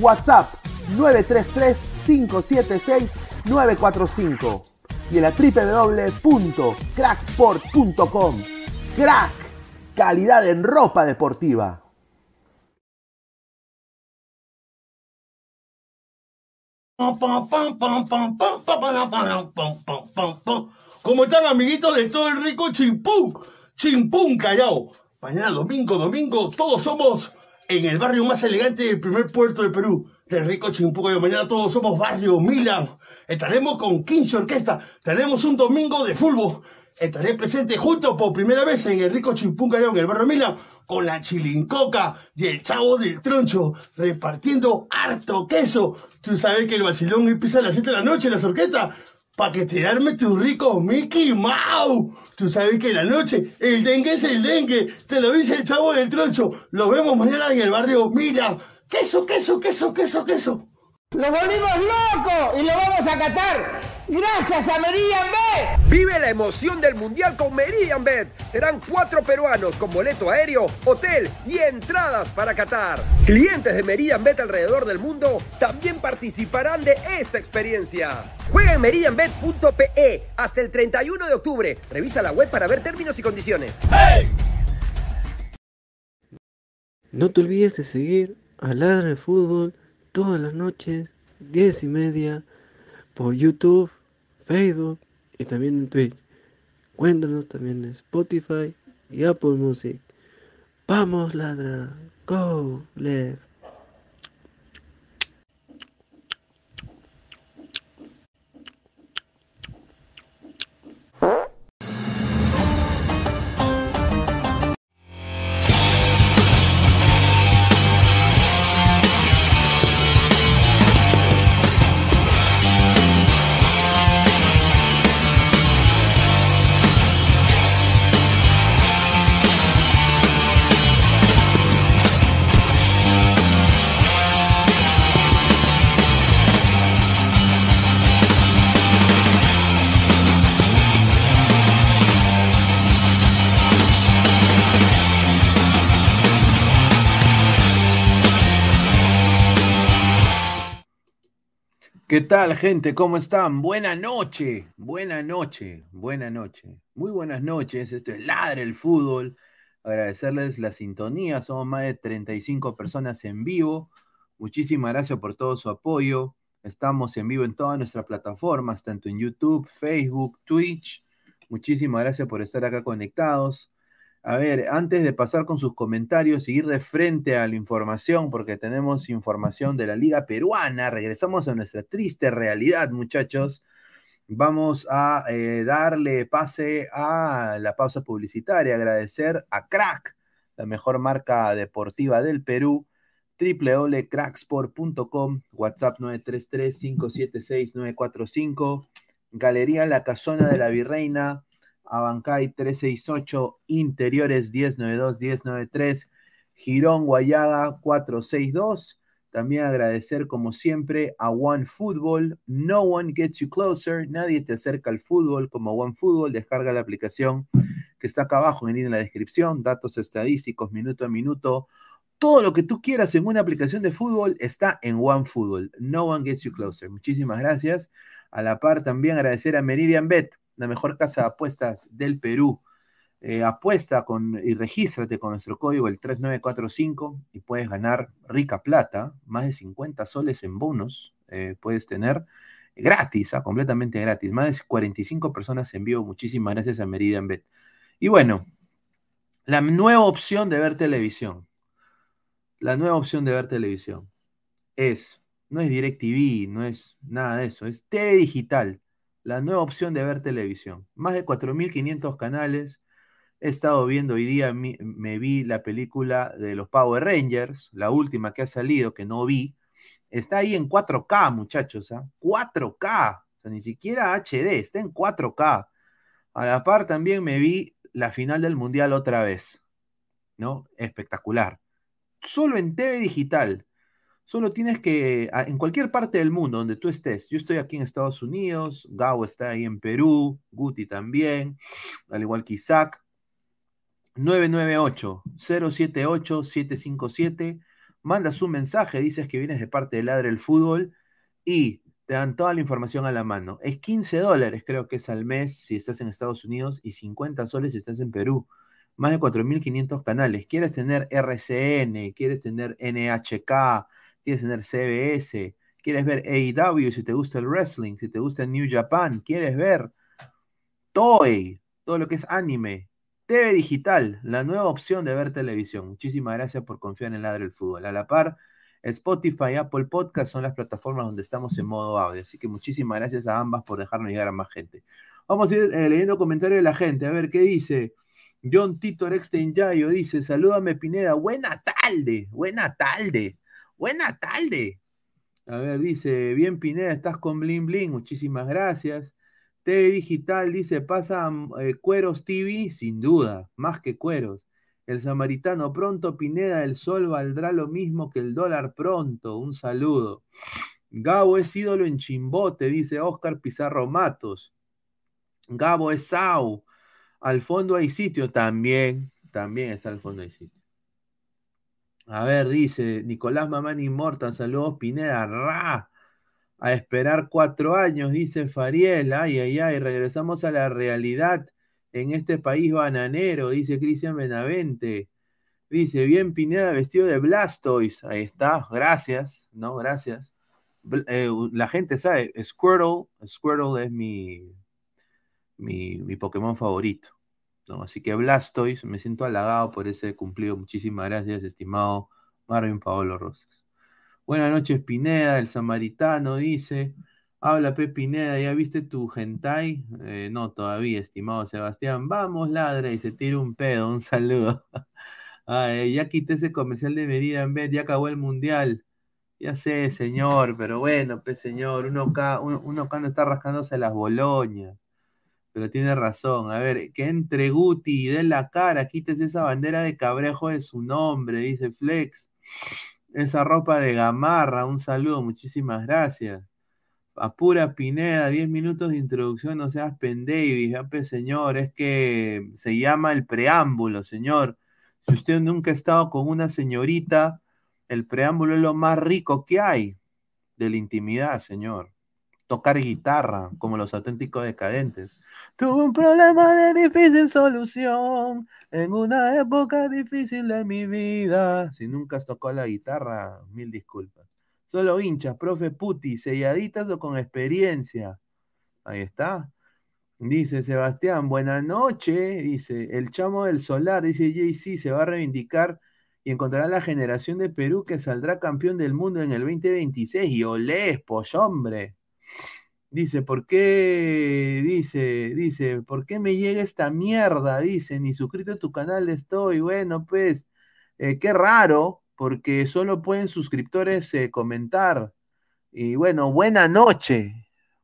WhatsApp 933-576-945 y en la www.cracksport.com. Crack, calidad en ropa deportiva. ¿Cómo están amiguitos de todo el rico Chimpún? Chimpún Callao. Mañana domingo, domingo, todos somos en el barrio más elegante del primer puerto de Perú, del rico Chimpún Callao. Mañana todos somos barrio Milan. Estaremos con 15 orquesta. Tenemos un domingo de fútbol. Estaré presente junto por primera vez en el rico Chimpún Callao, en el barrio Milan, con la chilincoca y el chavo del troncho, repartiendo harto queso. Tú sabes que el vacilón empieza a las 7 de la noche en la orquestas para que te arme tu rico Mickey Mouse. Tú sabes que en la noche el dengue es el dengue. Te lo dice el chavo del troncho. Lo vemos mañana en el barrio Milan. Queso, queso, queso, queso, queso. ¡Lo volvimos loco! ¡Y lo vamos a catar! ¡Gracias a Meridian Bet! Vive la emoción del Mundial con Meridian Bet. Serán cuatro peruanos con boleto aéreo, hotel y entradas para Qatar. Clientes de Meridian Bet alrededor del mundo también participarán de esta experiencia. Juega en meridianbet.pe hasta el 31 de octubre. Revisa la web para ver términos y condiciones. No te olvides de seguir a Ladra de Fútbol todas las noches, 10 y media, por YouTube, Facebook y también en Twitch. Cuéntanos también en Spotify y Apple Music. Vamos, ladra. Go, left. ¿Qué tal, gente? ¿Cómo están? Buena noche, buena noche, buena noche. Muy buenas noches. Esto es Ladre el Fútbol. Agradecerles la sintonía. Somos más de 35 personas en vivo. Muchísimas gracias por todo su apoyo. Estamos en vivo en todas nuestras plataformas, tanto en YouTube, Facebook, Twitch. Muchísimas gracias por estar acá conectados. A ver, antes de pasar con sus comentarios y ir de frente a la información, porque tenemos información de la Liga Peruana, regresamos a nuestra triste realidad, muchachos. Vamos a eh, darle pase a la pausa publicitaria, agradecer a Crack, la mejor marca deportiva del Perú, www.cracksport.com, WhatsApp 933-576-945, Galería La Casona de la Virreina, Abancay 368, Interiores 1092-1093, Girón Guayaga 462. También agradecer como siempre a One Football. No one gets you closer. Nadie te acerca al fútbol como One Football. Descarga la aplicación que está acá abajo en la descripción. Datos estadísticos, minuto a minuto. Todo lo que tú quieras en una aplicación de fútbol está en One Football. No one gets you closer. Muchísimas gracias. A la par también agradecer a Meridian Bet la mejor casa de apuestas del Perú. Eh, apuesta con, y regístrate con nuestro código el 3945 y puedes ganar rica plata, más de 50 soles en bonos, eh, puedes tener gratis, ah, completamente gratis, más de 45 personas en vivo, muchísimas gracias a Meridian Bet. Y bueno, la nueva opción de ver televisión, la nueva opción de ver televisión es, no es DirecTV, no es nada de eso, es TV digital la nueva opción de ver televisión. Más de 4.500 canales He estado viendo hoy día, me vi la película de los Power Rangers, la última que ha salido, que no vi. Está ahí en 4K, muchachos, ¿ah? 4K, o sea, ni siquiera HD, está en 4K. A la par también me vi la final del Mundial otra vez, ¿no? Espectacular. Solo en TV digital. Solo tienes que, en cualquier parte del mundo donde tú estés, yo estoy aquí en Estados Unidos, Gao está ahí en Perú, Guti también, al igual que Isaac. 998-078-757. Mandas un mensaje, dices que vienes de parte de Ladre el Fútbol y te dan toda la información a la mano. Es 15 dólares, creo que es al mes si estás en Estados Unidos y 50 soles si estás en Perú. Más de 4.500 canales. ¿Quieres tener RCN? ¿Quieres tener NHK? ¿Quieres tener CBS? ¿Quieres ver AEW si te gusta el wrestling? Si te gusta New Japan? ¿Quieres ver Toei? Todo lo que es anime. TV Digital, la nueva opción de ver televisión. Muchísimas gracias por confiar en Ladre el Fútbol. A la par, Spotify, Apple Podcast son las plataformas donde estamos en modo audio. Así que muchísimas gracias a ambas por dejarnos llegar a más gente. Vamos a ir eh, leyendo comentarios de la gente. A ver qué dice. John Tito Rexten Yayo dice: Salúdame, Pineda. Buena tarde, buena tarde, buena tarde. A ver, dice: Bien, Pineda, estás con Bling Bling. Muchísimas gracias. TV Digital dice: Pasa eh, Cueros TV, sin duda, más que Cueros. El samaritano pronto, Pineda, el sol valdrá lo mismo que el dólar pronto. Un saludo. Gabo es ídolo en Chimbote, dice Oscar Pizarro Matos. Gabo es Sau. Al fondo hay sitio también. También está al fondo hay sitio. A ver, dice Nicolás Mamán Inmortal. Saludos, Pineda. Ra. A esperar cuatro años, dice Fariel. Ay, ay, ay. Regresamos a la realidad en este país bananero, dice Cristian Benavente. Dice, bien Pineda vestido de Blastoise. Ahí está, gracias, ¿no? Gracias. Eh, la gente sabe, Squirtle, Squirtle es mi, mi, mi, Pokémon favorito. Así que Blastoise, me siento halagado por ese cumplido. Muchísimas gracias, estimado Marvin Paolo Rosas. Buenas noches, Pineda, el samaritano, dice. Habla Pepineda, ¿ya viste tu hentai? Eh, no, todavía, estimado Sebastián. Vamos, ladra, y se tira un pedo, un saludo. Ay, ya quité ese comercial de Merida en vez, ya acabó el mundial. Ya sé, señor, pero bueno, pues señor, uno acá, uno, uno acá no está rascándose las boloñas. Pero tiene razón. A ver, que entre Guti y dé la cara, quítese esa bandera de cabrejo de su nombre, dice Flex. Esa ropa de gamarra, un saludo, muchísimas gracias. A pura Pineda, 10 minutos de introducción, no seas pendevis, pues, señor, es que se llama el preámbulo, señor. Si usted nunca ha estado con una señorita, el preámbulo es lo más rico que hay de la intimidad, señor. Tocar guitarra, como los auténticos decadentes. Tuve un problema de difícil solución en una época difícil de mi vida. Si nunca has tocado la guitarra, mil disculpas. Solo hinchas, profe Puti, selladitas o con experiencia. Ahí está. Dice Sebastián, buenas noches. Dice, el chamo del solar, dice JC, se va a reivindicar y encontrará la generación de Perú que saldrá campeón del mundo en el 2026. Y olés, pues hombre. Dice, ¿por qué? Dice, dice, ¿por qué me llega esta mierda? Dice, ni suscrito a tu canal estoy. Bueno, pues, eh, qué raro, porque solo pueden suscriptores eh, comentar. Y bueno, buena noche.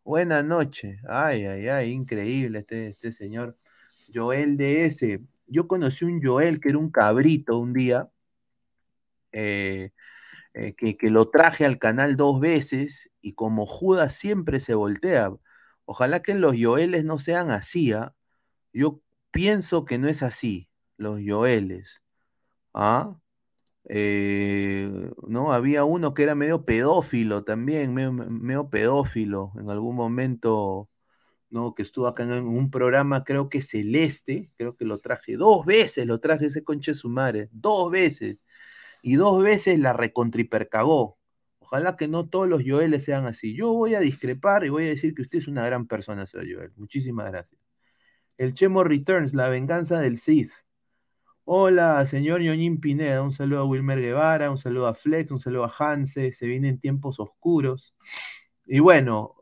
Buena noche. Ay, ay, ay, increíble este, este señor Joel DS. Yo conocí un Joel que era un cabrito un día, eh, eh, que, lo traje al canal dos veces y como Judas siempre se voltea. Ojalá que los Joeles no sean así. ¿ah? Yo pienso que no es así, los Joeles. ¿Ah? Eh, no, había uno que era medio pedófilo también, medio, medio, pedófilo en algún momento, ¿no? Que estuvo acá en un programa, creo que Celeste, creo que lo traje dos veces, lo traje ese conche su madre, dos veces, y dos veces la recontripercagó. Ojalá que no todos los Joeles sean así. Yo voy a discrepar y voy a decir que usted es una gran persona, señor Joel. Muchísimas gracias. El Chemo Returns, la venganza del Sith. Hola, señor Yoñín Pineda. Un saludo a Wilmer Guevara, un saludo a Flex, un saludo a Hanse. Se vienen tiempos oscuros. Y bueno,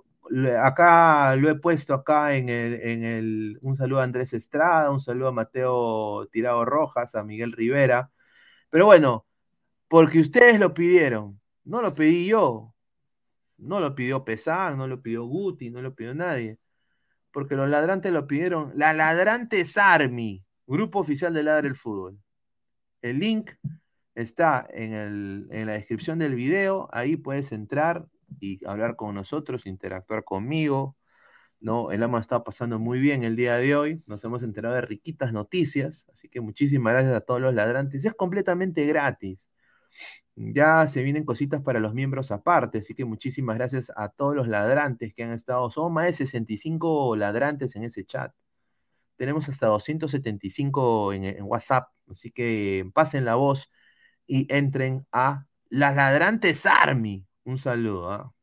acá lo he puesto acá en el, en el, un saludo a Andrés Estrada, un saludo a Mateo Tirado Rojas, a Miguel Rivera. Pero bueno, porque ustedes lo pidieron, no lo pedí yo, no lo pidió Pesán, no lo pidió Guti, no lo pidió nadie. Porque los ladrantes lo pidieron. La Ladrantes Army, grupo oficial de Ladra el Fútbol. El link está en, el- en la descripción del video. Ahí puedes entrar y hablar con nosotros, interactuar conmigo. ¿no? El hemos estado pasando muy bien el día de hoy. Nos hemos enterado de riquitas noticias. Así que muchísimas gracias a todos los ladrantes. Es completamente gratis. Ya se vienen cositas para los miembros aparte, así que muchísimas gracias a todos los ladrantes que han estado. Somos más de 65 ladrantes en ese chat. Tenemos hasta 275 en, en WhatsApp, así que pasen la voz y entren a las ladrantes Army. Un saludo. ¿ah?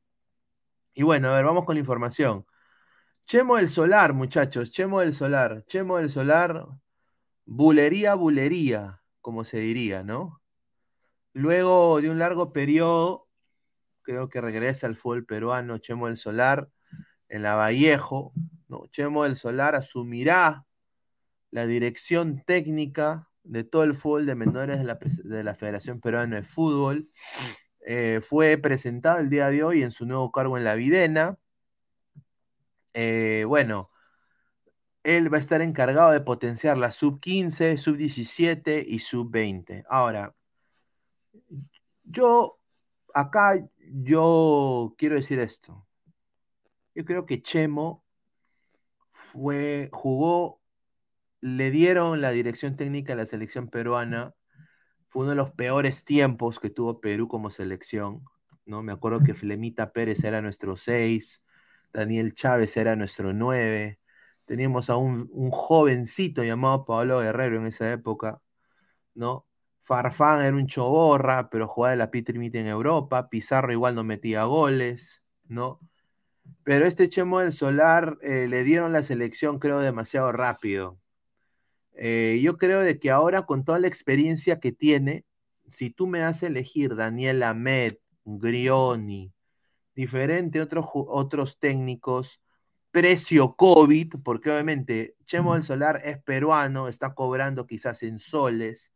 Y bueno, a ver, vamos con la información. Chemo del Solar, muchachos, Chemo del Solar, Chemo del Solar, bulería, bulería, como se diría, ¿no? Luego de un largo periodo, creo que regresa al fútbol peruano Chemo del Solar en la Vallejo. ¿no? Chemo del Solar asumirá la dirección técnica de todo el fútbol de menores de la, Federación Peruana de Fútbol. Eh, fue presentado el día de hoy en su nuevo cargo en la Videna. Eh, bueno, él va a estar encargado de potenciar la sub 15, sub 17 y sub 20. Ahora, yo acá yo quiero decir esto. Yo creo que Chemo fue, jugó, le dieron la dirección técnica a la selección peruana. Fue uno de los peores tiempos que tuvo Perú como selección. ¿no? Me acuerdo que Flemita Pérez era nuestro 6, Daniel Chávez era nuestro 9. Teníamos a un, un jovencito llamado Pablo Guerrero en esa época, ¿no? Farfán era un choborra, pero jugaba de la Pitrimita en Europa. Pizarro igual no metía goles, ¿no? Pero este Chemo del Solar eh, le dieron la selección, creo, demasiado rápido. Eh, yo creo de que ahora, con toda la experiencia que tiene, si tú me haces elegir Daniel Ahmed, Grioni, diferente otros, otros técnicos, precio COVID, porque obviamente Chemo del Solar es peruano, está cobrando quizás en soles,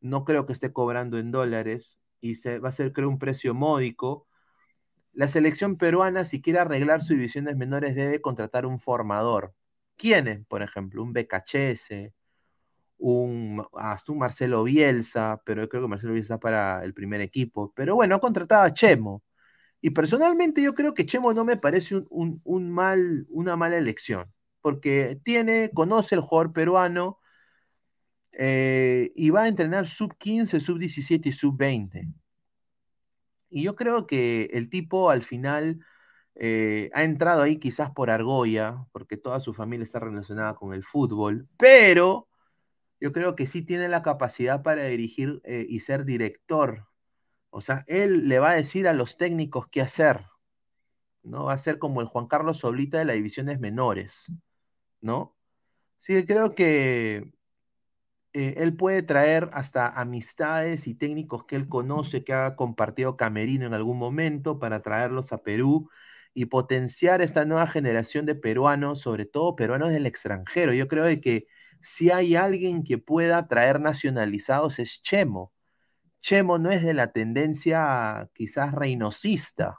no creo que esté cobrando en dólares, y se, va a ser, creo, un precio módico. La selección peruana, si quiere arreglar sus divisiones menores, debe contratar un formador. ¿Quiénes? Por ejemplo, un BKHS, un, hasta un Marcelo Bielsa, pero yo creo que Marcelo Bielsa para el primer equipo. Pero bueno, ha contratado a Chemo. Y personalmente yo creo que Chemo no me parece un- un mal, una mala elección, porque tiene, conoce el jugador peruano eh, y va a entrenar sub 15, sub 17 y sub 20. Y yo creo que el tipo al final eh, ha entrado ahí quizás por argolla, porque toda su familia está relacionada con el fútbol, pero yo creo que sí tiene la capacidad para dirigir eh, y ser director. O sea, él le va a decir a los técnicos qué hacer, ¿no? Va a ser como el Juan Carlos Soblita de las divisiones menores, ¿no? Sí, creo que eh, él puede traer hasta amistades y técnicos que él conoce, que ha compartido camerino en algún momento, para traerlos a Perú y potenciar esta nueva generación de peruanos, sobre todo peruanos del extranjero. Yo creo de que si hay alguien que pueda traer nacionalizados es Chemo. Chemo no es de la tendencia quizás reinosista,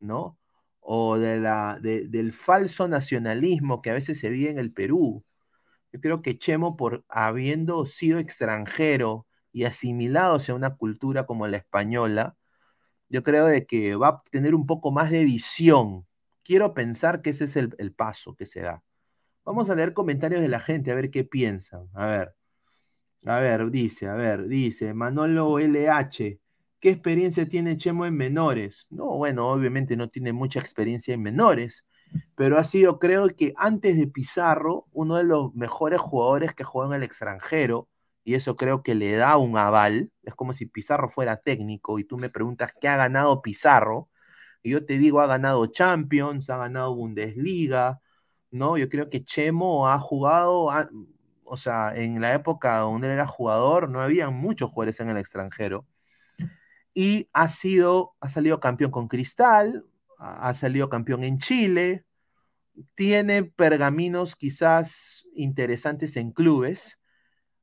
¿no? O de la, de- del falso nacionalismo que a veces se vive en el Perú. Yo creo que Chemo, por habiendo sido extranjero y asimilado a una cultura como la española, yo creo de que va a tener un poco más de visión. Quiero pensar que ese es el, el paso que se da. Vamos a leer comentarios de la gente, a ver qué piensan. A ver, a ver, dice, a ver, dice Manolo LH. ¿Qué experiencia tiene Chemo en menores? No, bueno, obviamente no tiene mucha experiencia en menores, pero ha sido, creo que antes de Pizarro, uno de los mejores jugadores que juega en el extranjero, y eso creo que le da un aval. Es como si Pizarro fuera técnico y tú me preguntas qué ha ganado Pizarro, y yo te digo, ha ganado Champions, ha ganado Bundesliga, ¿no? Yo creo que Chemo ha jugado, o sea, en la época donde él era jugador, no había muchos jugadores en el extranjero. Y ha sido, ha salido campeón con Cristal, ha salido campeón en Chile, tiene pergaminos quizás interesantes en clubes,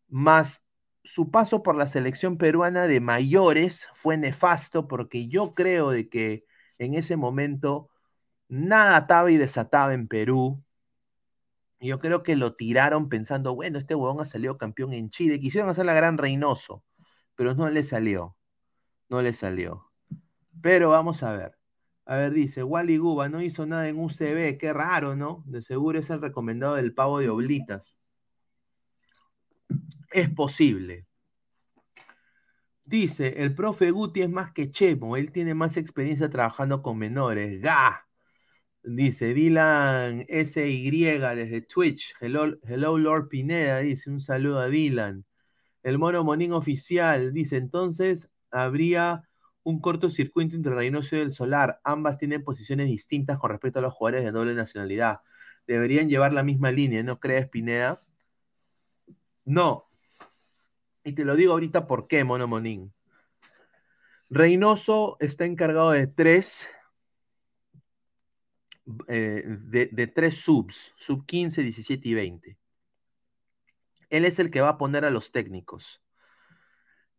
más su paso por la selección peruana de mayores fue nefasto porque yo creo de que en ese momento nada ataba y desataba en Perú. Yo creo que lo tiraron pensando, bueno, este huevón ha salido campeón en Chile. Quisieron hacer la gran Reynoso, pero no le salió. No le salió. Pero vamos a ver. A ver, dice, Wally Guba no hizo nada en UCB. Qué raro, ¿no? De seguro es el recomendado del pavo de oblitas. Es posible. Dice, el profe Guti es más que Chemo, él tiene más experiencia trabajando con menores. ¡Ga! Dice Dylan SY desde Twitch. Hello, hello Lord Pineda, dice un saludo a Dylan. El mono Monín oficial dice, entonces habría un cortocircuito y el Solar. Ambas tienen posiciones distintas con respecto a los jugadores de doble nacionalidad. Deberían llevar la misma línea, ¿no crees, Pineda? No. Y te lo digo ahorita por qué, Mono Monín. Reynoso está encargado de tres, eh, de tres subs, sub 15, 17 y 20. Él es el que va a poner a los técnicos.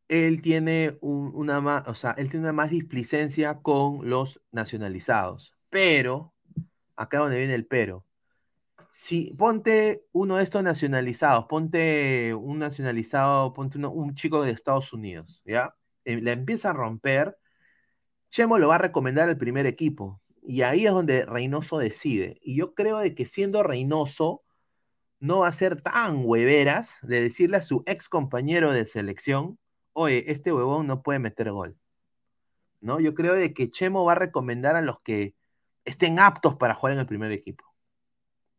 Él tiene un- una más, o sea, él tiene una más displicencia con los nacionalizados. Pero, acá donde viene el pero. Si ponte uno de estos nacionalizados, ponte un nacionalizado, ponte uno- un chico de Estados Unidos, ¿ya? Eh, la empieza a romper, Chemo lo va a recomendar al primer equipo. Y ahí es donde Reynoso decide. Y yo creo de que siendo Reynoso, no va a ser tan hueveras de decirle a su ex compañero de selección, oye, este huevón no puede meter gol. ¿No? Yo creo de que Chemo va a recomendar a los que estén aptos para jugar en el primer equipo.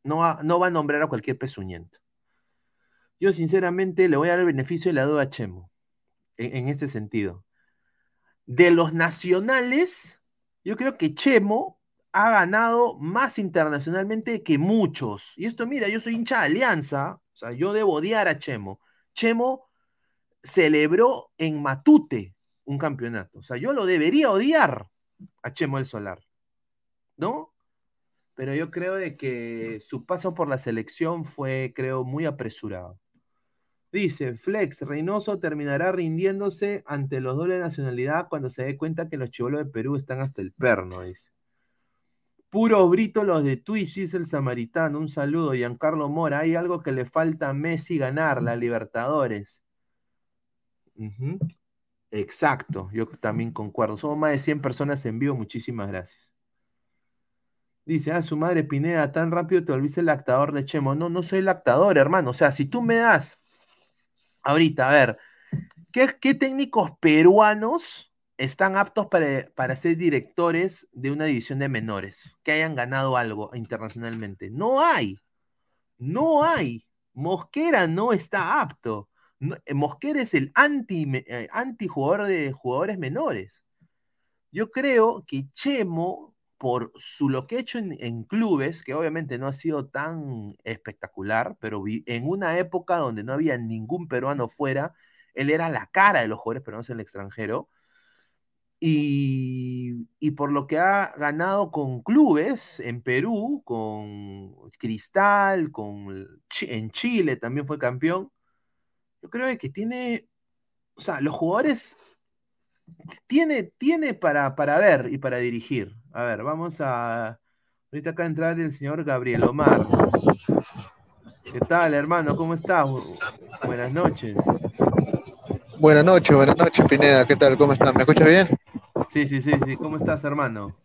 No va, no va a nombrar a cualquier pezuñento. Yo sinceramente le voy a dar el beneficio de la duda a Chemo, en, en este sentido. De los nacionales, yo creo que Chemo ha ganado más internacionalmente que muchos. Y esto, mira, yo soy hincha de Alianza, o sea, yo debo odiar a Chemo. Chemo celebró en Matute un campeonato. O sea, yo lo debería odiar a Chemo el Solar, ¿no? Pero yo creo de que su paso por la selección fue, creo, muy apresurado. Dice, Flex, Reynoso terminará rindiéndose ante los doble nacionalidad cuando se dé cuenta que los chivolos de Perú están hasta el perno, dice. Puro brito los de Twitch, dice el samaritano. Un saludo, Giancarlo Mora. Hay algo que le falta a Messi ganar, la Libertadores. Exacto, yo también concuerdo. Somos más de 100 personas en vivo, muchísimas gracias. Dice, ah, su madre Pineda, tan rápido te volviste el lactador de Chemo. No, no soy lactador, hermano. O sea, si tú me das, ahorita, a ver, ¿qué, qué técnicos peruanos están aptos para, para ser directores de una división de menores que hayan ganado algo internacionalmente? No hay, no hay. Mosquera no está apto. No, eh, Mosquera es el eh, anti jugador de jugadores menores. Yo creo que Chemo, por su lo que ha hecho en, clubes, que obviamente no ha sido tan espectacular, pero vi- en una época donde no había ningún peruano fuera, él era la cara de los jugadores peruanos en el extranjero. Y, y por lo que ha ganado con clubes en Perú, con Cristal, con en Chile también fue campeón. Yo creo que tiene, o sea, los jugadores tiene, tiene para, para ver y para dirigir. A ver, vamos a. Ahorita acá entrar el señor Gabriel Omar. ¿Qué tal, hermano? ¿Cómo estás? Bu- Buenas noches. Buenas noches, buenas noches, Pineda. ¿Qué tal? ¿Cómo están? ¿Me escuchas bien? Sí, sí, sí, sí. ¿Cómo estás, hermano?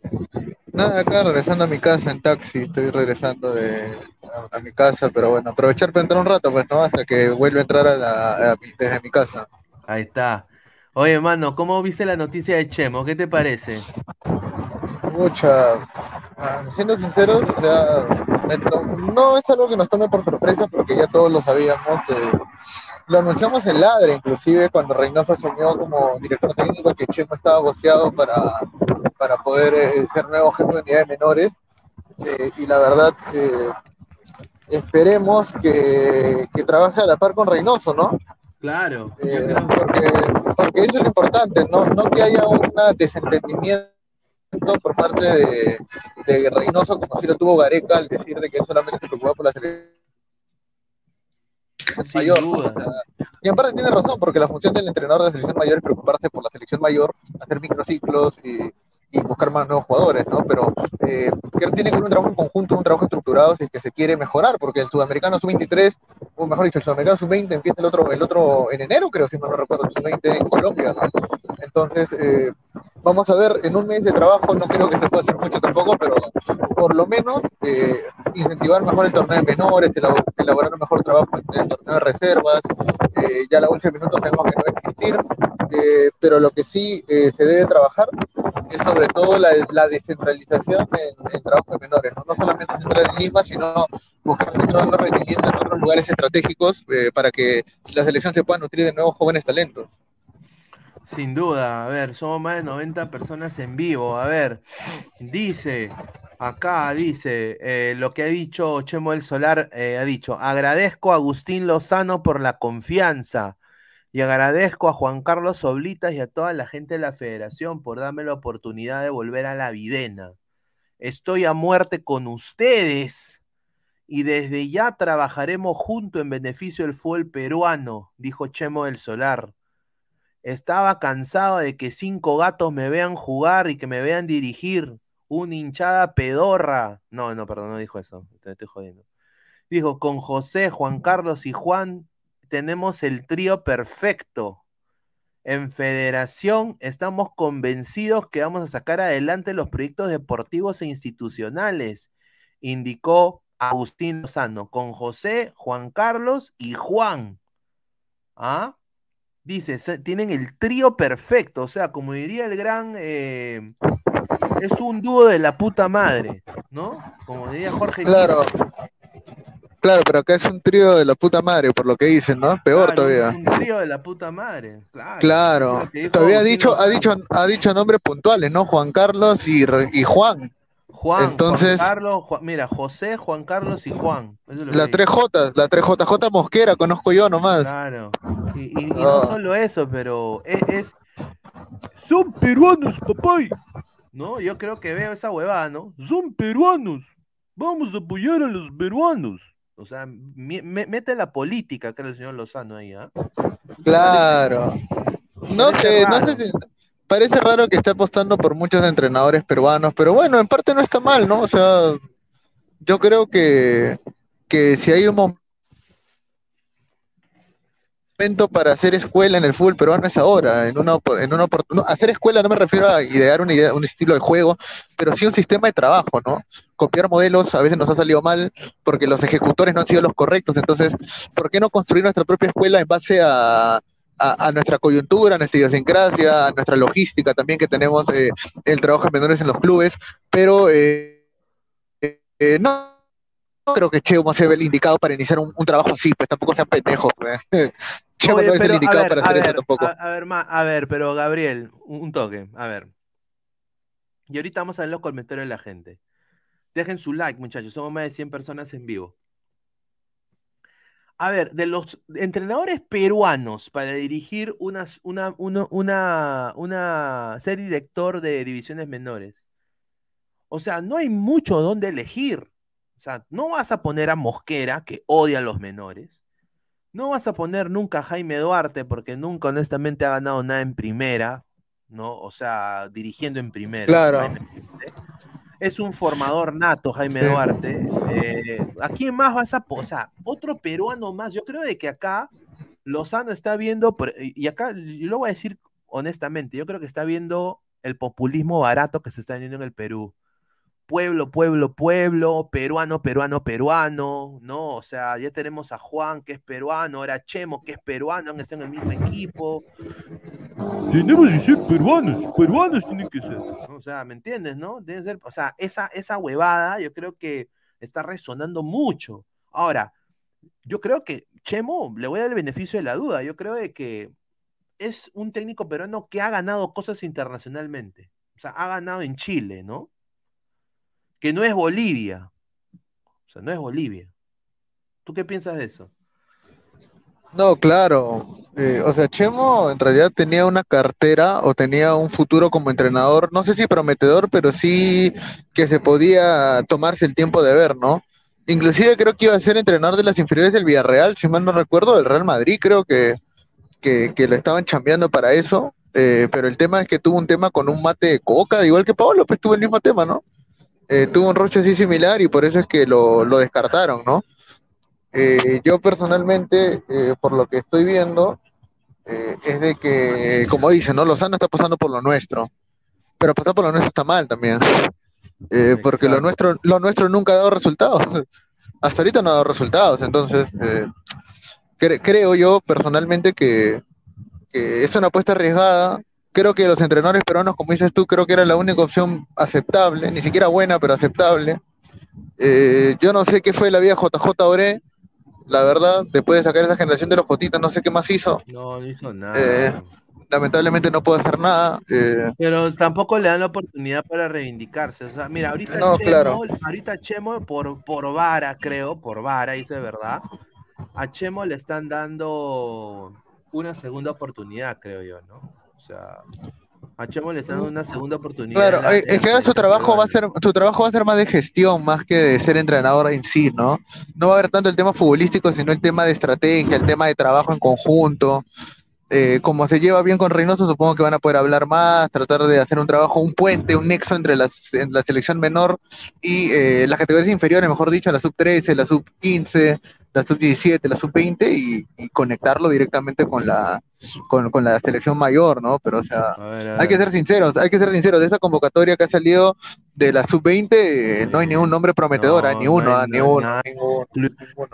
Nada, acá regresando a mi casa en taxi. Estoy regresando de, a, a mi casa, pero bueno, aprovechar para entrar un rato, pues, ¿no? Hasta que vuelva a entrar a la, a mi- desde mi casa. Ahí está. Oye, hermano, ¿cómo viste la noticia de Chemo? ¿Qué te parece? Mucha. ah, siendo sinceros, o sea, no es algo que nos tome por sorpresa porque ya todos lo sabíamos. eh, lo anunciamos en Ladre, inclusive cuando Reynoso asumió como director técnico que Chemo estaba boceado para, para poder eh, ser nuevo jefe de unidades menores. eh, y la verdad, eh, esperemos que, que trabaje a la par con Reynoso, ¿no? Claro. Eh, porque, porque eso es lo importante, ¿no? No que haya un desentendimiento por parte de, de Reynoso, como si lo tuvo Gareca, al decir de que él solamente se preocupaba por la selección Sin mayor. duda. ¿no? O sea, y en parte tiene razón, porque la función del entrenador de la selección mayor es preocuparse por la selección mayor, hacer microciclos y, y buscar más nuevos jugadores, ¿no? Pero eh, que tiene que ser un trabajo en conjunto, un trabajo estructurado si es que se quiere mejorar, porque el sudamericano sub-23, o mejor dicho, el sudamericano sub-20 empieza el otro, el otro en enero, creo, si no recuerdo, el sub-20 en Colombia, ¿no? Entonces, eh, vamos a ver, en un mes de trabajo, no creo que se pueda hacer mucho tampoco, pero por lo menos eh, incentivar mejor el torneo de menores, elabor- elaborar un mejor trabajo en el torneo de reservas, eh, ya la última minutos sabemos que no va a existir, eh, pero lo que sí eh, se debe trabajar es sobre todo la, la descentralización en, en trabajo de menores, ¿no? no solamente centrar en Lima, sino buscar centrar los rendimientos en otros lugares estratégicos eh, para que la selección se pueda nutrir de nuevos jóvenes talentos. Sin duda, a ver, somos más de 90 personas en vivo. A ver, dice, acá dice, eh, lo que ha dicho Chemo del Solar, eh, ha dicho, agradezco a Agustín Lozano por la confianza y agradezco a Juan Carlos Oblitas y a toda la gente de la federación por darme la oportunidad de volver a la videna. Estoy a muerte con ustedes y desde ya trabajaremos juntos en beneficio del fútbol peruano, dijo Chemo del Solar. Estaba cansado de que cinco gatos me vean jugar y que me vean dirigir. Una hinchada pedorra. No, no, perdón, no dijo eso. Te estoy jodiendo. Dijo, con José, Juan Carlos y Juan tenemos el trío perfecto. En federación estamos convencidos que vamos a sacar adelante los proyectos deportivos e institucionales, indicó Agustín Lozano, con José, Juan Carlos y Juan. ¿Ah? Dice, tienen el trío perfecto, o sea, como diría el gran, eh, es un dúo de la puta madre, ¿no? Como diría Jorge Claro. Claro, pero acá es un trío de la puta madre, por lo que dicen, ¿no? Peor Claro, todavía. Un trío de la puta madre, claro. Claro. Dijo Todavía ha dicho, ha dicho, ha dicho nombres puntuales, ¿no? Juan Carlos y, Juan. Juan, Entonces- Juan Carlos, Juan- mira, José, Juan Carlos y Juan. Eso es La que tres J, la tres JJ Mosquera, conozco yo nomás. Claro. Y, y- y no Ah. solo eso, pero es, es- Son peruanos, papay. ¿No? Yo creo que veo esa huevada, ¿no? Son peruanos. Vamos a apoyar a los peruanos. O sea, me- mete la política, creo el señor Lozano ahí, ¿ah? Claro. No sé, no sé si. Parece raro que esté apostando por muchos entrenadores peruanos, pero bueno, en parte no está mal, ¿no? O sea, yo creo que, que si hay un momento para hacer escuela en el fútbol peruano es ahora, en una, en una no, hacer escuela no me refiero a idear una idea, un estilo de juego, pero sí un sistema de trabajo, ¿no? Copiar modelos a veces nos ha salido mal porque los ejecutores no han sido los correctos, entonces, ¿por qué no construir nuestra propia escuela en base a, a, nuestra coyuntura, a nuestra idiosincrasia, a nuestra logística también que tenemos eh, el trabajo de menores en los clubes, pero eh, eh, no creo que Chemo sea el indicado para iniciar un, un trabajo así, pues tampoco sean pendejos. Pues. Chemo Oye, no es pero, el indicado ver, para hacer eso ver, tampoco. A, a ver, ma- a ver, pero Gabriel, un, toque, a ver. Y ahorita vamos a ver los comentarios de la gente. Dejen su like, muchachos, somos más de 100 personas en vivo. A ver, de los entrenadores peruanos para dirigir unas- una, una, una, una ser director de divisiones menores. O sea, no hay mucho donde elegir. O sea, no vas a poner a Mosquera, que odia a los menores. No vas a poner nunca a Jaime Duarte, porque nunca honestamente ha ganado nada en primera, ¿no? O sea, dirigiendo en primera. Claro. Jaime. Es un formador nato, Jaime Sí. Duarte. Eh, ¿A quién más vas a posar? Otro peruano más. Yo creo de que acá Lozano está viendo, y acá lo voy a decir honestamente, yo creo que está viendo el populismo barato que se está viendo en el Perú pueblo, pueblo, pueblo, peruano, peruano, peruano, ¿no? O sea, ya tenemos a Juan, que es peruano, ahora Chemo, que es peruano, han estado en el mismo equipo. Tenemos que ser peruanos, peruanos tienen que ser. O sea, ¿me entiendes, no? Deben ser, o sea, esa, esa huevada yo creo que está resonando mucho. Ahora, yo creo que Chemo, le voy a dar el beneficio de la duda, yo creo de que es un técnico peruano que ha ganado cosas internacionalmente. O sea, ha ganado en Chile, ¿no? Que no es Bolivia. O sea, no es Bolivia. ¿Tú qué piensas de eso? No, claro. Eh, o sea, Chemo en realidad tenía una cartera o tenía un futuro como entrenador, no sé si prometedor, pero sí que se podía tomarse el tiempo de ver, ¿no? Inclusive creo que iba a ser entrenador de las inferiores del Villarreal, si mal no recuerdo, del Real Madrid, creo que, que, lo estaban chambeando para eso, eh, pero el tema es que tuvo un tema con un mate de coca, igual que Pablo, pues tuvo el mismo tema, ¿no? Eh, tuvo un roche así similar y por eso es que lo, lo descartaron, ¿no? Eh, yo personalmente, eh, por lo que estoy viendo, es de que, como dicen, ¿no? Lozano está pasando por lo nuestro, pero pasar por lo nuestro está mal también, porque lo nuestro, lo nuestro nunca ha dado resultados. Hasta ahorita no ha dado resultados, entonces cre- creo yo personalmente que, que es una apuesta arriesgada. Creo que los entrenadores peruanos, como dices tú, creo que era la única opción aceptable, ni siquiera buena, pero aceptable. Eh, yo no sé qué fue la vida JJ Oré, la verdad, después de sacar esa generación de los Jotitas, no sé qué más hizo. No, no hizo nada. Eh, lamentablemente no puedo hacer nada. eh, Pero tampoco le dan la oportunidad para reivindicarse. O sea, mira, ahorita No, Chemo, claro. ahorita Chemo por, por vara, creo, por vara, eso es verdad. A Chemo le están dando una segunda oportunidad, creo yo, ¿no? O sea, a Chemo le están dando una segunda oportunidad. Claro, la- eh, en es que la ahora su trabajo va a ser, su trabajo va a ser más de gestión, más que de ser entrenador en sí, ¿no? No va a haber tanto el tema futbolístico, sino el tema de estrategia, el tema de trabajo en conjunto. Eh, como se lleva bien con Reynoso, supongo que van a poder hablar más, tratar de hacer un trabajo, un puente, un nexo entre las, en la selección menor y eh, las categorías inferiores, mejor dicho, la sub-13, la sub-15, la sub-17, la sub-20 y, y conectarlo directamente con la, con, con la selección mayor, ¿no? Pero, o sea, A ver, a hay que ser sinceros, hay que ser sinceros. De esta convocatoria que ha salido de la sub-20, eh, no hay ni un nombre prometedor, No, ni no uno, hay- ah, ni no uno, ninguno, ninguno.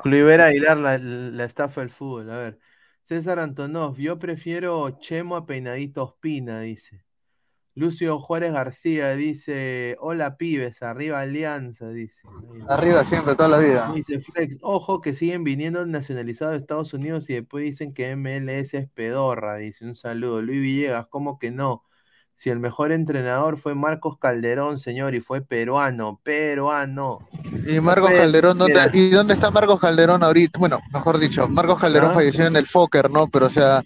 Cluiver Aguilar, la, la estafa del fútbol. A ver. César Antonov, yo prefiero Chemo a Peinadito Ospina, dice. Lucio Juárez García dice, hola pibes, arriba Alianza, dice. Arriba siempre, toda la vida. Dice Flex, ojo que siguen viniendo nacionalizados de Estados Unidos y después dicen que MLS es pedorra, dice un saludo. Luis Villegas, ¿cómo que no? Si el mejor entrenador fue Marcos Calderón, señor, y fue peruano, peruano. Y Marcos Calderón, ¿dónde. ¿y dónde está Marcos Calderón ahorita? Bueno, mejor dicho, Marcos Calderón ¿Ah? falleció en el Fokker, ¿no? Pero, o sea,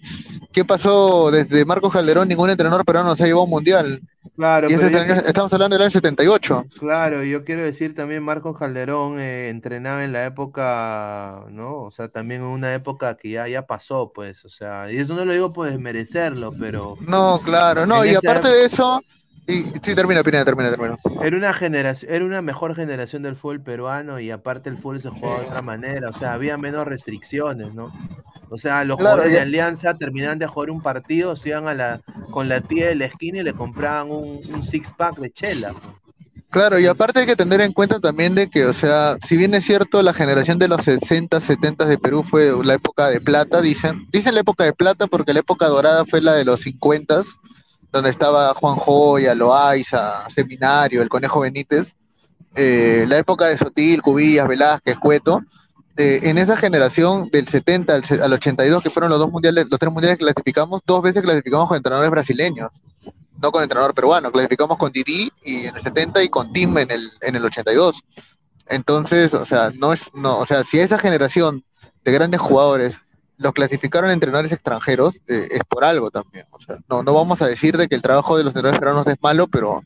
¿qué pasó desde Marcos Calderón? Ningún entrenador peruano se ha llevado un mundial. Claro, Y ese pero es yo el año- estamos hablando del año 78. Claro, yo quiero decir también Marcos Calderón eh, entrenaba en la época, ¿no? O sea, también en una época que ya, ya pasó, pues, o sea, y eso no lo digo por desmerecerlo, pero No, claro, no, y aparte de eso, y, sí, termina, termina, termina, termina. era una generación, era una mejor generación del fútbol peruano y aparte el fútbol se jugaba de otra manera, o sea, había menos restricciones, ¿no? O sea, los Claro, jugadores de Alianza terminaban de jugar un partido, se iban a la, con la tía de la esquina y le compraban un, un six pack de chela. Claro, y aparte hay que tener en cuenta también de que, o sea, si bien es cierto, la generación de los 60, 70 de Perú fue la época de plata, dicen, dicen la época de plata porque la época dorada fue la de los 50, donde estaba Juan Joya, Loaiza, Seminario, el Conejo Benítez, eh, la época de Sotil, Cubillas, Velázquez, Cueto, eh, en esa generación del 70 al, al 82, que fueron los dos mundiales, los tres mundiales que clasificamos, dos veces clasificamos con entrenadores brasileños no con entrenador peruano, clasificamos con Didi y en el 70 y con Tim en el, en el 82. Entonces, o sea, no es, no, o sea, si esa generación de grandes jugadores los clasificaron entrenadores extranjeros, eh, es por algo también. O sea, no, no vamos a decir de que el trabajo de los entrenadores peruanos es malo, pero,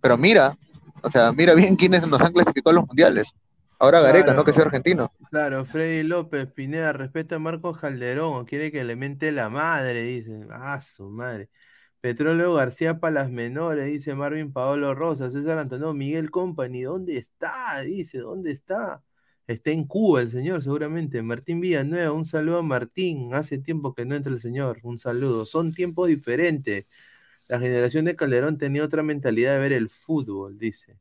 pero mira, o sea, mira bien quiénes nos han clasificado a los mundiales. Ahora Gareca, Claro. ¿no? Que sea argentino. Claro, Freddy López, Pineda, respeta a Marcos Calderón, quiere que le mente la madre, dice. Ah, su madre. Petróleo García para las menores, dice Marvin Paolo Rosa, César Antonio, Miguel Company, ¿dónde está? Dice, ¿dónde está? Está en Cuba el señor, seguramente. Martín Villanueva, un saludo a Martín. Hace tiempo que no entra el señor, un saludo. Son tiempos diferentes. La generación de Calderón tenía otra mentalidad de ver el fútbol, dice.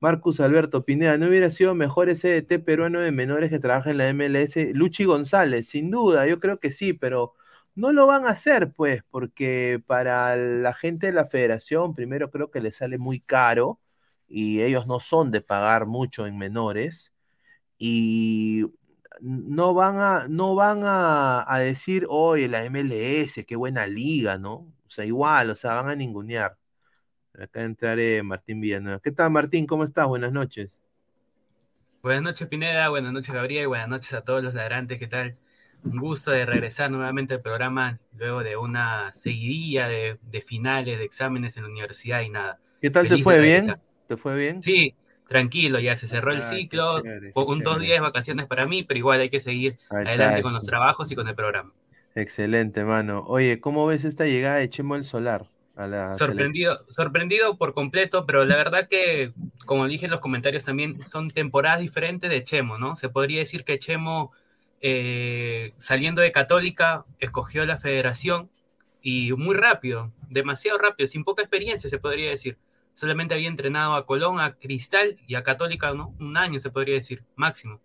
Marcus Alberto Pineda, ¿no hubiera sido mejor ese DT peruano de menores que trabaja en la MLS? Luchi González, sin duda, yo creo que sí, pero no lo van a hacer, pues, porque para la gente de la federación, primero creo que les sale muy caro y ellos no son de pagar mucho en menores y no van a, no van a, a decir, oye, la MLS, qué buena liga, ¿no? O sea, igual, o sea, van a ningunear. Acá entraré Martín Villanueva. ¿Qué tal, Martín? ¿Cómo estás? Buenas noches. Buenas noches, Pineda. Buenas noches, Gabriel. Buenas noches a todos los ladrantes. ¿Qué tal? Un gusto de regresar nuevamente al programa luego de una seguidilla de, de finales, de exámenes en la universidad y nada. ¿Qué tal te fue? ¿Bien? ¿Te fue bien? Sí, tranquilo, ya se cerró el Ah, ciclo, chévere, un dos días de vacaciones para mí, pero igual hay que seguir adelante con los trabajos y con el programa. Excelente, mano. Oye, ¿cómo ves esta llegada de Chemo el Solar a la Sorprendido, sorprendido por completo, pero la verdad que, como dije en los comentarios también, son temporadas diferentes de Chemo, ¿no? Se podría decir que Chemo, eh, saliendo de Católica, escogió la federación y muy rápido, demasiado rápido, sin poca experiencia, se podría decir. Solamente había entrenado a Colón, a Cristal y a Católica, ¿no? Un año, se podría decir, máximo.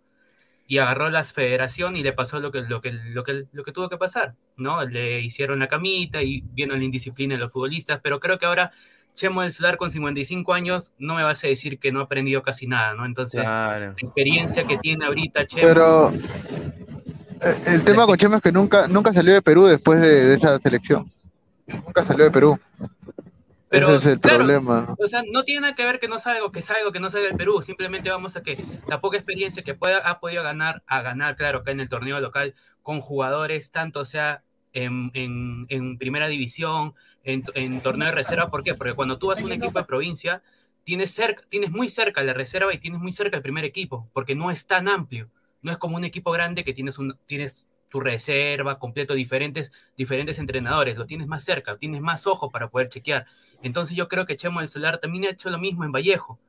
Y agarró la federación y le pasó lo que, lo que, lo que, lo que tuvo que pasar, ¿no? Le hicieron la camita y vieron la indisciplina de los futbolistas, pero creo que ahora Chemo del Solar con 55 años no me vas a decir que no ha aprendido casi nada, ¿no? Entonces, Claro. la experiencia que tiene ahorita Chemo... Pero eh, el tema con Chema es que nunca, nunca salió de Perú después de, de esa selección. Nunca salió de Perú. Pero, Ese es el claro, problema. ¿no? O sea, no tiene nada que ver que no salga, que salga o que no salga el Perú. Simplemente vamos a que la poca experiencia que pueda, ha podido ganar, a ganar, claro, acá en el torneo local, con jugadores, tanto sea en, en- en primera división, en, en torneo de reserva. ¿Por qué? Porque cuando tú vas a un equipo de provincia, tienes, cerca, tienes muy cerca la reserva y tienes muy cerca el primer equipo, porque no es tan amplio. No es como un equipo grande que tienes, un, tienes tu reserva completo, diferentes, diferentes entrenadores, lo tienes más cerca, tienes más ojos para poder chequear. Entonces yo creo que Chemo del Solar también ha hecho lo mismo en Vallejo.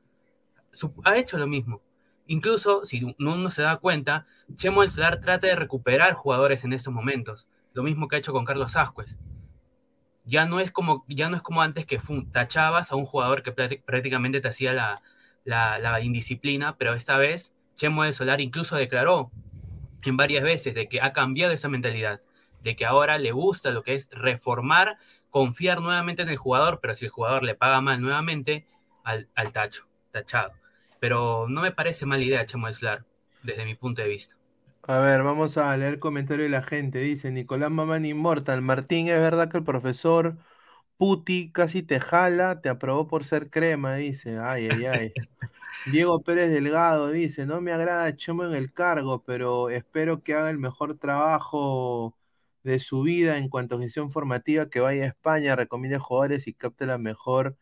Ha hecho lo mismo. Incluso, si uno se da cuenta, Chemo del Solar trata de recuperar jugadores en estos momentos. Lo mismo que ha hecho con Carlos Ascuez. Ya no es como, ya no es como antes que tachabas a un jugador que prácti- prácticamente te hacía la, la- la indisciplina, pero esta vez Chemo del Solar incluso declaró en varias veces de que ha cambiado esa mentalidad, de que ahora le gusta lo que es reformar, confiar nuevamente en el jugador, pero si el jugador le paga mal nuevamente, al, al tacho, tachado. Pero no me parece mala idea Chemo del Solar, desde mi punto de vista. A ver, vamos a leer comentario de la gente. Dice Nicolás Mamán Inmortal. Martín, ¿es verdad que el profesor Puti casi te jala? Te aprobó por ser crema, dice. Ay, ay, ay. Diego Pérez Delgado dice, no me agrada Chemo en el cargo, pero espero que haga el mejor trabajo de su vida en cuanto a gestión formativa, que vaya a España, recomiende jugadores y capte la mejor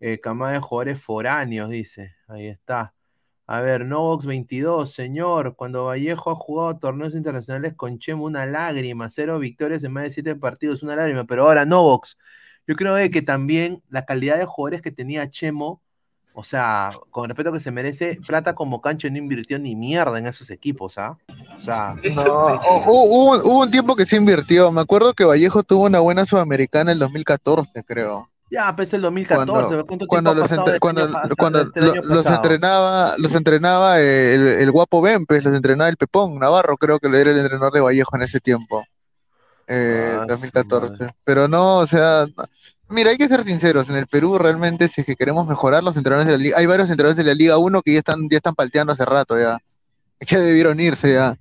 eh, camada de jugadores foráneos, dice. Ahí está. A ver, Novox 22, señor, cuando Vallejo ha jugado torneos internacionales con Chemo, una lágrima, cero victorias en más de siete partidos, una lágrima, pero ahora Novox, yo creo de que también la calidad de jugadores que tenía Chemo, o sea, con el respeto que se merece, Plata como Cancho no invirtió ni mierda en esos equipos, ¿ah? O sea, No, hu- hubo, hubo un tiempo que se invirtió. Me acuerdo que Vallejo tuvo una buena sudamericana en el 2014, creo. ya, pues el 2014, Cuando, ¿cuánto cuando tiempo ha los, entre- cuando, cuando lo- pasado? entrenaba, los entrenaba el, el guapo Bempes, los entrenaba el Pepón Navarro, creo que era el entrenador de Vallejo en ese tiempo, eh, Ah, su 2014. Pero no, o sea, no. Mira, hay que ser sinceros, en el Perú realmente si es que queremos mejorar los entrenadores de la liga, hay varios entrenadores de la Liga 1 que ya están, ya están palteando hace rato ya, que debieron irse ya.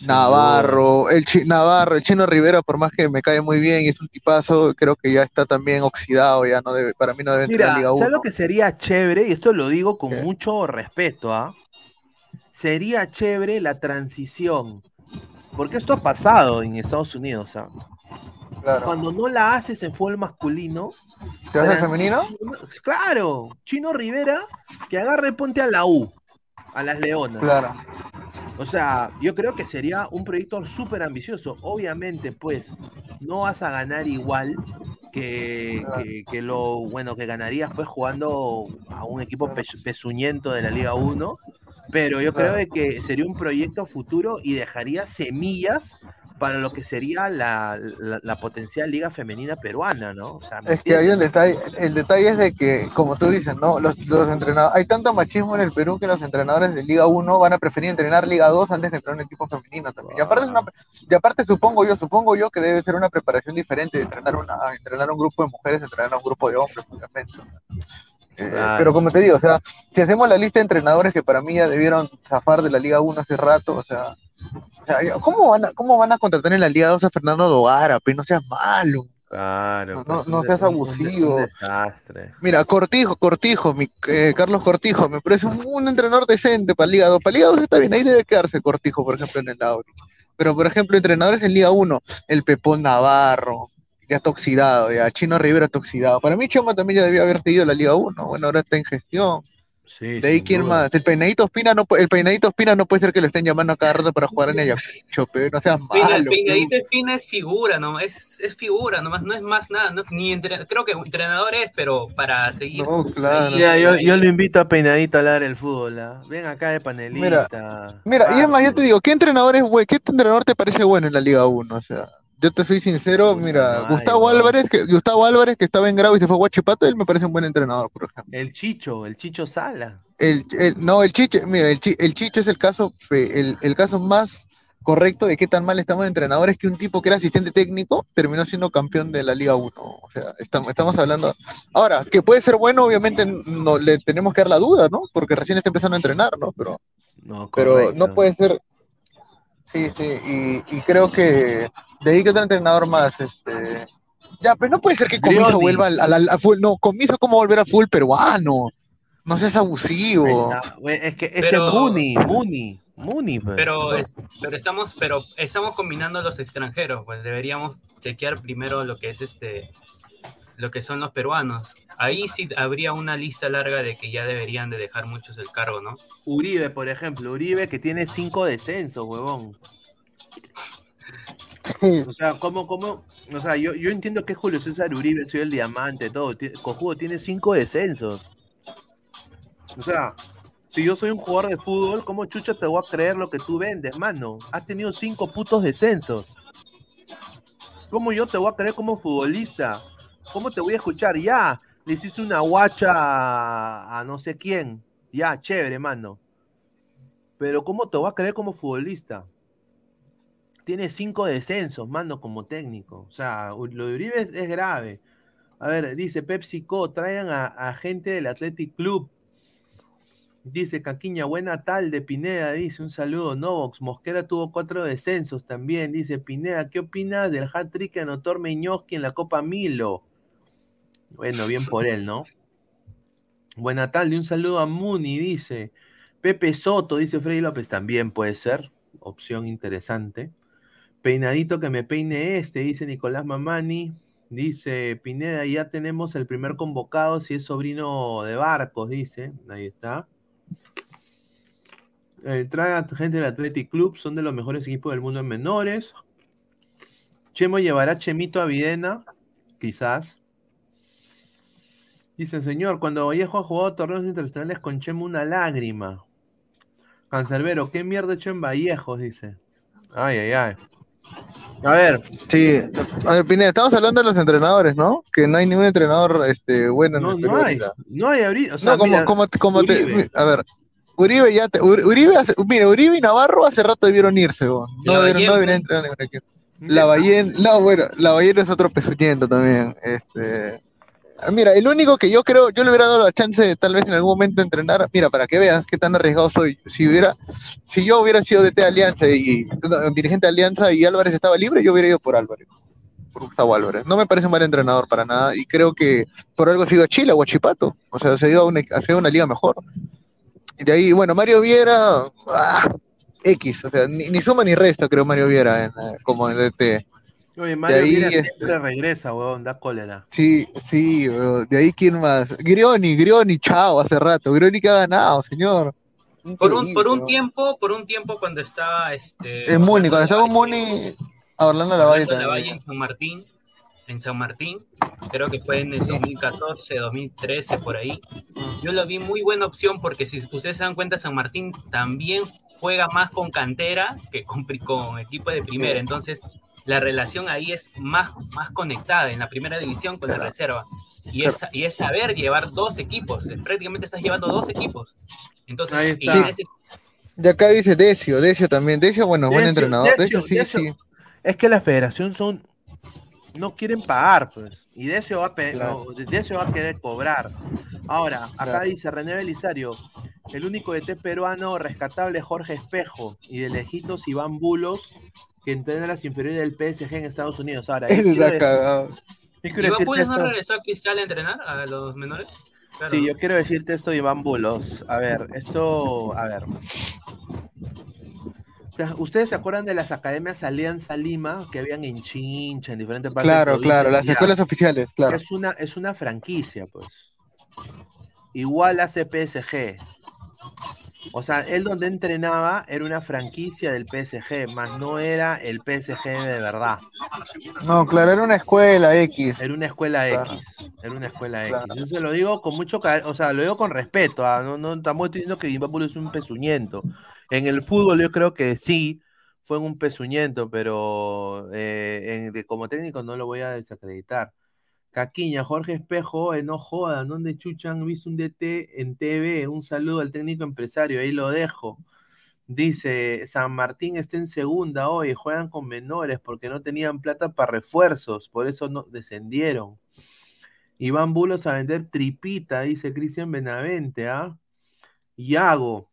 Navarro, el chi- Navarro, el Chino Rivera, por más que me cae muy bien y es un tipazo, creo que ya está también oxidado, ya no debe, para mí no debe entrar Mira, en Liga ¿sabes 1. lo que sería chévere? Y esto lo digo con ¿Qué? mucho respeto, ¿ah? Sería chévere la transición. Porque esto ha pasado en Estados Unidos, ¿ah? Claro. Cuando no la haces en fútbol masculino. ¿Te vas al femenino? Claro, Chino Rivera, que agarre ponte a la U, a las Leonas. Claro. O sea, yo creo que sería un proyecto súper ambicioso. Obviamente, pues, no vas a ganar igual que, que- que lo bueno que ganarías pues jugando a un equipo pe- pezuñento de la Liga 1. Pero yo creo Claro. que sería un proyecto futuro y dejaría semillas para lo que sería la, la- la potencial liga femenina peruana, ¿no? O sea, ¿me Es que hay un detalle, el detalle es de que, como tú dices, ¿no? Los, los entrenadores, hay tanto machismo en el Perú que los entrenadores de Liga 1 van a preferir entrenar Liga 2 antes de entrenar un equipo femenino también. Y aparte, es una- y aparte supongo yo, supongo yo que debe ser una preparación diferente de entrenar, una, a entrenar a un grupo de mujeres, entrenar a un grupo de hombres, obviamente. Eh, Claro. Pero como te digo, o sea, si hacemos la lista de entrenadores que para mí ya debieron zafar de la Liga 1 hace rato, o sea, o sea, ¿cómo van a, cómo van a contratar en la Liga 2 a Fernando Dogara? Pues no seas malo. Claro, No, pues, no- seas abusivo. Un desastre. Mira, Cortijo, Cortijo, mi, eh, Carlos Cortijo, me parece un, un entrenador decente para Liga 2. Para Liga 2 está bien, ahí debe quedarse Cortijo, por ejemplo, en el Audi. Pero, por ejemplo, entrenadores en Liga 1, el Pepón Navarro, ya está oxidado, ya. Chino Rivera está oxidado. Para mí, Choma también ya debía haber seguido la Liga 1. Bueno, ahora está en gestión. Sí, De ahí, ¿quién duda. más? El peinadito Espina no, el peinadito Espina no puede ser que lo estén llamando a cada rato para jugar en Ayacucho, pe, no seas malo. Peinadito Espina es figura, ¿no? Es, es figura, nomás, no es más nada. No, ni entre- creo que entrenador es, pero para seguir. No, claro. Ya, yo, yo lo invito a Peinadito a hablar el fútbol. ¿ah? Ven acá de panelista. Mira, y es más, yo te digo, ¿qué entrenador es buen- ¿Qué entrenador te parece bueno en la Liga 1? O sea, yo te soy sincero, mira, Gustavo. Álvarez, que, Gustavo Álvarez, que estaba en Grau y se fue a Huachipato, él me parece un buen entrenador, por ejemplo. El Chicho, el Chicho Sala. El, el- no, el Chicho, mira, el, el Chicho es el caso, el, el caso más correcto de qué tan mal estamos de entrenadores que un tipo que era asistente técnico terminó siendo campeón de la Liga 1. O sea, estamos, estamos hablando. Ahora, que puede ser bueno, obviamente no le tenemos que dar la duda, ¿no? Porque recién está empezando a entrenar, ¿no? Pero, No, pero no puede ser. Sí, sí, y, y creo que de ahí que otro entrenador más, este. Ya, pero no puede ser que Comiso Grioni. vuelva al, al, al- a full, no, Comiso cómo volver a full peruano. No seas abusivo. Es que ese Pero- Muni, Muni, Muni. pues. Pero, es- pero estamos, pero estamos combinando los extranjeros, pues deberíamos chequear primero lo que es este, lo que son los peruanos. Ahí sí habría una lista larga de que ya deberían de dejar muchos el cargo, ¿no? Uribe, por ejemplo, Uribe que tiene cinco descensos, huevón. O sea, ¿cómo, cómo? O sea, yo, yo entiendo que es Julio César Uribe, soy el diamante, todo. Cojudo tiene cinco descensos. O sea, si yo soy un jugador de fútbol, ¿cómo chucha te voy a creer lo que tú vendes, mano? Has tenido cinco putos descensos. ¿Cómo yo te voy a creer como futbolista? ¿Cómo te voy a escuchar? Ya, le hiciste una guacha a no sé quién. Ya, chévere, mano. Pero ¿cómo te voy a creer como futbolista? Tiene cinco descensos, mano, como técnico. O sea, lo de Uribe es, grave. A ver, dice PepsiCo, traigan a, a gente del Athletic Club. Dice Caquiña, buena tal de Pineda, dice un saludo. Novox, Mosquera tuvo cuatro descensos también. Dice Pineda, ¿qué opinas del hat-trick que anotó Ormeñoski en la Copa Milo? Bueno, bien por él, ¿no? Buena tarde, un saludo a Muni, dice. Pepe Soto, dice Freddy López, también puede ser. Opción interesante. Peinadito que me peine este, dice Nicolás Mamani. Dice Pineda, ya tenemos el primer convocado, si es sobrino de Barcos, dice. Ahí está. Eh, trae a gente del Athletic Club, son de los mejores equipos del mundo en menores. Chemo llevará Chemito a Videna, quizás. Dice, señor, cuando Vallejo ha jugado torneos internacionales con Chemo, una lágrima. Cancerbero, ¿qué mierda he hecho en Vallejos? Dice. Ay, ay, ay. A ver. Sí, a ver, Pineda, estamos hablando de los entrenadores, ¿no? Que no hay ningún entrenador este, bueno en No, el Perú no hay. ahorita. No hay ahorita. O sea, no, como, mira, como, como te- a ver, Uribe ya te, Ur- Uribe, hace- mira, Uribe y Navarro hace rato debieron irse, weón. no, La debieron, no deberían entrar en ningún equipo. La Ballén, no, bueno, la Ballén es otro pezuñento también. Este, mira, el único que yo creo, yo le hubiera dado la chance de tal vez en algún momento entrenar, mira, para que veas qué tan arriesgado soy. Si hubiera, si yo hubiera sido DT de Alianza y dirigente de Alianza y Álvarez estaba libre, yo hubiera ido por Álvarez, por Gustavo Álvarez. No me parece un mal entrenador para nada y creo que por algo ha ido a Chile, a Huachipato, o sea, se ha ido a una, una liga mejor. Y de ahí, bueno, Mario Viera, ah, X, o sea, ni, ni suma ni resta, creo, Mario Viera, en, eh, como en DT. Oye, Mario ahí, Viera este- siempre regresa, weón, da cólera. Sí, sí, weón, de ahí quién más. Grioni, Grioni, chao, hace rato. Grioni que ha ganado, señor. Por un, por un tiempo, por un tiempo cuando estaba este. En Muni, cuando estaba en Muni, a Orlando la Valle Orlando Lavalle también. en San Martín, en San Martín, creo que fue en el 2014, 2013, por ahí. Yo lo vi muy buena opción porque si ustedes se dan cuenta, San Martín también juega más con cantera que con, con equipo de primera. Entonces, la relación ahí es más, más conectada en la primera división con la reserva. Y es, y es saber llevar dos equipos. Prácticamente estás llevando dos equipos. Entonces, Ahí y está. ese- Y acá dice Decio, Decio también. Decio, bueno, buen entrenador. Decio, Decio, sí, Decio. sí. Es que la federación son. No quieren pagar, pues. Y Decio va a, pe- Claro. no, Decio va a querer cobrar. Ahora, acá Claro. dice René Belisario: el único DT peruano rescatable es Jorge Espejo y de lejitos Iván Bulos, que entrena las inferiores del PSG en Estados Unidos. Ahora, está de- cagado. ¿Iván Pulis no regresó a Cristal a entrenar a los menores? Claro. Sí, yo quiero decirte esto, Iván Bulos. A ver, esto, a ver. ¿Te- ¿Ustedes se acuerdan de las academias Alianza Lima que habían en Chincha, en diferentes partes? de Claro, claro, las Ya. escuelas oficiales, claro. Es una, es una franquicia, pues. Igual hace PSG. O sea, él donde entrenaba era una franquicia del PSG, más no era el PSG de verdad. No, claro, era una escuela X. Era una escuela Claro. X. Era una escuela X. Yo se lo digo con mucho o sea, lo digo con respeto. ah, No, no estamos diciendo que Liverpool es un pezuñento. En el fútbol yo creo que sí, fue un pezuñento, pero eh, en- de- como técnico no lo voy a desacreditar. Caquiña, Jorge Espejo, no jodan, ¿dónde chuchan visto un DT en TV? Un saludo al técnico empresario, ahí lo dejo. Dice, San Martín está en segunda hoy, juegan con menores porque no tenían plata para refuerzos, por eso no descendieron. Iván Bulos a vender tripita, dice Cristian Benavente, ¿ah? Yago.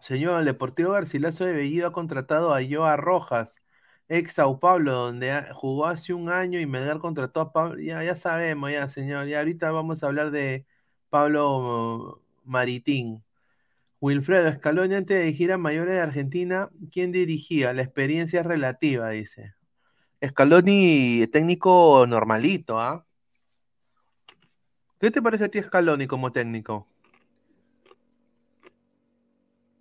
Señor, el Deportivo Garcilaso de Bellido ha contratado a Joa Rojas, ex Sao Paulo, donde jugó hace un año y Melgar contrató a Pablo. Ya, ya sabemos, ya, señor. Ya ahorita vamos a hablar de Pablo Maritín. Wilfredo Scaloni, antes de dirigir a mayores de Argentina, ¿quién dirigía? La experiencia es relativa, dice. Scaloni, técnico normalito, ¿ah? ¿Qué te parece a ti Scaloni como técnico?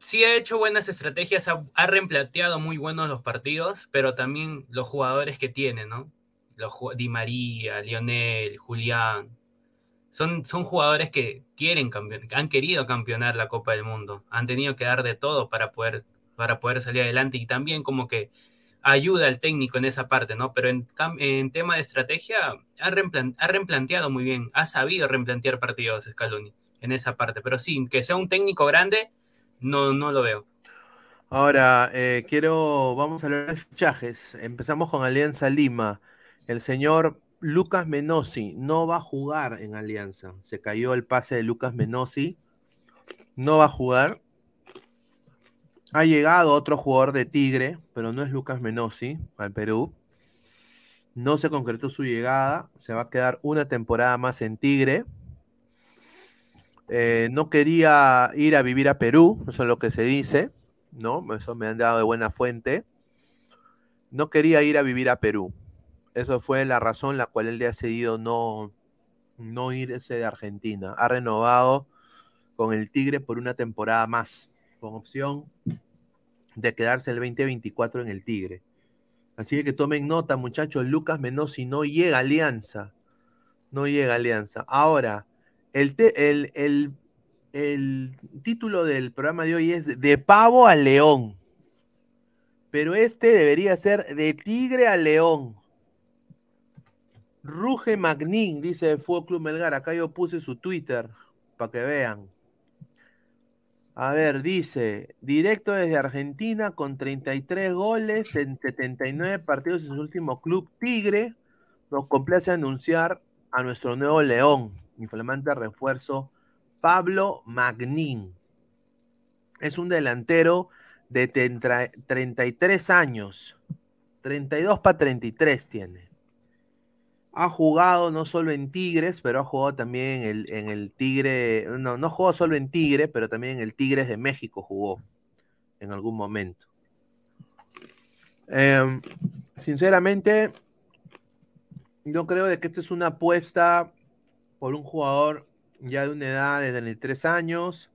Sí ha hecho buenas estrategias, ha, ha replanteado muy buenos los partidos, pero también los jugadores que tiene, ¿no? Los, Di María, Lionel, Julián. Son, son jugadores que quieren han querido campeonar la Copa del Mundo. Han tenido que dar de todo para poder, para poder salir adelante y también como que ayuda al técnico en esa parte, ¿no? Pero en, en tema de estrategia ha, replan- ha replanteado muy bien, ha sabido replantear partidos Scaloni en esa parte, pero sí, que sea un técnico grande, no, no lo veo. Ahora, eh, quiero, vamos a hablar de fichajes. Empezamos con Alianza Lima. El señor Lucas Menosi no va a jugar en Alianza. Se cayó el pase de Lucas Menosi. No va a jugar. Ha llegado otro jugador de Tigre, pero no es Lucas Menosi al Perú. No se concretó su llegada. Se va a quedar una temporada más en Tigre. Eh, no quería ir a vivir a Perú, eso es lo que se dice, ¿no? Eso me han dado de buena fuente. No quería ir a vivir a Perú. Eso fue la razón la cual él le ha decidido no, no irse de Argentina. Ha renovado con el Tigre por una temporada más, con opción de quedarse el 2024 en el Tigre. Así que tomen nota, muchachos. Lucas Menosi no llega a Alianza. No llega Alianza. Ahora, el, el, el- el título del programa de hoy es De pavo a león. Pero este debería ser De tigre a león. Ruge Magnin, dice el Fútbol Club Melgar. Acá yo puse su Twitter para que vean. A ver, dice, directo desde Argentina con 33 goles en 79 partidos en su último club Tigre. Nos complace anunciar a nuestro nuevo león, mi flamante refuerzo, Pablo Magnin. Es un delantero de tentra- 33 años, 32 para 33 tiene. Ha jugado no solo en Tigres, pero ha jugado también en el, en el Tigre, no, no jugó solo en Tigre, pero también en el Tigres de México jugó en algún momento. Em, sinceramente, yo creo de que esta es una apuesta por un jugador ya de una edad de 33 años.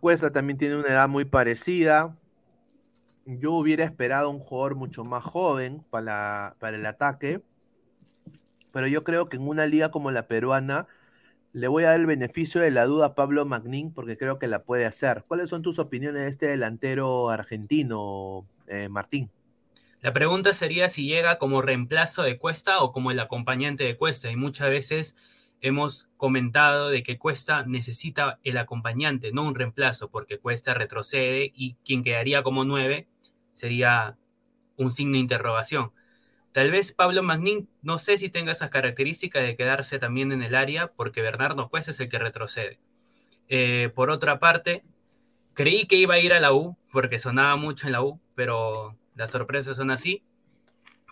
Cuesta también tiene una edad muy parecida. Yo hubiera esperado un jugador mucho más joven para, para el ataque. Pero yo creo que en una liga como la peruana le voy a dar el beneficio de la duda a Pablo Magnin porque creo que la puede hacer. ¿Cuáles son tus opiniones de este delantero argentino, eh, Martín? La pregunta sería si llega como reemplazo de Cuesta o como el acompañante de Cuesta. Y muchas veces hemos comentado de que Cuesta necesita el acompañante, no un reemplazo, porque Cuesta retrocede y quien quedaría como nueve sería un signo de interrogación. Tal vez Pablo Magnin, no sé si tenga esas características de quedarse también en el área, porque Bernardo Cuesta es el que retrocede. Eh, por otra parte, creí que iba a ir a la U, porque sonaba mucho en la U, pero las sorpresas son así.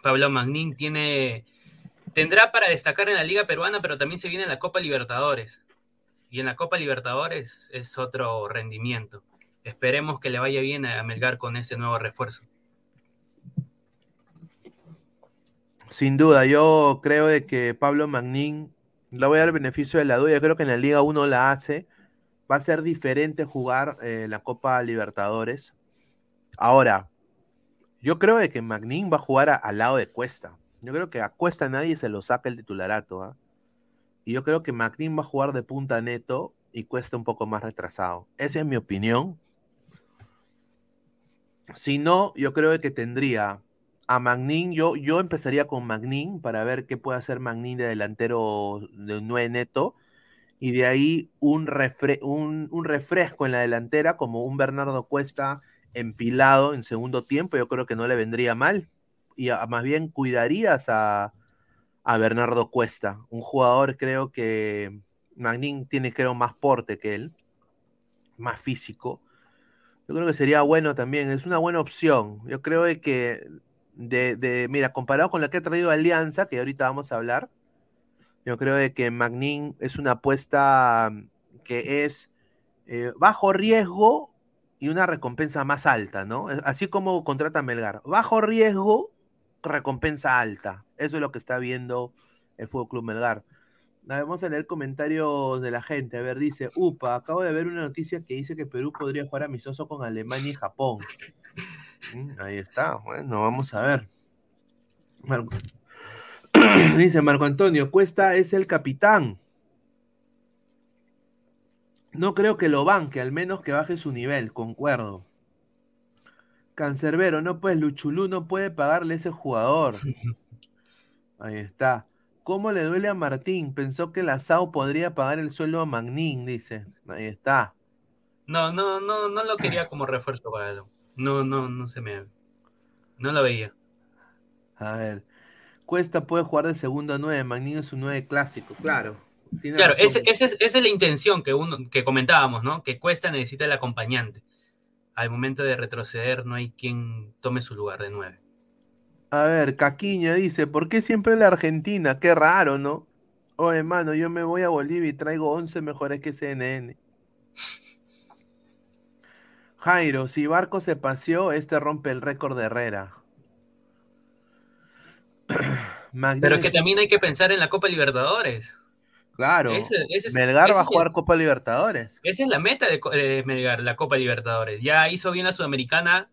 Pablo Magnin tiene, tendrá para destacar en la Liga Peruana, pero también se viene en la Copa Libertadores. Y en la Copa Libertadores es otro rendimiento. esperemos que le vaya bien a Melgar con ese nuevo refuerzo. Sin duda, yo creo de que Pablo Magnín, le voy a dar el beneficio de la duda, yo creo que en la Liga 1 la hace, va a ser diferente jugar eh, la Copa Libertadores. Ahora, yo creo de que Magnín va a jugar al lado de Cuesta. Yo creo que a Cuesta nadie se lo saca el titularato. ¿ah? Y yo creo que Magnín va a jugar de punta neto y Cuesta un poco más retrasado. Esa es mi opinión. Si no, yo creo que tendría a Magnín, yo, yo empezaría con Magnín para ver qué puede hacer Magnín de delantero de un 9 neto. Y de ahí un, refre- un, un refresco en la delantera, como un Bernardo Cuesta empilado en segundo tiempo, yo creo que no le vendría mal. Y a- más bien cuidarías a, a Bernardo Cuesta, un jugador creo que Magnín tiene creo más porte que él, más físico. Yo creo que sería bueno también, es una buena opción. Yo creo que, de, mira, comparado con la que ha traído Alianza, que ahorita vamos a hablar, yo creo de que Magnin es una apuesta que es eh, bajo riesgo y una recompensa más alta, ¿no? Es- Así como contrata Melgar. Bajo riesgo, recompensa alta. Eso es lo que está viendo el Fútbol Club Melgar. Vamos a leer comentarios de la gente. A ver, dice, upa, acabo de ver una noticia que dice que Perú podría jugar amistoso con Alemania y Japón. Mm, Ahí está, bueno, vamos a ver. Dice Marco Antonio, Cuesta es el capitán. No creo que lo banque, al menos que baje su nivel, concuerdo. Cancerbero, no pues Luchulú no puede pagarle a ese jugador. Ahí está. ¿Cómo le duele a Martín? Pensó que la SAO podría pagar el sueldo a Magnín, dice. Ahí está. No, no, no, no lo quería como refuerzo para él. No, no, no se me. No lo veía. A ver. Cuesta puede jugar de segundo 9, Magnín es un 9 clásico, claro. Tiene Claro, es- esa es la intención que uno que comentábamos, ¿no? Que Cuesta necesita el acompañante. Al momento de retroceder no hay quien tome su lugar de nueve. A ver, Caquiña dice, ¿por qué siempre la Argentina? Qué raro, ¿no? Oye, mano, yo me voy a Bolivia y traigo 11 mejores que CNN. Jairo, si Barco se paseó, este rompe el récord de Herrera. Pero es que también hay que pensar en la Copa Libertadores. Claro, Ese- ese es- Melgar va a jugar Copa Libertadores. Esa es la meta de, Melgar, la Copa Libertadores. Ya hizo bien la Sudamericana,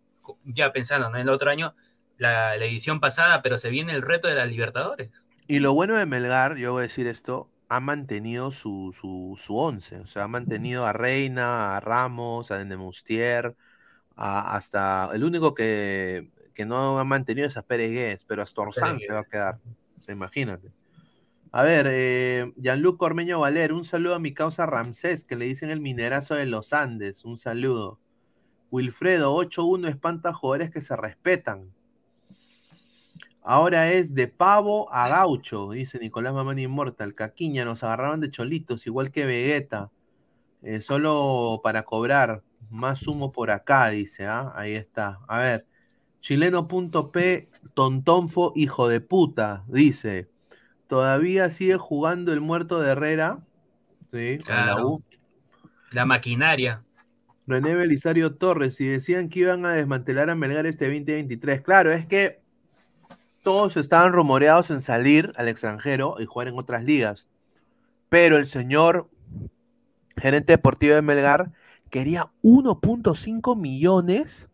ya pensando ¿no? en el otro año, la, la edición pasada, pero se viene el reto de la Libertadores. Y lo bueno de Melgar, yo voy a decir esto, ha mantenido su, su, su once. O sea, ha mantenido a Reina, a Ramos, a Nemustier, a- hasta el único que, que no ha mantenido es a Pérez pero hasta Orsán se va a quedar. Imagínate. A ver, eh, Gianluca Ormeño Valer, un saludo a mi causa Ramsés, que le dicen el minerazo de los Andes. Un saludo. Wilfredo, 8-1 espanta jugadores que se respetan. Ahora es de pavo a gaucho, dice Nicolás Mamán Inmortal. Caquiña, nos agarraban de cholitos, igual que Vegeta. Eh, solo para cobrar. Más humo por acá, dice. ¿ah? Ahí está. A ver. Chileno.p, tontonfo, hijo de puta, dice. Todavía sigue jugando el muerto de Herrera. Sí, la. U. La maquinaria. René Belisario Torres, y decían que iban a desmantelar a Melgar este 2023. Claro, es que todos estaban rumoreados en salir al extranjero y jugar en otras ligas. Pero el señor gerente deportivo de Melgar quería 1.5 millones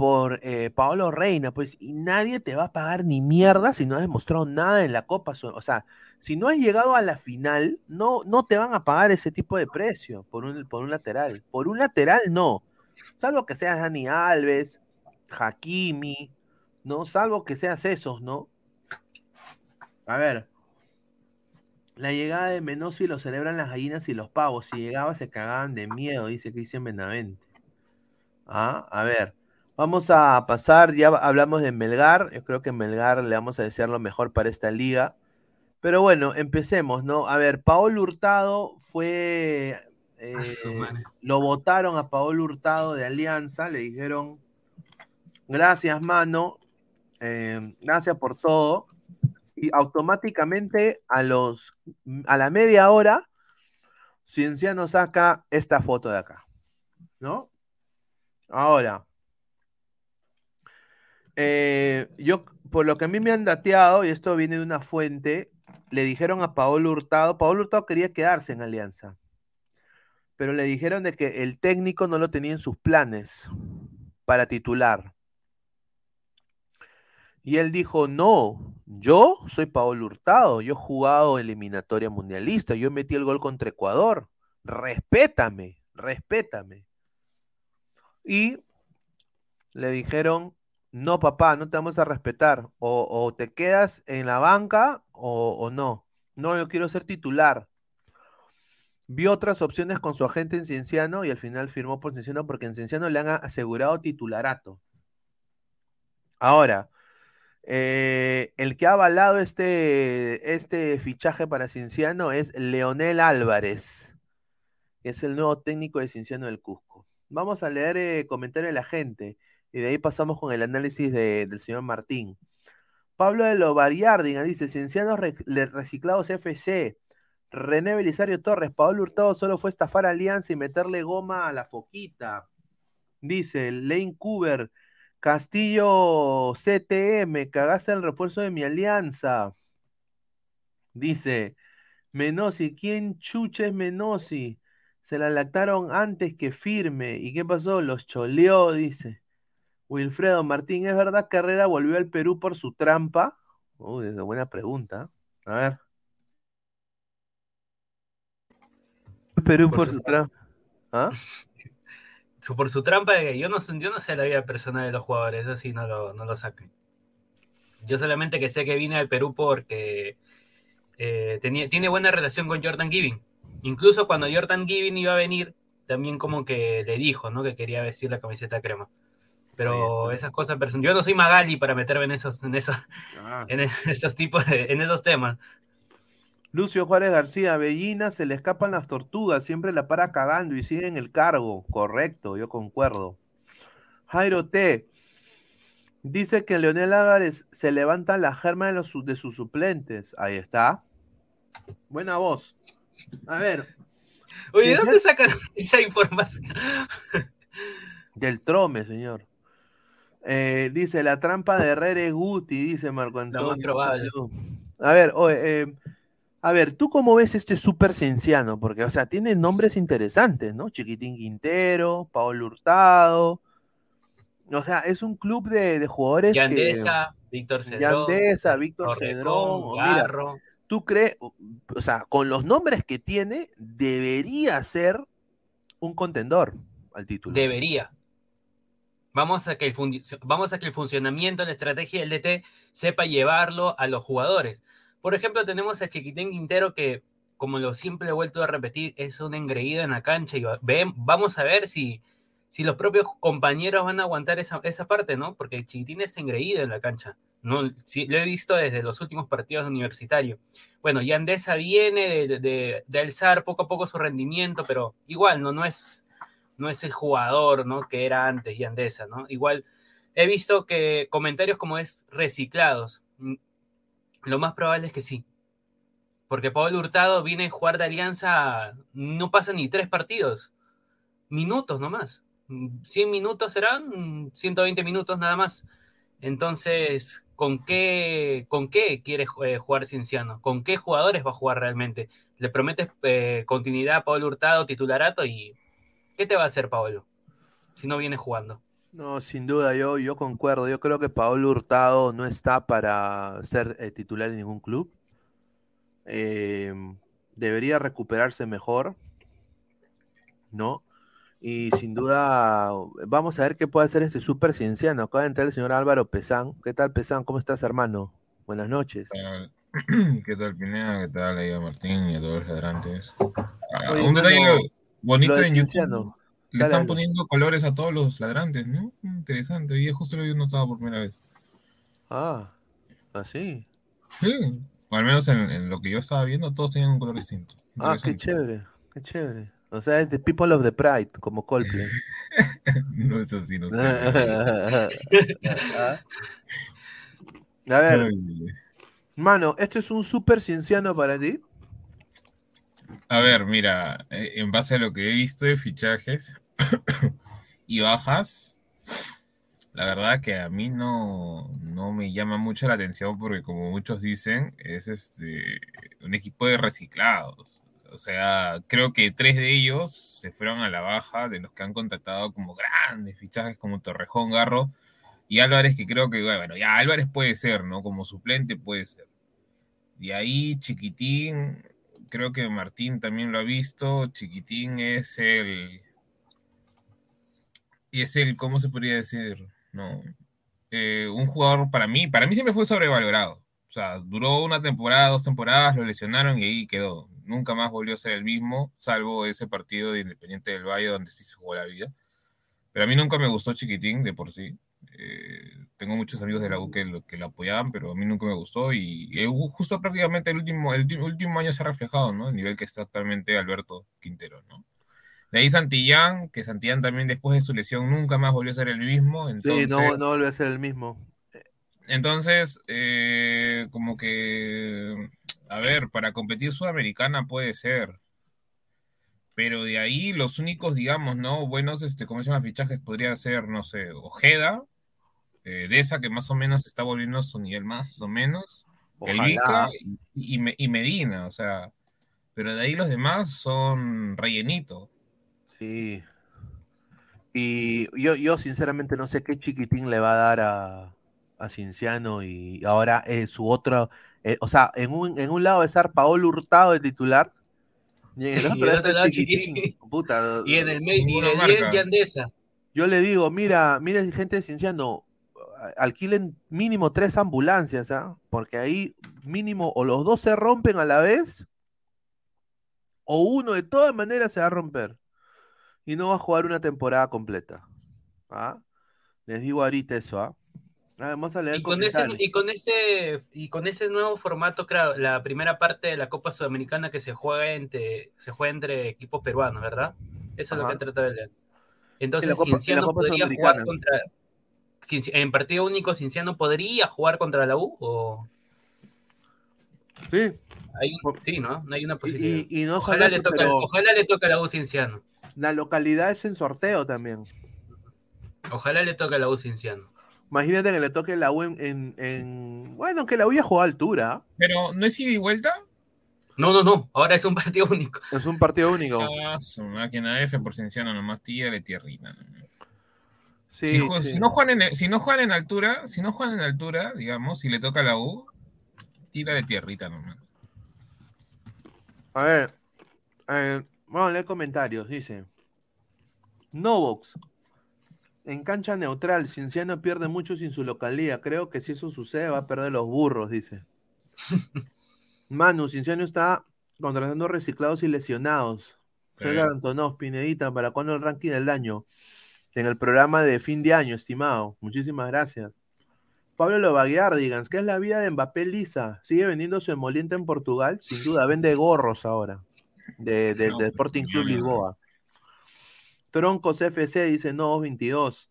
por eh, Paolo Reina, pues, y nadie te va a pagar ni mierda si no has demostrado nada en la Copa. O sea, si no has llegado a la final, no, no te van a pagar ese tipo de precio por un, por un lateral. Por un lateral, no. Salvo que seas Dani Alves, Hakimi, ¿no? Salvo que seas esos, ¿no? A ver. La llegada de Menossi lo celebran las gallinas y los pavos. Si llegaba se cagaban de miedo, dice Cristian Benavente. Ah, a ver. Vamos a pasar, ya hablamos de Melgar. Yo creo que Melgar le vamos a desear lo mejor para esta liga. Pero bueno, empecemos, ¿no? A ver, Paolo Hurtado fue. eh, lo votaron a Paolo Hurtado de Alianza, le dijeron, gracias, mano, eh, gracias por todo. Y automáticamente a los a la media hora, Cienciano saca esta foto de acá, ¿no? Ahora, eh, yo, por lo que a mí me han dateado, y esto viene de una fuente, le dijeron a Paolo Hurtado, Paolo Hurtado quería quedarse en Alianza, pero le dijeron de que el técnico no lo tenía en sus planes para titular. Y él dijo, no, yo soy Paolo Hurtado, yo he jugado eliminatoria mundialista, yo metí el gol contra Ecuador, respétame, respétame. Y le dijeron, no papá, no te vamos a respetar, o, te quedas en la banca o, o no. No, yo quiero ser titular. Vio otras opciones con su agente en Cienciano y al final firmó por Cienciano porque en Cienciano le han asegurado titularato. Ahora, eh, el que ha avalado este, este fichaje para Cienciano es Leonel Álvarez, que es el nuevo técnico de Cienciano del Cusco. Vamos a leer eh, comentarios de la gente y de ahí pasamos con el análisis de- del señor Martín. Pablo de Lovariardin dice: Ciencianos reciclados FC. René Belisario Torres, Pablo Hurtado solo fue estafar Alianza y meterle goma a la foquita. Dice Lane Cooper, Castillo CTM, cagaste el refuerzo de mi alianza. Dice Menosi, ¿quién chucha es Menosi? Se la lactaron antes que firme. ¿Y qué pasó? Los choleó, dice. Wilfredo Martín, ¿es verdad que Herrera volvió al Perú por su trampa? Uy, es una buena pregunta. A ver. Perú por, su trampa. ¿Ah? Por su trampa de que yo no, yo no sé la vida personal de los jugadores, eso sí no lo, no lo saquen. Yo solamente que sé que vine al Perú porque eh, tenía, tiene buena relación con Jordan Giving. Incluso cuando Jordan Giving iba a venir, también como que le dijo, ¿no? Que quería vestir la camiseta crema. Pero esas cosas personales. Yo no soy Magali para meterme en esos, en esos, Ah. en esos tipos de, en esos temas. Lucio Juárez García, Bellina, se le escapan las tortugas, siempre la para cagando y sigue en el cargo. Correcto, yo concuerdo. Jairo T. Dice que Leonel Álvarez se levanta la germa de, los, su- de sus suplentes. Ahí está. Buena voz. A ver. Oye, ¿de Ciencia- dónde sacan esa información? Del trome, señor. Eh, dice la trampa de Herrera es Guti, dice Marco Antonio. probable. A ver, oye, eh, a ver, ¿tú cómo ves este super cienciano? Porque, o sea, tiene nombres interesantes, ¿no? Chiquitín Quintero, Paolo Hurtado. O sea, es un club de, de jugadores Yandesa, Víctor que. Cedrón, Yandesa, Víctor Cedrón. Mira. ¿tú crees, o sea, con los nombres que tiene, debería ser un contendor al título? Debería. Vamos a, que el vamos a que el funcionamiento, la estrategia del DT sepa llevarlo a los jugadores. Por ejemplo, tenemos a Chiquitín Quintero que, como lo siempre he vuelto a repetir, es un engreído en la cancha y vamos a ver si, si los propios compañeros van a aguantar esa, esa parte, ¿no? Porque el Chiquitín es engreído en la cancha. No, sí, lo he visto desde los últimos partidos universitarios. Bueno, Yandesa viene de, de- de alzar poco a poco su rendimiento, pero igual, ¿no? No es, no es el jugador, ¿no? Que era antes Yandesa, ¿no? Igual he visto que comentarios como es reciclados. Mm, Lo más probable es que sí. Porque Pablo Hurtado viene a jugar de alianza, no pasa ni tres partidos. Minutos nomás. Mm, 100 minutos serán, mm, 120 minutos nada más. Entonces, ¿con qué, con qué quiere eh, jugar Cienciano? ¿Con qué jugadores va a jugar realmente? Le prometes eh, continuidad a Pablo Hurtado, titularato, y ¿qué te va a hacer Pablo si no viene jugando? No, sin duda, yo, yo concuerdo. Yo creo que Paolo Hurtado no está para ser eh, titular en ningún club. Eh, debería recuperarse mejor, ¿no? Y sin duda, vamos a ver qué puede hacer este super cienciano. Acaba de entrar el señor Álvaro Pesán. ¿Qué tal, Pesán? ¿Cómo estás, hermano? Buenas noches. ¿Qué tal, Pineda? ¿Qué tal, ahí a Martín y a todos los ladrantes? Ah, un detalle bonito en. YouTube. Le Dale, están poniendo colores a todos los ladrantes, ¿no? Interesante. Y justo lo he notado por primera vez. Ah, así. Sí. O al menos en, en lo que yo estaba viendo, todos tenían un color distinto. Ah, qué chévere, qué chévere. O sea, es The People of the Pride, como Coldplay. no es así, no sé. Ah. A ver, mano, ¿esto es un super cienciano para ti? A ver, mira, eh, en base a lo que he visto de fichajes y bajas, la verdad que a mí no, no me llama mucho la atención porque como muchos dicen, es este un equipo de reciclados. O sea, creo que tres de ellos se fueron a la baja de los que han contratado como grandes fichajes como Torrejón, Garro y Álvarez, que creo que, bueno, ya Álvarez puede ser, ¿no? Como suplente puede ser. Y ahí Chiquitín, creo que Martín también lo ha visto, Chiquitín es el... Y es el, ¿cómo se podría decir? No. Eh, un jugador para mí, para mí siempre fue sobrevalorado. O sea, duró una temporada, dos temporadas, lo lesionaron y ahí quedó. Nunca más volvió a ser el mismo, salvo ese partido de Independiente del Valle donde sí se jugó la vida. Pero a mí nunca me gustó Chiquitín de por sí. Eh, tengo muchos amigos de la U que lo, que lo apoyaban, pero a mí nunca me gustó y, justo prácticamente el último, el último año se ha reflejado, ¿no? El nivel que está actualmente Alberto Quintero, ¿no? De ahí Santillán, que Santillán también después de su lesión nunca más volvió a ser el mismo. Entonces, sí, no, no volvió a ser el mismo. Entonces, eh, como que, a ver, para competir Sudamericana puede ser. Pero de ahí los únicos, digamos, ¿no? Buenos, este, ¿cómo se llama? Fichajes podría ser, no sé, Ojeda, eh, de esa que más o menos está volviendo a su nivel más o menos. El Vica y, y, y Medina, o sea. Pero de ahí los demás son rellenito. Sí. Y yo, yo sinceramente no sé qué chiquitín le va a dar a, a Cinciano y ahora eh, su otro, eh, o sea, en un, en un lado va a estar Paolo Hurtado de titular y en el otro, Y el otro lado chiquitín. Chiquitín. Puta, Y en el medio, y Ninguno el marca. 10 Yandesa. yo le digo, mira, mira gente de Cinciano, alquilen mínimo tres ambulancias, ¿ah? Porque ahí mínimo o los dos se rompen a la vez o uno de todas maneras se va a romper y no va a jugar una temporada completa. ¿ah? Les digo ahorita eso, ¿ah? Vamos a leer Y con, ese, y, con ese, y con ese nuevo formato, claro, la primera parte de la Copa Sudamericana que se juega entre, se juega entre equipos peruanos, ¿verdad? Eso es lo que han tratado de leer. Entonces, la Copa- y la Copa podría jugar contra. En partido único, Cinciano podría jugar contra la U o. Sí. Hay un, sí, ¿no? No hay una posibilidad. y- y no ojalá, le toque, pero ojalá le toque a la U Cinciano. la localidad es en sorteo también. Ojalá le toque a la U Cinciano. Imagínate que le toque la U en, en- en- Bueno, que la U ya jugó a altura. Pero, ¿no es ida y vuelta? No, no, no. Ahora es un partido único. Es un partido único. Ah, su máquina F por Cienciano nomás, tírale tierrita. Sí, si, ju- sí. si no juegan en, si no juegan en altura, si no juegan en altura, digamos, si le toca la U, tira de tierrita nomás. A ver, eh, vamos a leer comentarios. Dice: Novox. En cancha neutral, Cienciano pierde mucho sin su localía. Creo que si eso sucede, va a perder los burros, dice. Manu, Cienciano está contratando reciclados y lesionados. Gerard Antonov, Pinedita, ¿para cuándo el ranking del año? En el programa de fin de año, estimado. Muchísimas gracias. Pablo Lovaguiardigans, ¿qué es la vida de Mbappé Lisa? ¿Sigue vendiendo su emoliente en Portugal? Sin duda, vende gorros ahora. De, Sporting Club. Lisboa. Troncos FC dice no 22.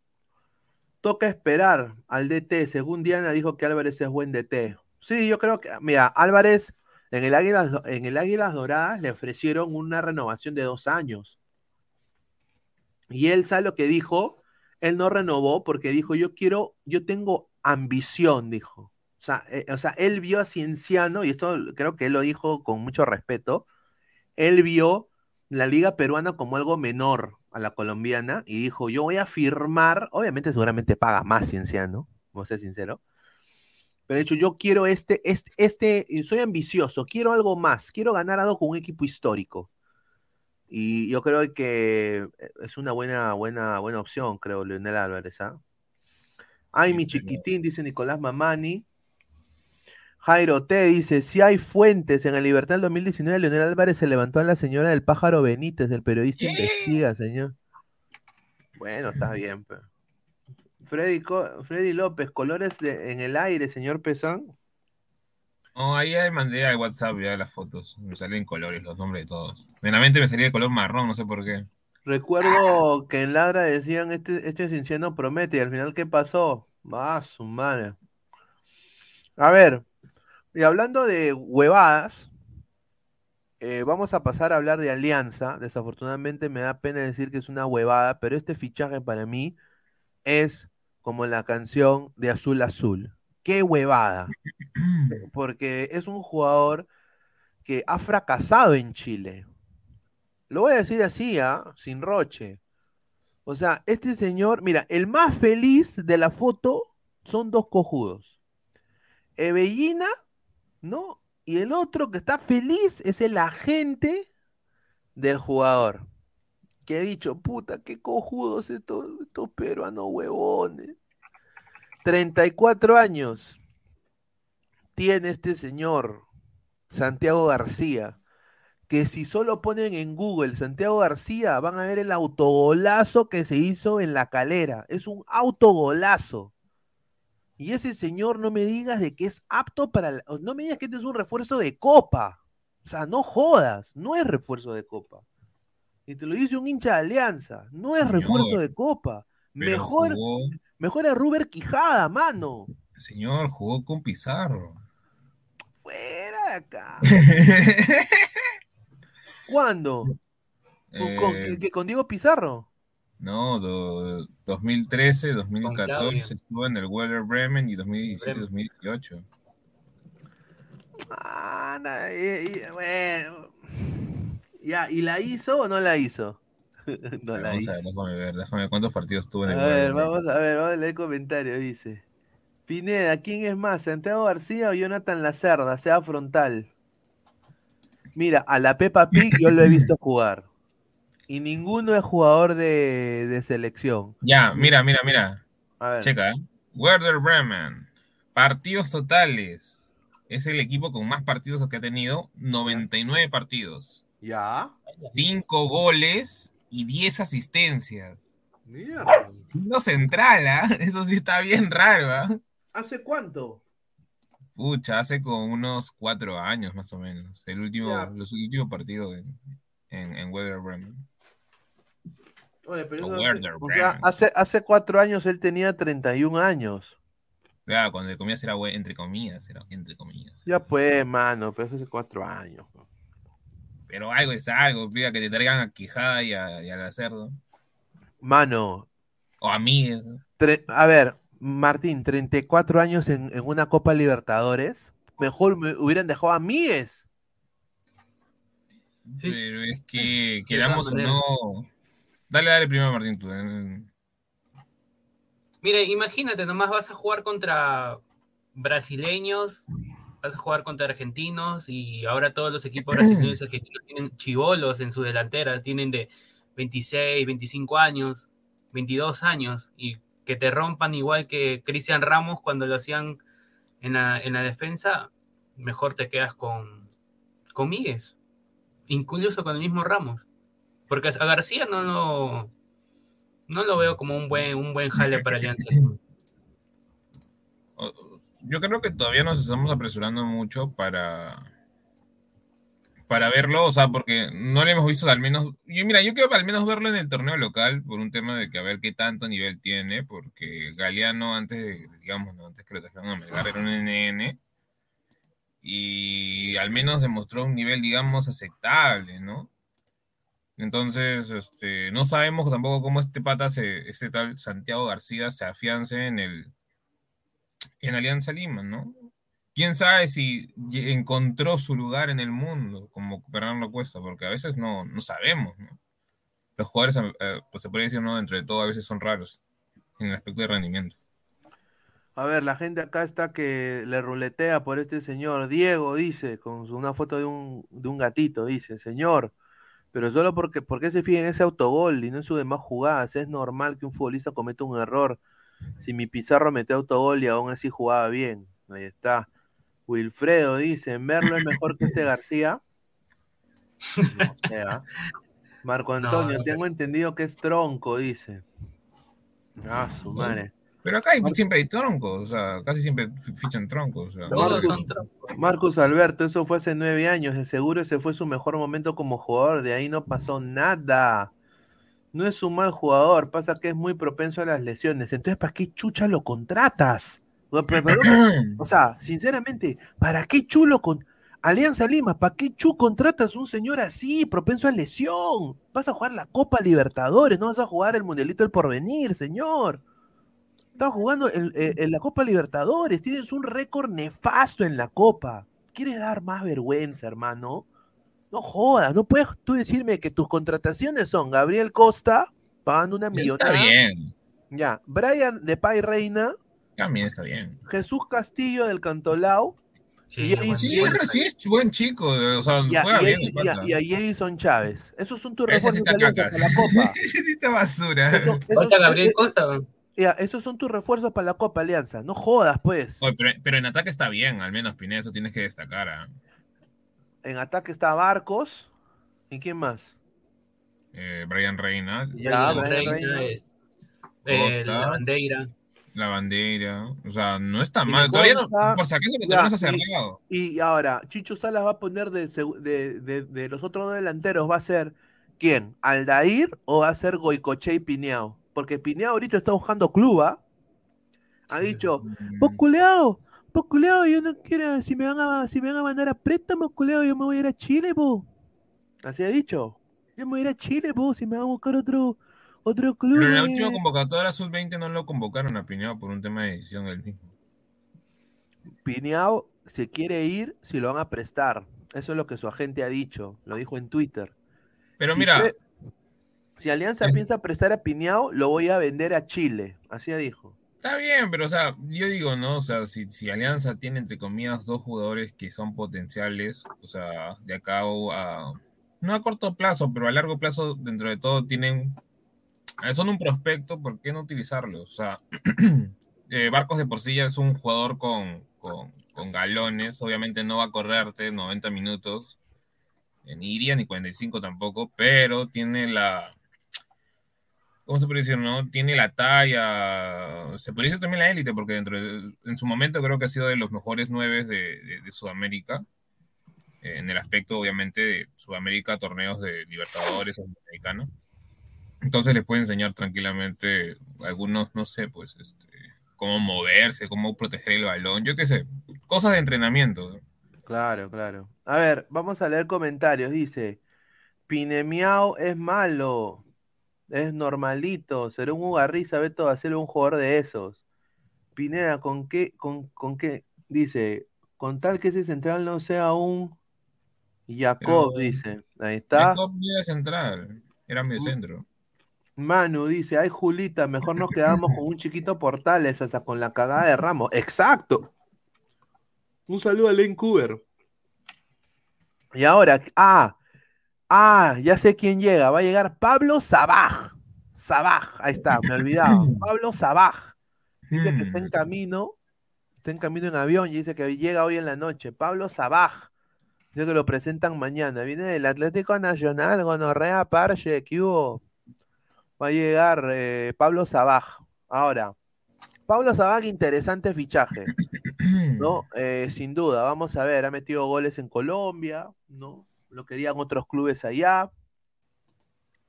Toca esperar al DT. Según Diana dijo que Álvarez es buen DT. Sí, yo creo que, mira, Álvarez en el Águilas, en el Águilas Doradas le ofrecieron una renovación de dos años. Y él sabe lo que dijo. Él no renovó porque dijo, yo quiero, yo tengo ambición, dijo. O sea, eh, o sea, él vio a Cienciano, y esto creo que él lo dijo con mucho respeto, él vio la liga peruana como algo menor a la colombiana y dijo, yo voy a firmar, obviamente seguramente paga más Cienciano, vamos a ser sincero, pero de hecho yo quiero este, este, este, soy ambicioso, quiero algo más, quiero ganar algo con un equipo histórico. Y yo creo que es una buena, buena, buena opción, creo, Leonel Álvarez, ¿ah? Ay, mi chiquitín, dice Nicolás Mamani. Jairo T dice, si hay fuentes en el Libertad del 2019, Leonel Álvarez se levantó a la señora del pájaro Benítez, el periodista investiga, señor. Bueno, está bien. Pero. Freddy, Co- Freddy López, colores de- en el aire, señor Pezón. Oh, ahí mandé al WhatsApp ya las fotos. Me salen colores, los nombres de todos. En me salía de color marrón, no sé por qué. Recuerdo que en Ladra decían, este, este promete, y al final, ¿qué pasó? Ah, su madre. A ver, y hablando de huevadas, eh, vamos a pasar a hablar de Alianza. Desafortunadamente me da pena decir que es una huevada, pero este fichaje para mí es como la canción de Azul Azul. ¡Qué huevada! Porque es un jugador que ha fracasado en Chile. Lo voy a decir así, ¿ah? sin roche. O sea, este señor, mira, el más feliz de la foto son dos cojudos. Ebellina, ¿no? Y el otro que está feliz es el agente del jugador. Que ha dicho, puta, qué cojudos estos, estos peruanos huevones. 34 años tiene este señor, Santiago García, que si solo ponen en Google Santiago García, van a ver el autogolazo que se hizo en la calera. Es un autogolazo. Y ese señor no me digas de que es apto para... la- No me digas que este es un refuerzo de copa. O sea, no jodas, no es refuerzo de copa. Y te lo dice un hincha de alianza, no es refuerzo de copa. Mejor, jugó- mejor a Ruber Quijada, mano. Señor, jugó con Pizarro. Fuera de acá. ¿Cuándo? ¿Con, con- Eh, que- con Diego Pizarro? No, do- 2013, 2014 Claudio. estuvo en el Werder Bremen y 2017, 2018. Ah, na- y- y- bueno. Ya, ¿y la hizo o no la hizo? no la Vamos a ver, déjame ver, déjame ver cuántos partidos tuvo en A el ver, Werder Bremen. vamos a ver, vamos a leer el comentario, dice. Pineda, ¿quién es más? ¿Santiago García o Jonathan Lacerda? Sea frontal. Mira, a la Peppa Pig yo lo he visto jugar. Y ninguno es jugador de, de selección. Ya, mira, mira, mira. A ver. Checa. ¿eh? Werder Bremen. Partidos totales. Es el equipo con más partidos que ha tenido. 99 partidos. Ya. 5 goles y 10 asistencias. Mierda. No central, ¿ah? Eso sí está bien raro, ¿ah? ¿Hace cuánto? Pucha, hace como unos cuatro años más o menos. El último, Ya. los últimos partidos en, en, en Werder Bremen. Oye, pero O Werder sea, hace, hace cuatro años él tenía 31 años. Claro, cuando comías era we- entre comillas, era entre comillas. Ya pues, mano, pero eso hace cuatro años. Pero algo es algo, pida que te traigan a Quijada y a, y a la cerdo. Mano, O a mí. ¿eh? tre- a ver, Martín, 34 años en, en una Copa Libertadores. Mejor me hubieran dejado a Míguez. Pero es que, queramos o no. Dale, dale primero, Martín, tú. Mire, imagínate, nomás vas a jugar contra brasileños, vas a jugar contra argentinos y ahora todos los equipos brasileños argentinos tienen chivolos en sus delanteras, tienen de 26, 25 años, 22 años y que te rompan igual que Cristian Ramos cuando lo hacían en la, en la defensa, mejor te quedas con, con Míguez, incluso con el mismo Ramos, porque a García no lo, no lo veo como un buen, un buen jale para Alianza. Yo creo que todavía nos estamos apresurando mucho para, para verlo, o sea, porque no lo hemos visto al menos. Yo, mira, yo quiero al menos verlo en el torneo local por un tema de que a ver qué tanto nivel tiene, porque Galeano antes, de- digamos, ¿no? antes que lo trajeran a Melgar era un NN y al menos demostró un nivel, digamos, aceptable, ¿no? Entonces, este, no sabemos tampoco cómo este pata, se, este tal Santiago García, se afiance en el en Alianza Lima, ¿no? Quién sabe si encontró su lugar en el mundo, como Fernando Cuesta, porque a veces no, no sabemos, ¿no? Los jugadores, pues se puede decir, ¿no? Dentro de todo, a veces son raros en el aspecto de rendimiento. A ver, la gente acá está que le ruletea por este señor. Diego dice, con una foto de un, de un gatito, dice, señor, pero solo porque, ¿por qué se fija en ese autogol y no en sus demás jugadas? Es normal que un futbolista cometa un error. Si mi Pizarro metió autogol y aún así jugaba bien. Ahí está. Wilfredo dice, en verlo es mejor que este García. No sé. Marco Antonio, no tengo entendido que es tronco, dice. Ah, su madre. Pero acá hay- siempre hay troncos, o sea, casi siempre fi- fichan troncos. o sea. Marcus, Marcus Alberto, eso fue hace nueve años. De seguro ese fue su mejor momento como jugador. De ahí no pasó nada. No es un mal jugador. Pasa que es muy propenso a las lesiones. Entonces, ¿para qué chucha lo contratas? O, sea, sinceramente, ¿para qué chulo con.? Alianza Lima, ¿para qué Chu contratas un señor así, propenso a lesión? Vas a jugar la Copa Libertadores, no vas a jugar el Mundialito del Porvenir, señor. Estás jugando en, en- en la Copa Libertadores, tienes un récord nefasto en la Copa. ¿Quieres dar más vergüenza, hermano? No jodas, no puedes tú decirme que tus contrataciones son Gabriel Costa, pagando una Está millonada. bien. Ya, Brian de Pay Reina, También está bien. Jesús Castillo del Cantolao. y Jason- Sí, pero sí es buen chico. O sea, juega y, bien. a- el y a- pata. y a Jason Chávez. Esos son tus sí refuerzos está de Alianza caca. para la Copa. Esta basura. Eso- esos- Falta Gabriel eh, eh, Costa. ya, esos son tus refuerzos para la Copa Alianza. No jodas, pues. Oye, pero, pero en ataque está bien, al menos Pineda, eso tienes que destacar. ¿ah? En ataque está Barcos. ¿Y quién más? Eh, Brian Reina, Ya, Brian Reina, Reina. es- eh, la bandeira. la bandera. O sea, no está mal. Todavía no, por si acaso no se ha y- ahora, Chicho Salas va a poner de, segu- de, de- de los otros dos delanteros, va a ser ¿quién? ¿Aldair o va a ser Goicoche y Pineao? Porque Pineao ahorita está buscando club, ¿ah? Ha dicho, vos culeado, vos culeado, yo no quiero, si me van a, si me van a mandar a préstamo, culeado, yo me voy a ir a Chile, po. Así ha dicho. Yo me voy a ir a Chile, po, si me van a buscar otro, otro club. Pero en la eh". última convocatoria sub-20 no lo convocaron a Piñado por un tema de decisión del mismo. Pineao se quiere ir si lo van a prestar. Eso es lo que su agente ha dicho. Lo dijo en Twitter. Pero Si mira, si Alianza Es- piensa prestar a Pineao, lo voy a vender a Chile. Así dijo. Está bien, pero o sea, yo digo, ¿no? O sea, si, si Alianza tiene entre comillas dos jugadores que son potenciales, o sea, de acá a, no a corto plazo, pero a largo plazo, dentro de todo, tienen, eh, son un prospecto, ¿por qué no utilizarlos? O sea, eh, Barcos de por sí ya es un jugador con, con, con galones, obviamente no va a correrte 90 minutos, eh, ni iría ni 45 tampoco, pero tiene la, ¿cómo se puede decir, no? Tiene la talla, se puede decir también la élite, porque dentro de- en su momento creo que ha sido de los mejores nueve de, de- de Sudamérica, eh, en el aspecto obviamente de Sudamérica, torneos de Libertadores o Sudamericano. Entonces les puede enseñar tranquilamente algunos, no sé, pues, este, cómo moverse, cómo proteger el balón, yo qué sé, cosas de entrenamiento. Claro, claro. A ver, vamos a leer comentarios. Dice, Pinemiao es malo, es normalito, será un ugarriza, Beto va a ser un jugador de esos. Pineda, ¿con qué, con, con qué? Dice, con tal que ese central no sea un Jacob, Pero- dice. Ahí está. Jacob era central, era medio centro. Manu dice, ay Julita, mejor nos quedamos con un chiquito Portales hasta con la cagada de Ramos. Exacto. Un saludo a Len Cooper. Y ahora, ah, ah, ya sé quién llega. Va a llegar Pablo Sabaj. Sabaj, ahí está, me olvidaba. Pablo Sabaj. Dice que está en camino, está en camino en avión y dice que llega hoy en la noche. Pablo Sabaj. Dice que lo presentan mañana. Viene del Atlético Nacional, Gonorrea Parche, que hubo. Va a llegar eh, Pablo Sabaj. Ahora, Pablo Sabaj, interesante fichaje, ¿no? Eh, sin duda, vamos a ver, ha metido goles en Colombia, ¿no? Lo querían otros clubes allá.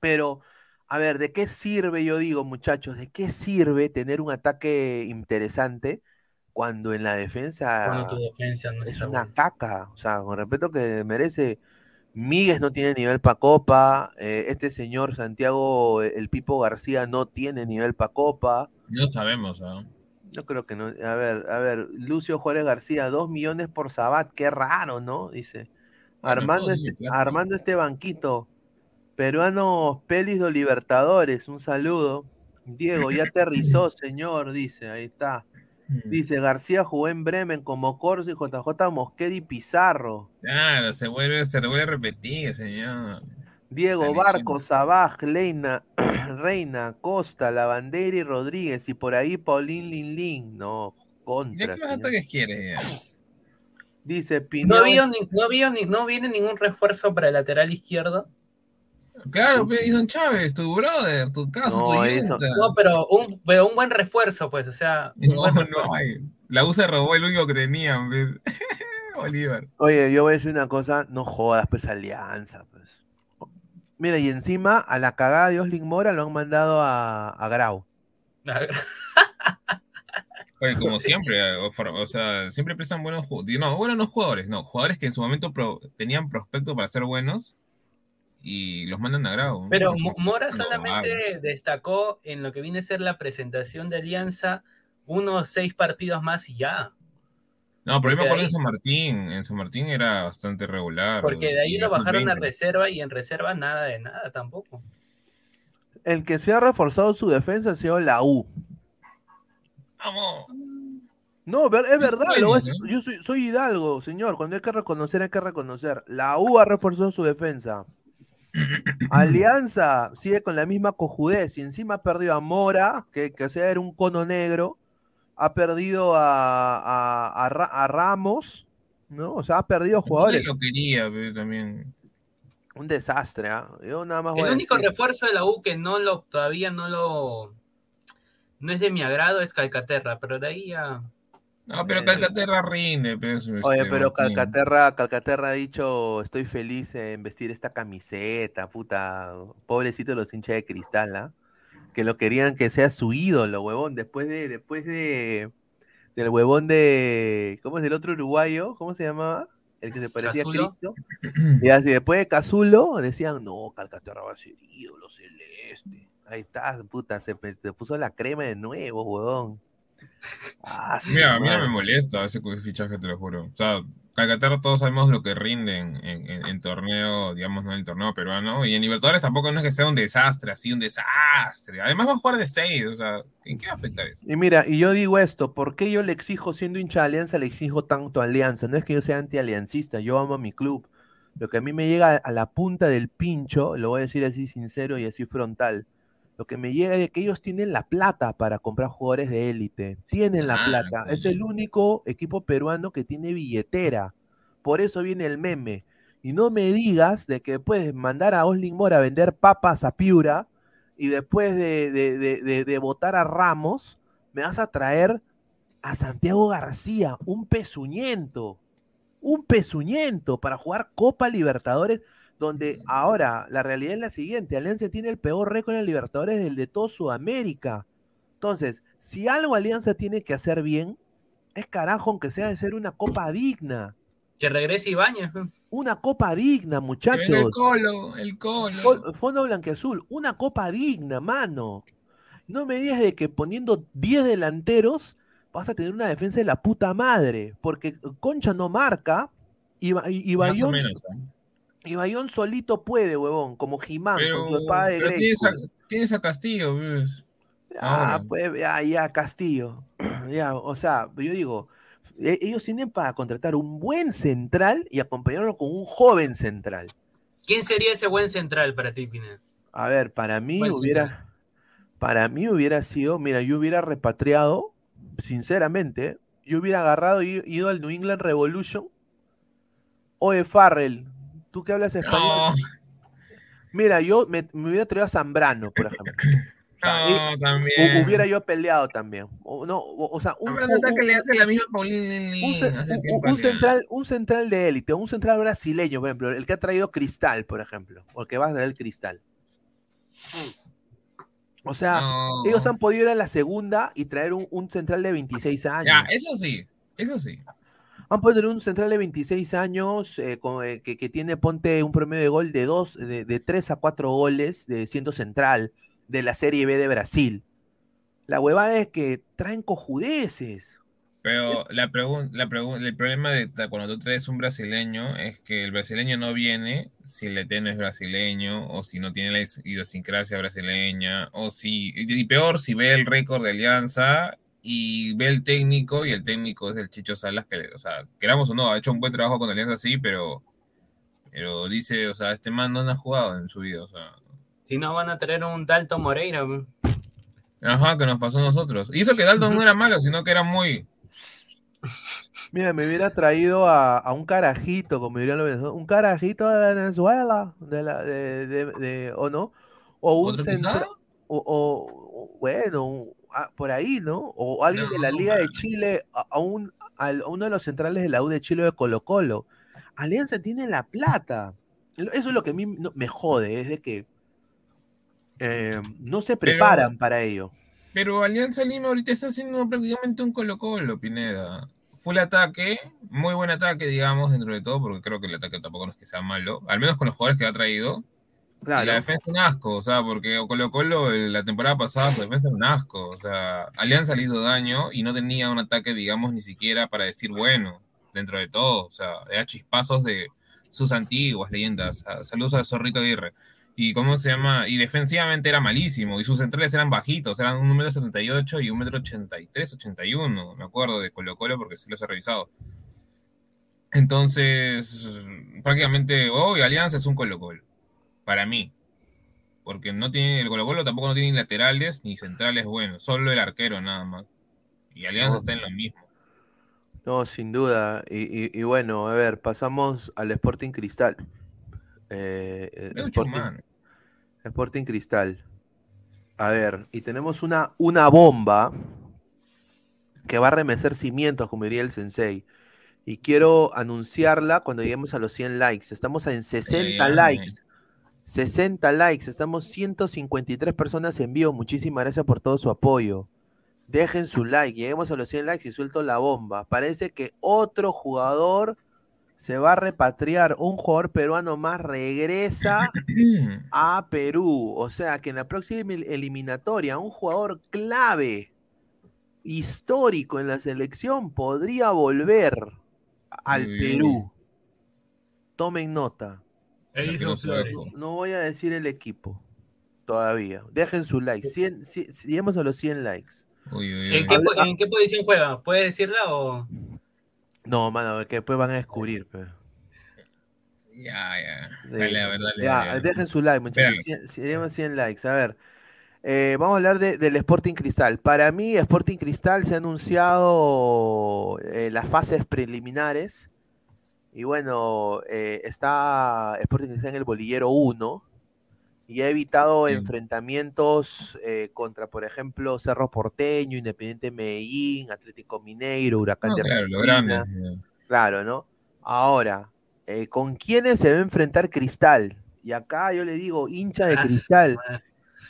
Pero, a ver, ¿de qué sirve, yo digo, muchachos, de qué sirve tener un ataque interesante cuando en la defensa Cuando tu defensa no es está una caca? O sea, con respeto que merece. Míguez no tiene nivel para Copa. eh, este señor Santiago, el Pipo García, no tiene nivel para Copa. No sabemos, ¿ah? Yo creo que no. A ver, a ver, Lucio Juárez García, dos millones por Sabat, qué raro, ¿no? Dice. Armando, este, armando este banquito. Peruanos Pelis de Libertadores, un saludo. Diego, ya aterrizó, señor, dice, ahí está. Dice, García jugó en Bremen como Corso y JJ Mosquera y Pizarro. Claro, se vuelve, se vuelve a repetir, señor. Diego. Barco, Sabaj, Leina, Reina, Costa, Lavandera y Rodríguez. Y por ahí Paulín Lin Lin. No, ¿Ya contra. qué más ataques quieres? ya? Dice No Pineo. había, ni- no había ni- no viene ningún refuerzo para el lateral izquierdo. Claro, pe, Edison Chávez, tu brother, tu caso, No, tu eso-. No, pero un, pero un buen refuerzo, pues, o sea, No, no hay. La U se robó el único que tenían, pe. Bolívar. Oye, yo voy a decir una cosa, no jodas, pues alianza, pues. Mira, y encima a la cagada de Oslin Mora lo han mandado a, a Grau. Oye, como siempre, o, for- o sea, siempre prestan buenos jugadores. No, bueno, no jugadores, no, jugadores que en su momento pro- tenían prospecto para ser buenos y los mandan a grado. Pero No, Mora no, solamente destacó en lo que viene a ser la presentación de Alianza unos seis partidos más y ya. No, pero yo me acuerdo de en ahí- San Martín, en San Martín era bastante regular. Porque de ahí lo bajaron a sub-20. reserva y en reserva nada de nada tampoco. El que se ha reforzado su defensa ha sido la U. Vamos. No, es verdad, lo ¿eh? yo soy, soy Hidalgo, señor. Cuando hay que reconocer, hay que reconocer. La U ha reforzado su defensa. Alianza sigue con la misma cojudez y encima ha perdido a Mora, que, que o sea, era un cono negro. Ha perdido a, a- a Ra- a Ramos, ¿no? O sea, ha perdido jugadores. Lo quería, pero también. Un desastre, ¿ah? Yo nada más voy El a único decir- refuerzo de la U que no lo, todavía no lo, no es de mi agrado es Calcaterra, pero de ahí ya. No, pero Eh, Calcaterra rinde. Pues, Oye, este, pero. Calcaterra, Calcaterra ha dicho, estoy feliz en vestir esta camiseta, puta, pobrecito los hinchas de cristal, ¿ah? Que lo querían que sea su ídolo, huevón, después de, después de, del huevón de, ¿cómo es el otro uruguayo? ¿Cómo se llamaba? El que se parecía ¿Cazulo? a Cristo. Y así, después de Cazulo, decían, no, Calcaterra va a ser ídolo celeste. Ahí está, puta, se, puso la crema de nuevo, huevón. Ah, su Mira, a mí no madre. me molesta ese fichaje, te lo juro. O sea, Calcaterra todos sabemos lo que rinde en, en- torneo, digamos, no en el torneo peruano. Y en Libertadores tampoco no es que sea un desastre, así, un desastre. Además va a jugar de seis, o sea, ¿en qué va a afectar eso? Y mira, y yo digo esto, ¿por qué yo le exijo, siendo hincha de Alianza, le exijo tanto a Alianza? No es que yo sea anti-aliancista, yo amo a mi club. Lo que a mí me llega a la punta del pincho, lo voy a decir así sincero y así frontal, lo que me llega es que ellos tienen la plata para comprar jugadores de élite. Tienen la Ah, plata. Es el único equipo peruano que tiene billetera. Por eso viene el meme. Y no me digas de que puedes mandar a Oslin Mora a vender papas a Piura y después de, de, de, de- de votar a Ramos, me vas a traer a Santiago García, un pezuñento, un pezuñento para jugar Copa Libertadores, donde ahora la realidad es la siguiente, Alianza tiene el peor récord en Libertadores del de todo Sudamérica. Entonces, si algo Alianza tiene que hacer bien, es carajo, aunque sea de ser una copa digna. Que regrese Ibañez. Una copa digna, muchachos. el colo, el colo. Fo- Fondo blanqueazul, una copa digna, mano. No me digas de que poniendo 10 delanteros vas a tener una defensa de la puta madre, porque Concha no marca y, Ba- y- y Y Bayón solito puede, huevón, como Jimán con su espada de pero tienes, tienes a Castillo, pues. Ah, ahora. pues ya, ya, Castillo. ya, o sea, yo digo, e- ellos tienen para contratar un buen central y acompañarlo con un joven central. ¿Quién sería ese buen central para ti, Pineda? A ver, para mí hubiera, para mí hubiera sido, mira, yo hubiera repatriado, sinceramente, yo hubiera agarrado y ido al New England Revolution. Oye, Farrell, tú que hablas español. No, Mira, yo me, me hubiera traído a Zambrano, por ejemplo. No, también. hu- hubiera yo peleado también. O, no, o, o sea, un, un- que le hace la misma Paulín un ce- hace un- tiempo un ya. central, un central de élite, un central brasileño, por ejemplo, el que ha traído Cristal, por ejemplo, o el que va a traer el Cristal. O sea, No. ellos han podido ir a la segunda y traer un, un central de 26 años. Ya, eso sí, eso sí. Han podido tener un central de 26 años eh, con, eh, que, que tiene, ponte, un promedio de gol de, dos, de, de 3 a 4 goles de siendo central de la Serie B de Brasil. La huevada es que traen cojudeces. Pero la pregunta, la el problema de cuando tú traes un brasileño es que el brasileño no viene si el ET no es brasileño, o si no tiene la idiosincrasia brasileña, o si, y peor, si ve el récord de Alianza y ve el técnico, y el técnico es el Chicho Salas, que, o sea, queramos o no, ha hecho un buen trabajo con Alianza, sí, pero, pero dice, o sea, este man no ha jugado en su vida, o sea, Si no, van a traer un Dalton Moreira. ajá, que nos pasó a nosotros. Y eso que Dalton no era malo, sino que era muy, Mira, me hubiera traído a, a un carajito, como dirían los venezolanos, un carajito de Venezuela, de la, de, de- de- o no, o un ¿Otro central, o, o- o, bueno, un- ah, por ahí, ¿no? O alguien de la No, Liga de. Chile, a, a un, a uno de los centrales de la U de Chile de Colo Colo. Alianza tiene la plata. Eso es lo que a mí no- me jode, es de que eh, no se Pero- preparan para ello. Pero Alianza Lima ahorita está haciendo prácticamente un Colo-Colo, Pineda. Full ataque, muy buen ataque, digamos, dentro de todo, porque creo que el ataque tampoco no es que sea malo, al menos con los jugadores que ha traído. Claro. Y la defensa un asco, o sea, porque Colo Colo la temporada pasada su defensa era un asco, o sea, Alianza le hizo daño y no tenía un ataque, digamos, ni siquiera para decir bueno, dentro de todo, o sea, era chispazos de sus antiguas leyendas. Ah, Saludos a Zorrito Aguirre. Y cómo se llama, y defensivamente era malísimo, y sus centrales eran bajitos, eran un número 78 y un metro 83, 81, me acuerdo de Colo Colo porque sí los he revisado. Entonces, prácticamente hoy Alianza es un Colo Colo para mí. Porque no tiene, el Colo Colo tampoco no tiene laterales ni centrales buenos, solo el arquero nada más. Y Alianza No. está en lo mismo. No, sin duda. Y, y- y bueno, a ver, pasamos al Sporting Cristal. Eh, Sporting. Sporting Cristal. A ver, y tenemos una, una bomba que va a remecer cimientos, como diría el sensei. Y quiero anunciarla cuando lleguemos a los 100 likes. Estamos en 60 Ay, ay. likes. 60 likes. Estamos 153 personas en vivo. Muchísimas gracias por todo su apoyo. Dejen su like. Lleguemos a los 100 likes y suelto la bomba. Parece que otro jugador se va a repatriar. Un jugador peruano más regresa a Perú. O sea que en la próxima el- eliminatoria, un jugador clave, histórico en la selección, podría volver al. Perú. Tomen nota. Edison Flores. No voy a decir el equipo todavía. Dejen su like. 100, si- si- lleguemos a los 100 likes. Uy, uy, ¿En qué, po- en qué posición juega? ¿Puede decirla o...? No, mano, que después van a descubrir. Ya, ya. Sí. Dale, a ver, dale. Ya, dale. dejen su like, muchachos. 100, a 100 likes. A ver. eh, vamos a hablar de- del Sporting Cristal. Para mí, Sporting Cristal se ha anunciado eh, las fases preliminares. Y bueno, eh, está Sporting en el bolillero 1. Y ha evitado enfrentamientos eh, contra, por ejemplo, Cerro Porteño, Independiente Medellín, Atlético Mineiro, Huracán No, de claro, Argentina. grande. Claro, ¿no? Ahora, eh, ¿con quiénes se va a enfrentar Cristal? Y acá yo le digo, hincha de Ah, Cristal.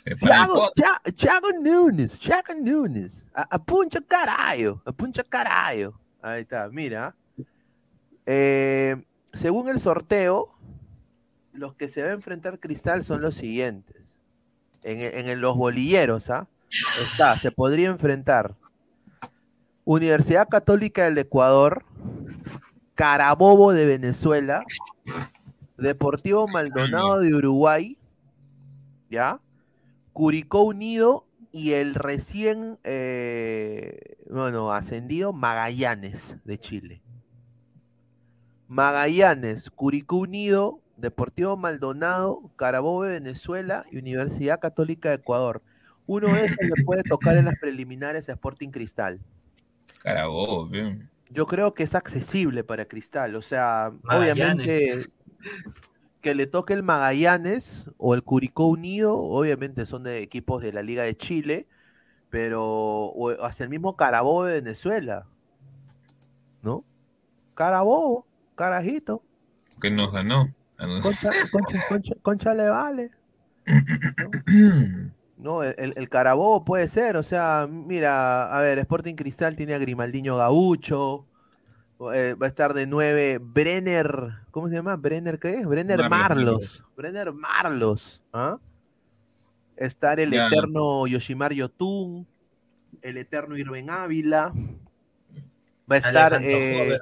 El Thiago, Thiago Nunes, Thiago Nunes. A, a puncha caralho, a puncha caralho. Ahí está, mira. Eh, según el sorteo, los que se va a enfrentar Cristal son los siguientes. En, los bolilleros, ¿ah? Está, se podría enfrentar Universidad Católica del Ecuador, Carabobo de Venezuela, Deportivo Maldonado de Uruguay, ¿ya? Curicó Unido y el recién, eh, bueno, ascendido Magallanes de Chile. Magallanes, Curicó Unido, Deportivo Maldonado, Carabobo de Venezuela y Universidad Católica de Ecuador. Uno de esos le puede tocar en las preliminares a Sporting Cristal. Carabobo, bien. Yo creo que es accesible para Cristal. O sea, Magallanes. obviamente que le toque el Magallanes o el Curicó Unido, obviamente son de equipos de la Liga de Chile, pero o hasta el mismo Carabobo de Venezuela. ¿No? Carabobo, carajito. Que nos ganó. Concha, concha, concha, concha le vale. No, el, el- el Carabobo puede ser, o sea, mira, a ver, Sporting Cristal tiene a Grimaldiño Gaucho, eh, va a estar de 9 Brenner, ¿cómo se llama? ¿Brenner qué es? Brenner Marlos, Marlos, Brenner Marlos, ¿ah? Estar el Ya. eterno Yoshimar Yotun, el eterno Irving Ávila, va a estar Alejandro eh.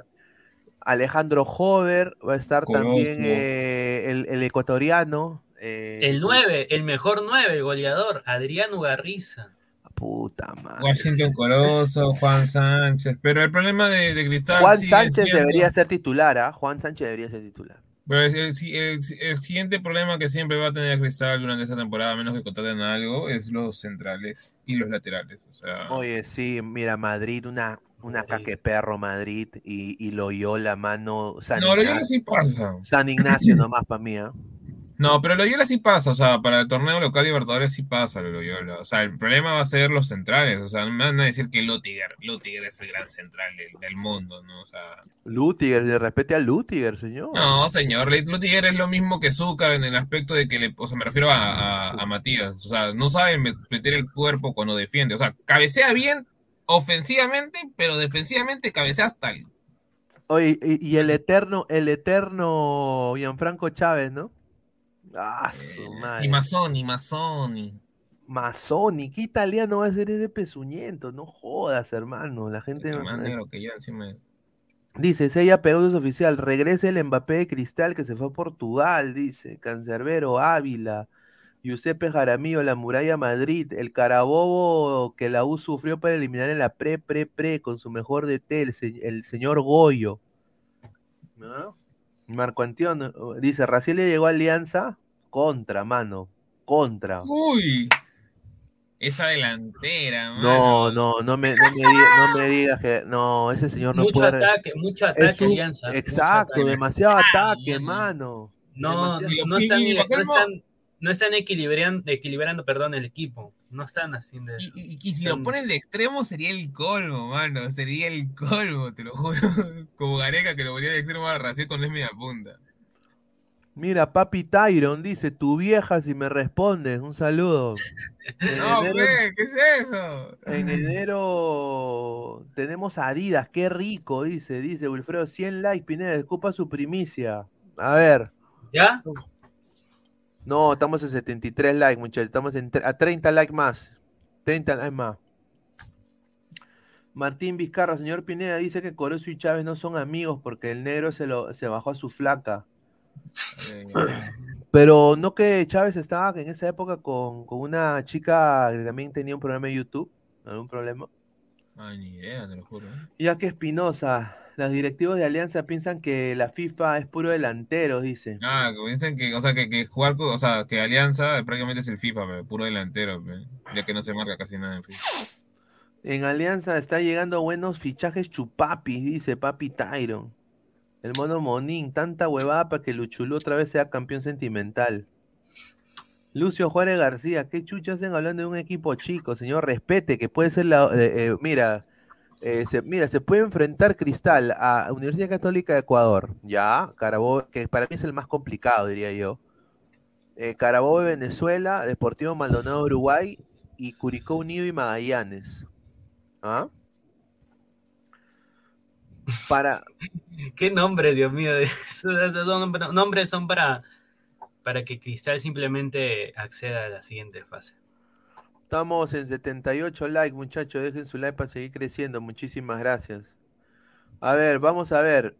Alejandro Hover, va a estar también eh, el, el ecuatoriano. eh, El 9, el mejor 9, el goleador, Adrián Ugarriza. Puta madre. Washington Corozo, Juan Sánchez. Pero el problema de, de Cristal. Juan Sánchez siendo- debería ser titular, ¿ah? Juan Sánchez debería ser titular. Pero el, el- el- el siguiente problema que siempre va a tener Cristal durante esta temporada, a menos que contraten algo, es los centrales y los laterales. O sea, Oye, sí, mira, Madrid, una, una caque perro Madrid y, y Loyola, mano. San, no, lo Ignacio, sí pasa. San Ignacio nomás para mí, ¿ah? No, pero Loyola sí pasa, o sea, para el torneo local Libertadores sí pasa Loyola. O sea, el problema va a ser los centrales. O sea, no me van a decir que Lutiger, Lutiger es el gran central del, del mundo, ¿no? O sea, Lutiger, de respete a Lutiger, señor. no, señor, Lutiger es lo mismo que Zúcar en el aspecto de que le, o sea, me refiero a, a- a Matías. O sea, no sabe met- meter el cuerpo cuando defiende. O sea, cabecea bien ofensivamente, pero defensivamente cabecea hasta el Oye, y, y el eterno, el eterno Gianfranco Chávez, ¿no? Ah, su madre. Y Mazzoni, Mazzoni. Mazzoni, ¿qué italiano va a ser ese pezuñento? No jodas, hermano. La gente. Más negro que yo encima. de- Dice, Sella Pegasus oficial, regrese el Mbappé de Cristal que se fue a Portugal, dice. Cancerbero, Ávila, Giuseppe Jaramillo, la Muralla Madrid, el Carabobo que la U sufrió para eliminar en la pre, pre, pre con su mejor DT, el, se- el señor Goyo. ¿No? Marco Antonio, dice, Raciel le llegó a Alianza, contra, mano, contra. Uy, esa delantera, mano. No, no, no me, no me, diga- no me digas que, no, ese señor no Mucho puede... ataque, mucho ataque, un- Alianza. mucho Exacto, ataque. demasiado ataque, mano. No, Demasiado- no están, no están, no están equilibrando, equilibrando perdón, el equipo. No están haciendo eso. Y, y si lo ponen de extremo sería el colmo, mano. Sería el colmo, te lo juro. Como Gareca que lo ponía de extremo a Raciel con es media punta. Mira, Papi Tyron dice, tu vieja si me respondes, un saludo. En No, enero, pe, ¿qué es eso? en enero tenemos Adidas, qué rico, dice, dice Wilfredo, 100 likes, Pineda, escupa su primicia. A ver. ¿Ya? No, estamos en 73 likes, muchachos, estamos en a 30 likes más. 30 likes más. Martín Vizcarra, señor Pineda, dice que Corozo y Chávez no son amigos porque el negro se, lo, se bajó a su flaca. Pero no que Chávez estaba en esa época con, con una chica que también tenía un programa de YouTube, algún problema. Ay, ni idea, te lo juro. Ya que Espinosa, los directivos de Alianza piensan que la FIFA es puro delantero, dice. Ah, dicen que, o sea, que, que jugar, o sea, que Alianza prácticamente es el FIFA, pe, puro delantero, ya que no se marca casi nada en FIFA. En Alianza está llegando buenos fichajes chupapis, dice Papi Tyron. El mono Monín, tanta huevada para que Luchulú otra vez sea campeón sentimental. Lucio Juárez García, ¿qué chucha hacen hablando de un equipo chico? Señor, respete, que puede ser la... eh, eh, mira, eh, se, mira, se puede enfrentar Cristal a Universidad Católica de Ecuador, ya, Carabobo, que para mí es el más complicado, diría yo. Eh, Carabobo de Venezuela, Deportivo Maldonado de Uruguay y Curicó Unido y Magallanes. ¿Ah? Para, ¿Qué nombre, Dios mío? Nombres son para, para que Cristal simplemente acceda a la siguiente fase. Estamos en 78 likes, muchachos. Dejen su like para seguir creciendo. Muchísimas gracias. A ver, vamos a ver.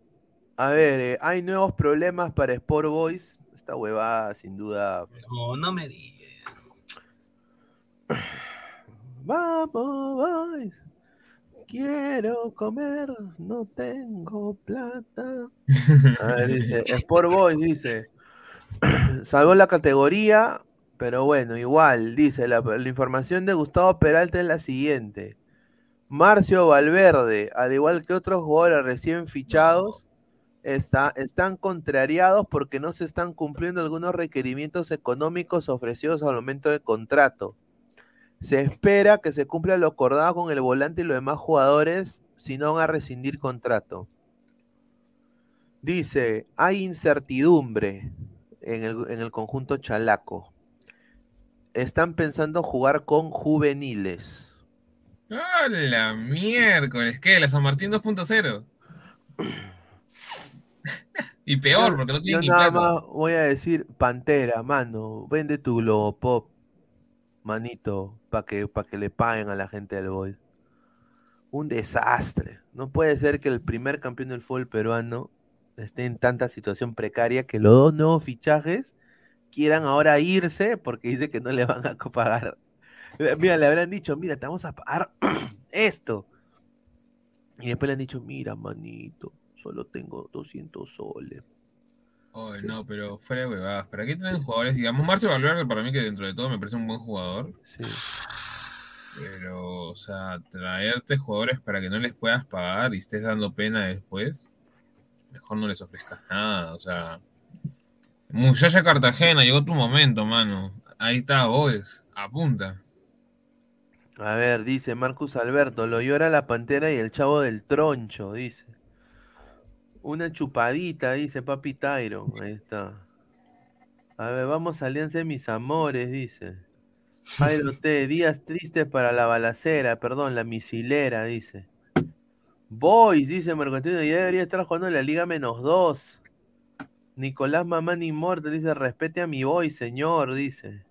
A ver, eh, hay nuevos problemas para Sport Boys. Esta huevada, sin duda. No, no me digas. Vamos, boys. Quiero comer, no tengo plata. A ver, dice, Sport Boys dice, salvó la categoría, pero bueno, igual, dice, la, información de Gustavo Peralta es la siguiente. Marcio Valverde, al igual que otros jugadores recién fichados, está, están contrariados porque no se están cumpliendo algunos requerimientos económicos ofrecidos al momento de contrato. Se espera que se cumpla lo acordado con el volante y los demás jugadores si no van a rescindir contrato. Dice, hay incertidumbre en el, en el conjunto chalaco. Están pensando jugar con juveniles. ¡Hola, miércoles! ¿Qué? ¿La San Martín 2.0? y peor, porque no tiene ni nada plata. más voy a decir, Pantera, mano, vende tu Globopop, manito, para que, pa' que le paguen a la gente del Boys. Un desastre. No puede ser que el primer campeón del fútbol peruano esté en tanta situación precaria que los dos nuevos fichajes quieran ahora irse porque dice que no le van a pagar. Mira, le habrán dicho, mira, te vamos a pagar esto. Y después le han dicho, mira, manito, solo tengo 200 soles. Oh, no, pero fuera de huevadas. ¿Para qué traen jugadores? Digamos, Marcio Valverde, para mí que dentro de todo me parece un buen jugador. Sí. Pero, o sea, traerte jugadores para que no les puedas pagar y estés dando pena después, mejor no les ofrezcas nada. O sea, Muchacha Cartagena, llegó tu momento, mano. Ahí está, Boes. Apunta. A ver, dice Marcus Alberto, lo llora la pantera y el chavo del troncho, dice. Una chupadita, dice Papi Tyron. Ahí está. A ver, vamos a Alianza de mis amores, dice. Jairo T, días tristes para la balacera, perdón, la misilera, dice. Boys, dice Mercantino, ya debería estar jugando en la Liga menos dos. Nicolás Mamán Immortal dice, respete a mi boy, señor, dice.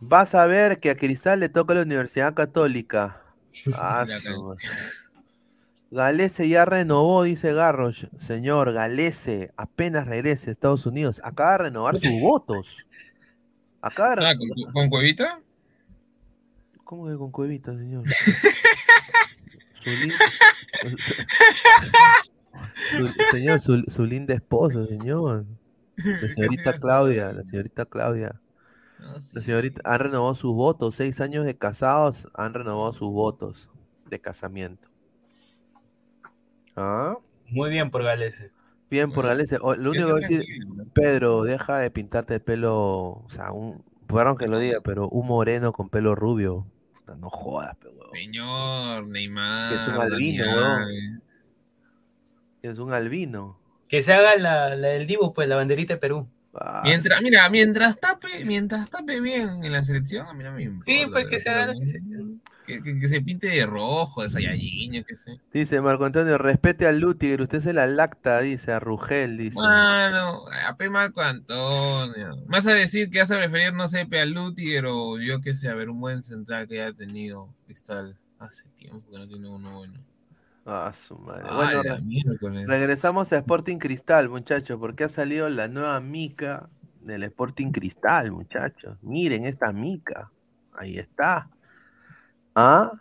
Vas a ver que a Cristal le toca la Universidad Católica. Ah, Galese ya renovó, dice Garrosh. Señor, Galese, apenas regrese a Estados Unidos. Acaba de renovar sus votos. Acaba de Ah, ¿con, con Cuevita? ¿Cómo que con cuevita, señor? Su señor, su, su linda esposa, señor. La señorita Claudia, la señorita Claudia. La señorita, han renovado sus votos. Seis años de casados, han renovado sus votos de casamiento. ¿Ah? Muy bien por Galese. Bien por Galese. O- Lo único que voy a decir, Pedro, deja de pintarte el pelo, o sea, un, perdón que lo diga, pero un moreno con pelo rubio. No jodas, pe, huevón. Señor, Neymar. Que es un albino, weón. Es un albino. Que se haga la, la del Dibu, pues, la banderita de Perú. Ah, Mientras, mira, mientras tape, mientras tape bien en la selección, a mí no me importa. Sí, pues que se haga. Que, que- que se pinte de rojo, de Saiyajin, yo qué sé. Dice Marco Antonio, respete al Lutiger, usted se la lacta, dice, a Rugel, dice. Bueno, a P. Marco Antonio. ¿Vas a decir que vas a preferir, no sé, P. a Lutiger o yo qué sé, a ver, un buen central que haya tenido Cristal hace tiempo que no tiene uno bueno? Ah, su madre. Ah, Bueno, regresamos a Sporting Cristal, muchachos, porque ha salido la nueva mica del Sporting Cristal, muchachos. Miren esta mica. Ahí está. ¿Ah?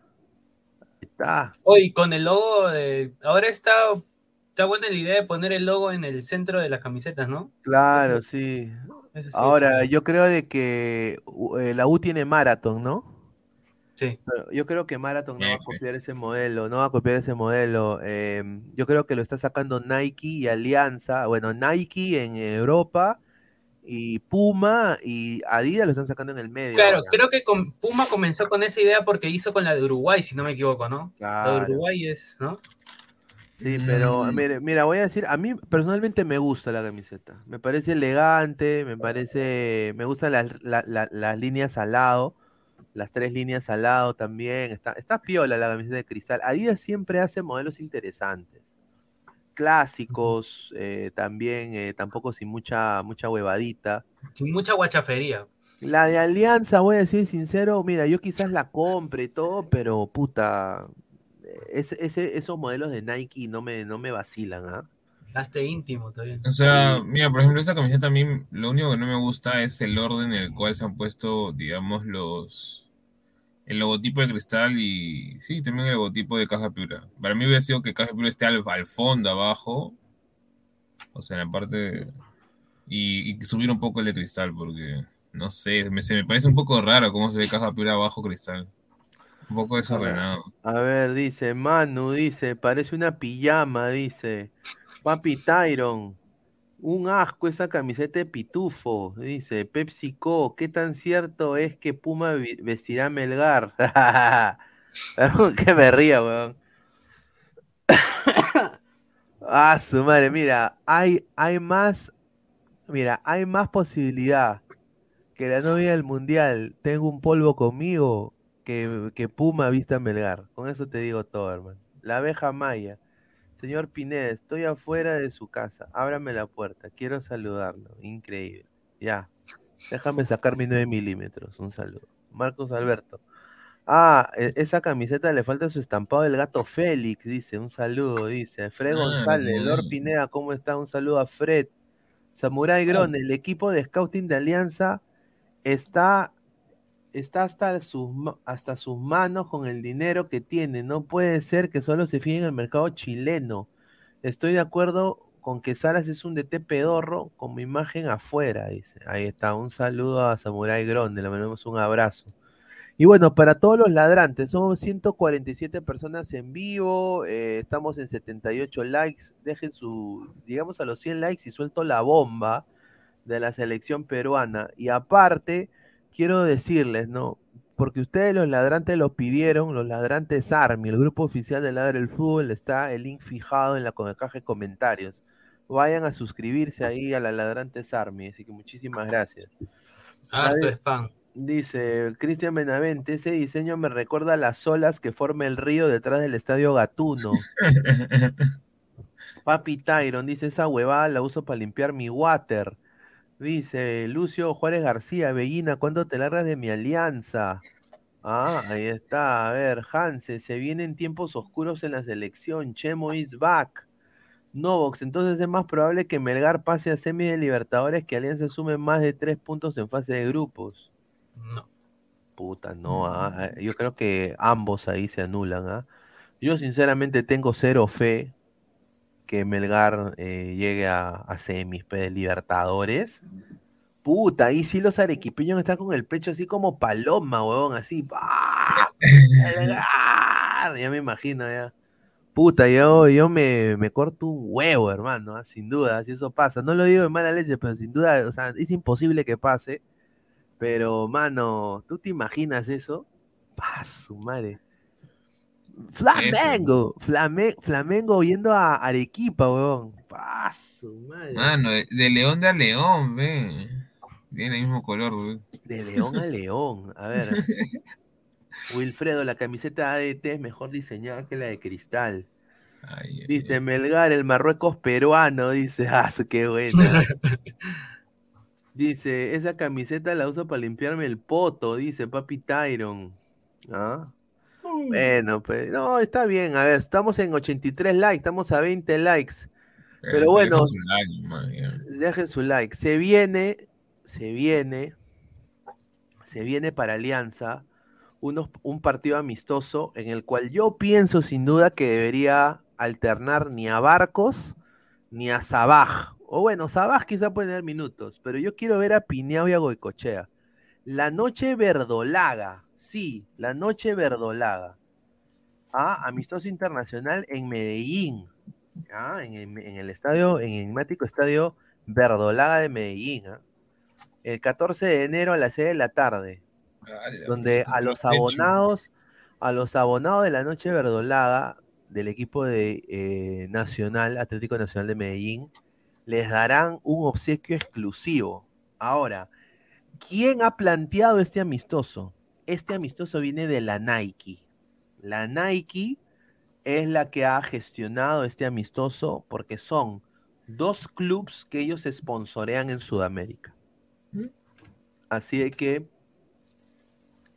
Ahí está. Hoy con el logo de. Ahora está, está buena la idea de poner el logo en el centro de las camisetas, ¿no? Claro, sí. Sí, Ahora, yo creo de que eh, la U tiene Marathon, ¿no? Sí. Pero Yo creo que Marathon no va a copiar ese modelo, no va a copiar ese modelo. em, yo creo que lo está sacando Nike y Alianza. Bueno, Nike en Europa y Puma y Adidas lo están sacando en el medio. Claro, ahora. creo que con Puma comenzó con esa idea porque hizo con la de Uruguay, si no me equivoco, ¿no? La Claro. de Uruguay es, ¿no? Sí, pero Mm. mire, mira, voy a decir, a mí personalmente me gusta la camiseta. Me parece elegante, me parece, me gustan las, la- la- las líneas al lado, las tres líneas al lado también. Está, está piola la camiseta de cristal. Adidas siempre hace modelos interesantes. Clásicos, eh, también, eh, tampoco sin mucha, mucha huevadita. Sin mucha guachafería. La de Alianza, voy a decir sincero, mira, yo quizás la compre y todo, pero puta, ese, ese- esos modelos de Nike no me, no me vacilan, ¿ah? Gaste íntimo todavía. O sea, mira, por ejemplo, esta camiseta a mí lo único que no me gusta es el orden en el cual se han puesto, digamos, los el logotipo de cristal y sí, también el logotipo de Caja Piura. Para mí hubiera sido que Caja Piura esté al, al fondo, abajo, o sea, en la parte y, y subir un poco el de cristal, porque no sé, me, se me parece un poco raro cómo se ve Caja Piura abajo cristal. Un poco desordenado. A ver, dice Manu, dice, parece una pijama, dice. Papi Tyron, un asco esa camiseta de pitufo, dice. PepsiCo, ¿qué tan cierto es que Puma vestirá a Melgar? que me ría, weón. ah, su madre, mira, hay, hay más, mira, hay más posibilidad que la novia del mundial tenga un polvo conmigo que, que Puma vista a Melgar. Con eso te digo todo, hermano. La abeja maya. Señor Pineda, estoy afuera de su casa. Ábrame la puerta. Quiero saludarlo. Increíble. Ya. Déjame sacar mi 9 milímetros. Un saludo. Marcos Alberto. Ah, e- esa camiseta le falta su estampado del gato Félix, dice. Un saludo, dice. Fred Ah, González, Lord bien. Pineda, ¿cómo está? Un saludo a Fred. Samurai Gron, el equipo de scouting de Alianza está, está hasta, sus, hasta sus manos con el dinero que tiene. No puede ser que solo se fije en el mercado chileno. Estoy de acuerdo con que Saras es un DT pedorro con mi imagen afuera, dice. Ahí está, un saludo a Samurai Gronde, le mandamos un abrazo. Y bueno, para todos los ladrantes, somos 147 personas en vivo, eh, estamos en 78 likes, dejen su, digamos a los 100 likes y suelto la bomba. de la selección peruana. Y aparte, quiero decirles, ¿no? Porque ustedes los ladrantes lo pidieron, los ladrantes Army, el grupo oficial de Ladra el Fútbol, está el link fijado en la caja de comentarios. Vayan a suscribirse ahí a la ladrantes Army, así que muchísimas gracias. Harto spam. Dice Cristian Benavente, ese diseño me recuerda a las olas que forma el río detrás del estadio Gatuno. Papi Tyron dice, esa huevada la uso para limpiar mi water. Dice Lucio Juárez García, Bellina, ¿cuándo te largas de mi alianza? Ah, ahí está. A ver, Hanse, se vienen tiempos oscuros en la selección. Chemo is back. Novox, entonces es más probable que Melgar pase a semi de Libertadores que Alianza sume más de tres puntos en fase de grupos. No. Puta, no. ah, Yo creo que ambos ahí se anulan. ¿ah? Yo sinceramente tengo cero fe que Melgar eh, llegue a, a semis pe, de Libertadores. Puta, ahí sí los arequipeños están con el pecho así como paloma, huevón, así. ¡ah! Melgar, Ya me imagino, ya. Puta, yo, yo me, me corto un huevo, hermano, ¿ah? sin duda, si eso pasa. No lo digo de mala leche, pero sin duda, o sea, es imposible que pase. Pero, mano, ¿tú te imaginas eso? ¡Pah, su madre! Flamengo, Flame- Flamengo yendo a Arequipa, huevón. ¡Pah, su madre! Mano, de, de león de a león, ve. Tiene el mismo color, ve. De león a león. A ver. Wilfredo, la camiseta ADT es mejor diseñada que la de cristal. Dice Melgar, el Marruecos peruano. Dice, ah, qué buena. Dice, esa camiseta la uso para limpiarme el poto, dice Papi Tyron. ¿Ah? Bueno, pues, no, está bien. A ver, estamos en 83 likes, estamos a 20 likes. Pero bueno, deja su like, man, ya. dejen su like. Se viene, se viene, se viene para Alianza unos, un partido amistoso en el cual yo pienso sin duda que debería alternar ni a Barcos ni a Sabaj. O bueno, Sabaj quizá puede tener minutos, pero yo quiero ver a Pineao y a Goicochea. La noche verdolaga, sí, la noche verdolaga. Ah, amistoso internacional en Medellín. Ah, en, el- en el estadio, en el enigmático estadio Verdolaga de Medellín. ah. El 14 de enero a las 6 de la tarde. Donde a los abonados, a los abonados de la noche verdolaga del equipo de eh, Nacional, Atlético Nacional de Medellín, les darán un obsequio exclusivo. Ahora, ¿quién ha planteado este amistoso? Este amistoso viene de la Nike. La Nike es la que ha gestionado este amistoso porque son dos clubs que ellos sponsorean en Sudamérica. Así de que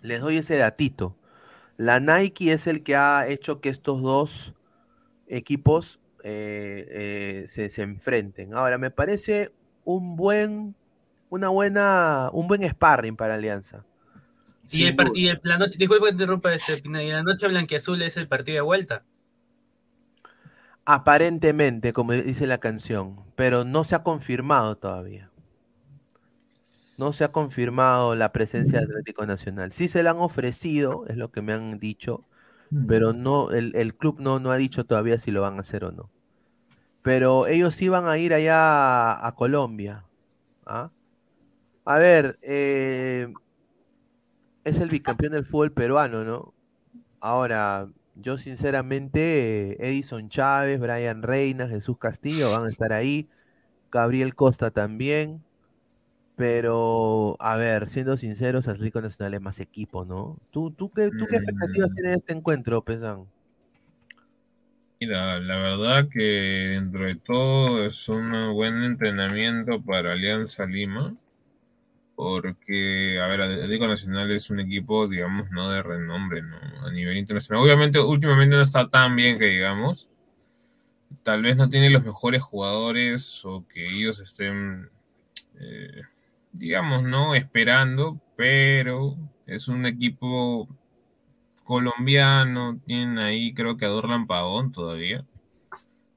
les doy ese datito. La Nike es el que ha hecho que estos dos equipos eh, eh, se, se enfrenten. Ahora, me parece un buen, una buena, un buen sparring para Alianza. Y, el, y el- la noche, disculpa que te interrumpa, este, y la noche blanquiazul es el partido de vuelta. Aparentemente, como dice la canción, pero no se ha confirmado todavía. No se ha confirmado la presencia de Atlético Nacional. Sí se la han ofrecido, es lo que me han dicho, pero no, el, el club no, no ha dicho todavía si lo van a hacer o no. Pero ellos sí van a ir allá a, a Colombia. ¿ah? A ver, eh, es el bicampeón del fútbol peruano, ¿no? Ahora, yo sinceramente, eh, Edison Chávez, Brian Reina, Jesús Castillo van a estar ahí, Gabriel Costa también, pero, a ver, siendo sinceros, Atlético Nacional es más equipo, ¿no? ¿Tú, tú qué, tú qué expectativas tienes de este encuentro, Pesan? Mira, la verdad que dentro de todo es un buen entrenamiento para Alianza Lima, porque, a ver, Atlético Nacional es un equipo, digamos, no de renombre, ¿no? A nivel internacional. Obviamente, últimamente no está tan bien que digamos. Tal vez no tiene los mejores jugadores o que ellos estén, eh, digamos, ¿no? Esperando, pero es un equipo colombiano, tienen ahí creo que a Dorlan Pavón todavía,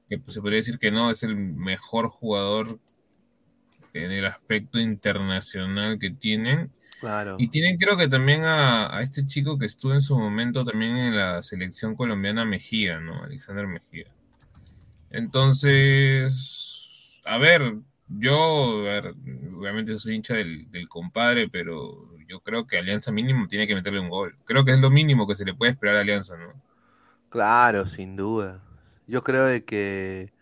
que pues, se podría decir que no, es el mejor jugador en el aspecto internacional que tienen. Claro. Y tienen creo que también a, a este chico que estuvo en su momento también en la selección colombiana Mejía, ¿no? Alexander Mejía. Entonces, a ver, yo, a ver, obviamente soy hincha del, del compadre, pero yo creo que Alianza mínimo tiene que meterle un gol. Creo que es lo mínimo que se le puede esperar a Alianza, ¿no? Claro, sin duda. Yo creo de que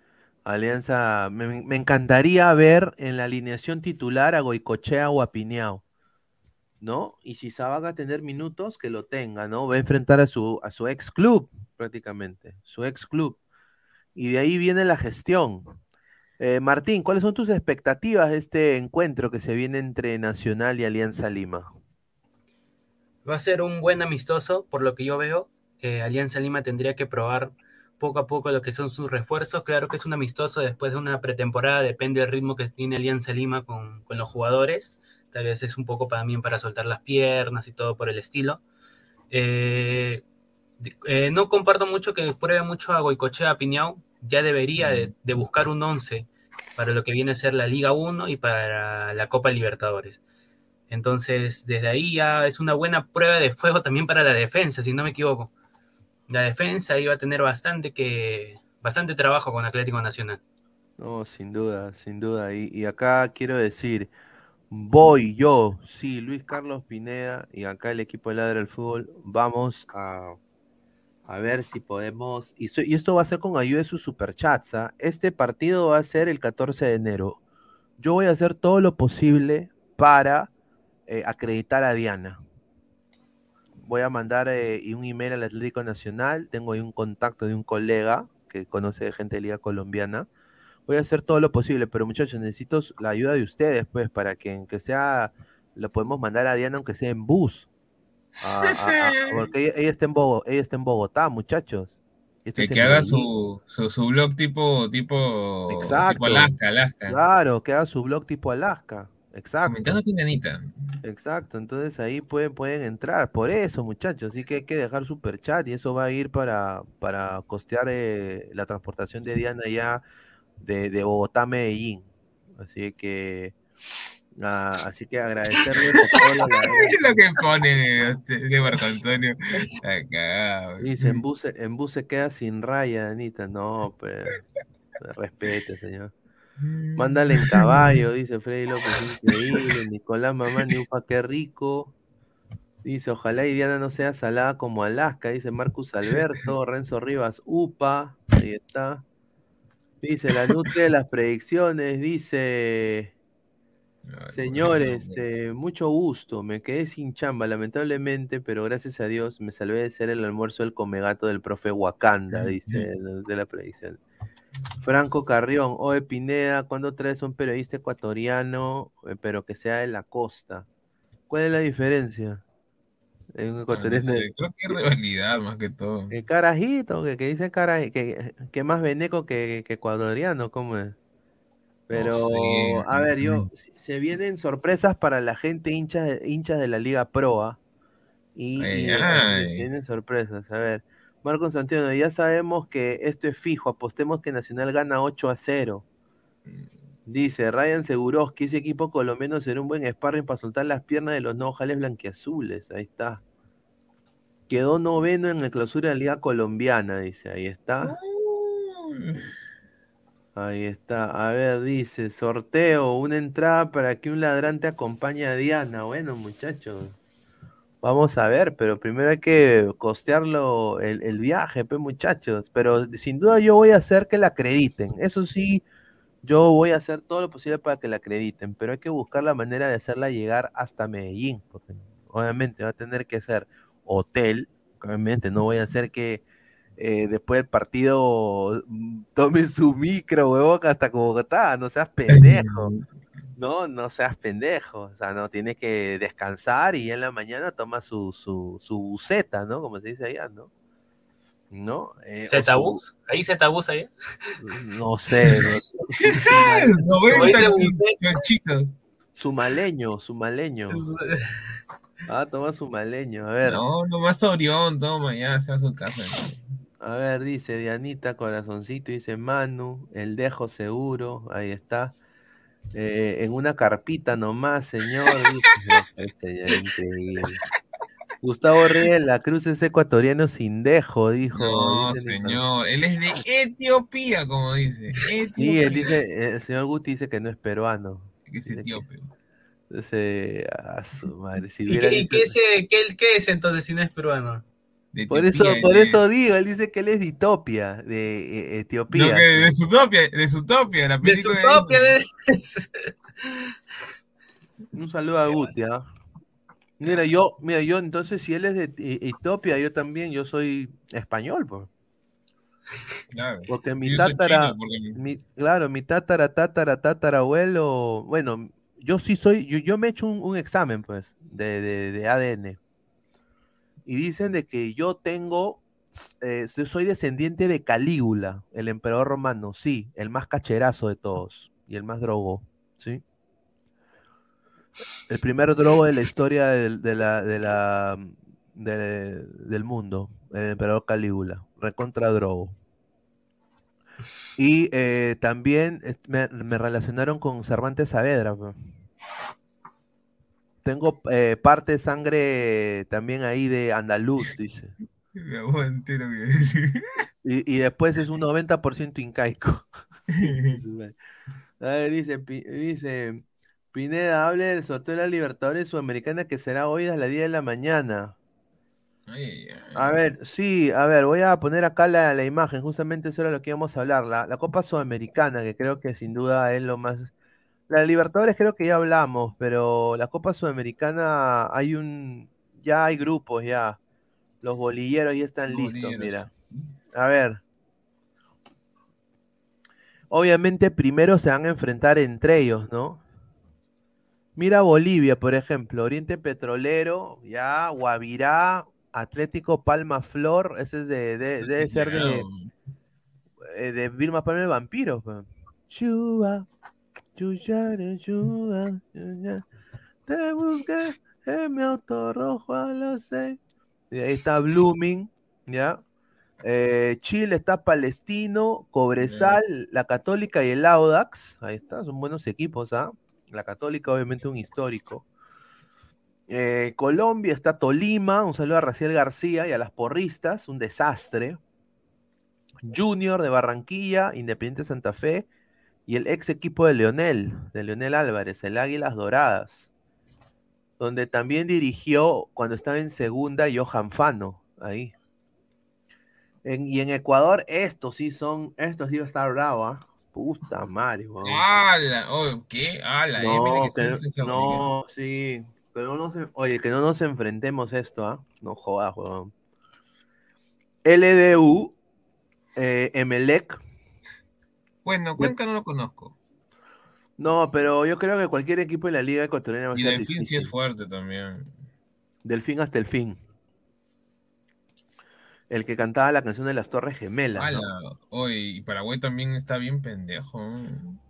Alianza, me, encantaría ver en la alineación titular a Goicochea o a Piñao, ¿no? Y si Saban va a tener minutos, que lo tenga, ¿no? Va a enfrentar a su, a su ex club, prácticamente, su ex club. Y de ahí viene la gestión. Eh, Martín, ¿cuáles son tus expectativas de este encuentro que se viene entre Nacional y Alianza Lima? Va a ser un buen amistoso, por lo que yo veo. Eh, Alianza Lima tendría que probar poco a poco lo que son sus refuerzos. Claro que es un amistoso después de una pretemporada, depende del ritmo que tiene Alianza Lima con, con los jugadores. Tal vez es un poco también para soltar las piernas y todo por el estilo. Eh, eh, no comparto mucho que pruebe mucho a Goicochea a Piñao. Ya debería de, de buscar un 11 para lo que viene a ser la Liga 1 y para la Copa Libertadores. Entonces, desde ahí ya es una buena prueba de fuego también para la defensa, si no me equivoco. La defensa iba a tener bastante que bastante trabajo con Atlético Nacional. No, sin duda, sin duda. Y, acá quiero decir, voy yo, sí, Luis Carlos Pineda y acá el equipo de Ladra del Fútbol, vamos a, a ver si podemos, y, esto va a ser con ayuda de sus superchats, ¿ah? Este partido va a ser el 14 de enero. Yo voy a hacer todo lo posible para eh, acreditar a Diana. Voy a mandar eh, un email al Atlético Nacional. Tengo ahí un contacto de un colega que conoce gente de Liga Colombiana. Voy a hacer todo lo posible, pero muchachos, necesito la ayuda de ustedes, pues, para que aunque sea, lo podemos mandar a Diana, aunque sea en bus. A- a- a- porque ella, ella está en Bogo- ella está en Bogotá, muchachos. Que, haga su, su, su blog tipo, tipo, Exacto. tipo Alaska, Alaska. Claro, que haga su blog tipo Alaska. Exacto. Comentando con Dianita. Exacto, entonces ahí pueden, pueden entrar, por eso muchachos, así que hay que dejar super chat y eso va a ir para, para costear eh, la transportación de Diana ya de, de Bogotá a Medellín. Así que, ah, así que agradecerles a todos los Es lo que pone este, de Marco Antonio. Dice, en bus, en bus se queda sin raya, Anita. No, pues, respete, señor. Mándale en caballo, dice Freddy López, increíble. Nicolás Mamani, upa, qué rico. Dice, ojalá y Diana no sea salada como Alaska, dice Marcus Alberto, Renzo Rivas, upa, ahí está. Dice, la nutria de las predicciones, dice, señores, eh, mucho gusto, me quedé sin chamba, lamentablemente, pero gracias a Dios me salvé de ser el almuerzo del comegato del profe Wakanda, dice, de la predicción. Franco Carrión, Oe Pineda, ¿cuándo traes un periodista ecuatoriano, eh, pero que sea de la costa? ¿Cuál es la diferencia? En un no ecuatoriano. sé, creo que es rivalidad más que todo. El carajito, que, que dice carajito, que, que más veneco que, que ecuatoriano, ¿cómo es? Pero, sé, a ver, yo, se- vienen sorpresas para la gente hincha de, hinchas de la Liga Proa. Y, Ay, y, eh, ay. se vienen sorpresas. A ver, Marcos Santiago, ya sabemos que esto es fijo. Apostemos que Nacional gana 8 a 0. Dice Ryan Seguroski, ese equipo colombiano será un buen sparring para soltar las piernas de los nojales blanquiazules. Ahí está. Quedó noveno en la clausura de la Liga Colombiana, dice. Ahí está. Ahí está. A ver, dice, sorteo, una entrada para que un ladrante acompañe a Diana. Bueno, muchachos. Vamos a ver, pero primero hay que costearlo el, el viaje, pues muchachos. Pero sin duda yo voy a hacer que la acrediten. Eso sí, yo voy a hacer todo lo posible para que la acrediten, pero hay que buscar la manera de hacerla llegar hasta Medellín, porque obviamente va a tener que ser hotel, obviamente no voy a hacer que eh, después del partido mm, tome su micro, huevón, hasta Bogotá, no seas pendejo. No, no seas pendejo. O sea, no, tienes que descansar y en la mañana toma su, su, su buceta, ¿no? Como se dice allá, ¿no? ¿No? Eh, o su- ¿Zetabús? ¿Ahí Zetabús ahí? no sé. no- su- su- Como dice Noventa Buceta. chicos. su maleño, su maleño. Ah, toma su maleño. A ver, No, nomás Orión, toma, ya se va a su casa. a ver, dice Dianita, corazoncito, dice Manu, el dejo seguro, ahí está. Eh, en una carpita nomás, señor. No, este ya, increíble. Gustavo Reyes, la cruz es ecuatoriano sin dejo, dijo. No, señor, él es de Etiopía, como dice. Sí, él Etiopía. dice, el señor Guti dice que no es peruano. Que es etíope. Ese, a su madre, si ¿Y, dicho- qué, es, qué- qué es entonces si no es peruano? De Por eso, por de- eso digo, él dice que él es de de eh, Etiopía. No, que de Zootopia, de la De su película. propia. Un saludo a Guti, ¿ah? Mira, yo, mira, yo entonces si él es de E- Etiopía, yo también, yo soy español, pues. Claro. Porque mi porque- mi- claro, mi tatara, tatara, tatarabuelo, bueno, yo sí soy, yo, yo me he hecho un, un examen, pues, de, de- de ADN. Y dicen de que yo tengo, eh, soy descendiente de Calígula, el emperador romano, sí, el más cacherazo de todos y el más drogo, ¿sí? El primer drogo de la historia de del mundo, el emperador Calígula, recontra drogo. Y eh, también eh, me, relacionaron con Cervantes Saavedra. Tengo eh, parte de sangre también ahí de andaluz, dice. Me aguante lo que decir. Y, y después es un 90% incaico. A ver, dice, dice Pineda, hable del sorteo de la Libertadores Sudamericana que será hoy a las 10 de la mañana. Ay, ay, ay. A ver, sí, a ver, voy a poner acá la, la imagen, justamente eso era lo que íbamos a hablar, la, la Copa Sudamericana, que creo que sin duda es lo más... La Libertadores creo que ya hablamos, pero la Copa Sudamericana hay un... Ya hay grupos, ya. Los bolilleros ya están listos, mira. A ver. Obviamente primero se van a enfrentar entre ellos, ¿no? Mira Bolivia, por ejemplo, Oriente Petrolero, ya, Guavirá, Atlético Palma Flor, ese es de, de- debe ser de, eh, de Vilma Palma el Vampiro. pues. Te busqué en mi auto rojo a las seis. Y ahí está Blooming, ¿ya? Eh, Chile está Palestino, Cobresal, la Católica y el Audax. Ahí está, son buenos equipos, ¿ah? La Católica, obviamente, un histórico. Eh, Colombia está Tolima, un saludo a Raciel García y a las porristas, un desastre. Junior de Barranquilla, Independiente Santa Fe y el ex equipo de Leonel, de Leonel Álvarez, el Águilas Doradas, donde también dirigió cuando estaba en segunda Johan Fano, ahí. En- y en Ecuador, estos sí son, estos sí va a estar bravo, ¿ah? Puta madre, weón. ¡Hala! Oh, ¿Qué? ¡Hala! No, Emily, que que no, sí, no. Pero no se, oye, que no nos enfrentemos esto, ¿ah? No jodas, weón. LDU, eh, Emelec. Bueno, Cuenca no lo conozco. No, pero yo creo que cualquier equipo de la Liga Ecuatoriana va a Y ser Delfín sí es fuerte también. Del fin hasta el fin. El que cantaba la canción de las Torres Gemelas. y Paraguay también está bien pendejo.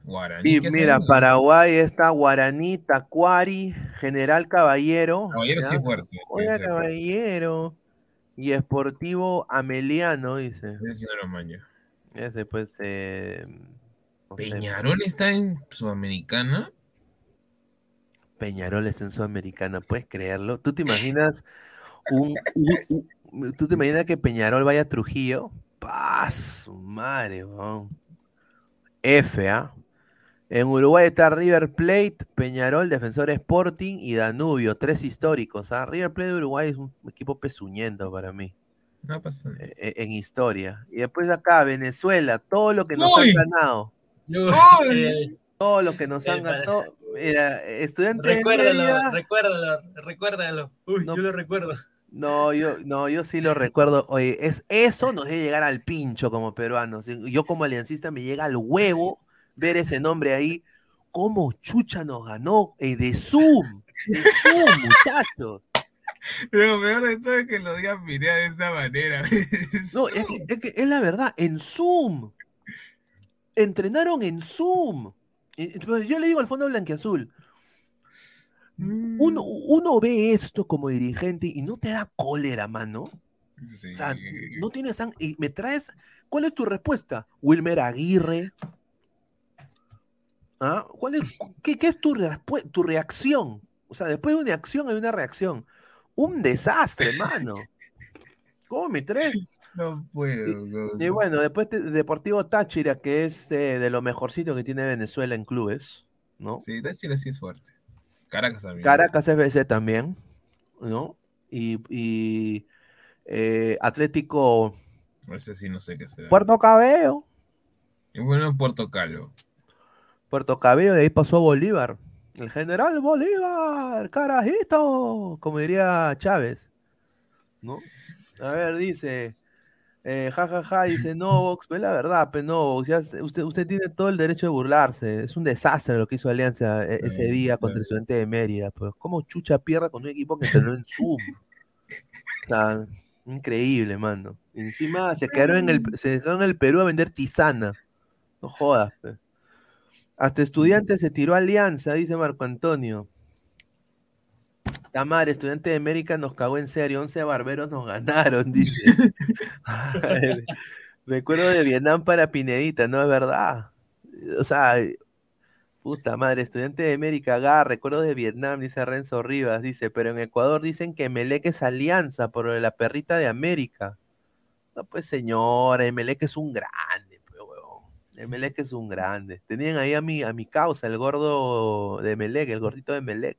Guaraní. Y ¿qué mira? Paraguay está Guaraní, Tacuari, General Caballero. Caballero sí ¿ya? es fuerte, Oiga. Caballero. Y Esportivo Ameliano, dice. Ese Ese pues... eh, no sé, ¿Peñarol está en Sudamericana? Peñarol está en Sudamericana, ¿puedes creerlo? ¿Tú te imaginas un, un- un- ¿tú te imaginas que Peñarol vaya a Trujillo? ¡Paz! Su madre. F, ¿ah? En Uruguay está River Plate, Peñarol, Defensor Sporting y Danubio, tres históricos, ¿ah? River Plate de Uruguay es un equipo pezuñento para mí, No pasa nada. eh, en historia. Y después acá, Venezuela, todo lo que nos ¡Uy! han ganado, Eh, todo lo que nos Eh, han ganado. Mira, estudiante de recuérdalo, recuérdalo, recuérdalo. Uy, No. yo lo recuerdo. No, yo, no, yo sí lo recuerdo. Oye, es, eso nos debe llegar al pincho como peruanos. Yo como aliancista me llega al huevo ver ese nombre ahí. ¿Cómo Chucha nos ganó? Eh, de Zoom. De Zoom, muchachos. Lo peor de todo es que lo digan Pineda de esta manera. No, es que, es que es la verdad, en Zoom. Entrenaron en Zoom. Yo le digo al fondo blanquiazul, uno, uno ve esto como dirigente y no te da cólera, mano. Sí. O sea, no tienes y me traes. ¿Cuál es tu respuesta? Wilmer Aguirre. ¿Ah? ¿Cuál es, qué, qué es tu, tu reacción? O sea, después de una acción hay una reacción. Un desastre, mano. ¿Cómo me traes? No puedo. no, Y no. bueno, después te- Deportivo Táchira, que es eh, de lo mejorcito que tiene Venezuela en clubes. ¿no? Sí, Chile sí es fuerte. Caracas también. Caracas FC también, ¿no? Y, y, eh, Atlético Ese sí no sé qué será. Puerto Cabello. Y bueno, en Puerto Calvo. Puerto Cabello, de ahí pasó Bolívar. El general Bolívar, carajito, como diría Chávez. ¿No? A ver, dice, eh, ja, ja, ja, dice Novox, pues la verdad, pues Novox, ya usted, usted tiene todo el derecho de burlarse. Es un desastre lo que hizo Alianza e- ese día contra el estudiante de Mérida. Pues, ¿cómo chucha pierda con un equipo que entrenó en Zoom? O sea, increíble, mano. Encima se quedaron en el, se quedaron en el Perú a vender tisana. No jodas, pues. Hasta estudiante se tiró Alianza, dice Marco Antonio. Tamar, estudiante de América nos cagó en serio, 11 barberos nos ganaron, dice. Recuerdo de Vietnam para Pinedita, no es verdad. O sea, puta madre, estudiante de América, acá, recuerdo de Vietnam, dice Renzo Rivas, dice, pero en Ecuador dicen que Melec es alianza por la perrita de América. No, pues señora, Emelec es un grande. Emelec es un grande. Tenían ahí a mi, a mi causa, el gordo de Emelec, el gordito de Emelec.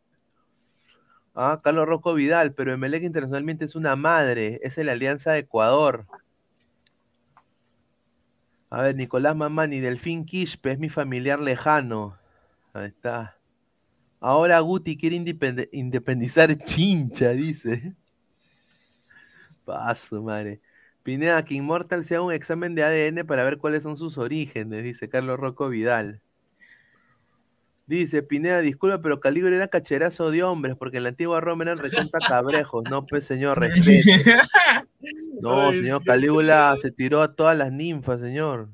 Ah, Carlos Rocco Vidal, pero Emelec internacionalmente es una madre, es la Alianza de Ecuador. A ver, Nicolás Mamani, Delfín Quispe, es mi familiar lejano. Ahí está. Ahora Guti quiere independizar Chincha, dice. Paso, madre. Pineda, que Immortal sea un examen de ADN para ver cuáles son sus orígenes, dice Carlos Rocco Vidal. Dice Pineda, disculpa, pero Calígula era cacherazo de hombres, porque en la antigua Roma eran cabrejos. No, pues señor, respete. No, señor. Calígula se tiró a todas las ninfas, señor.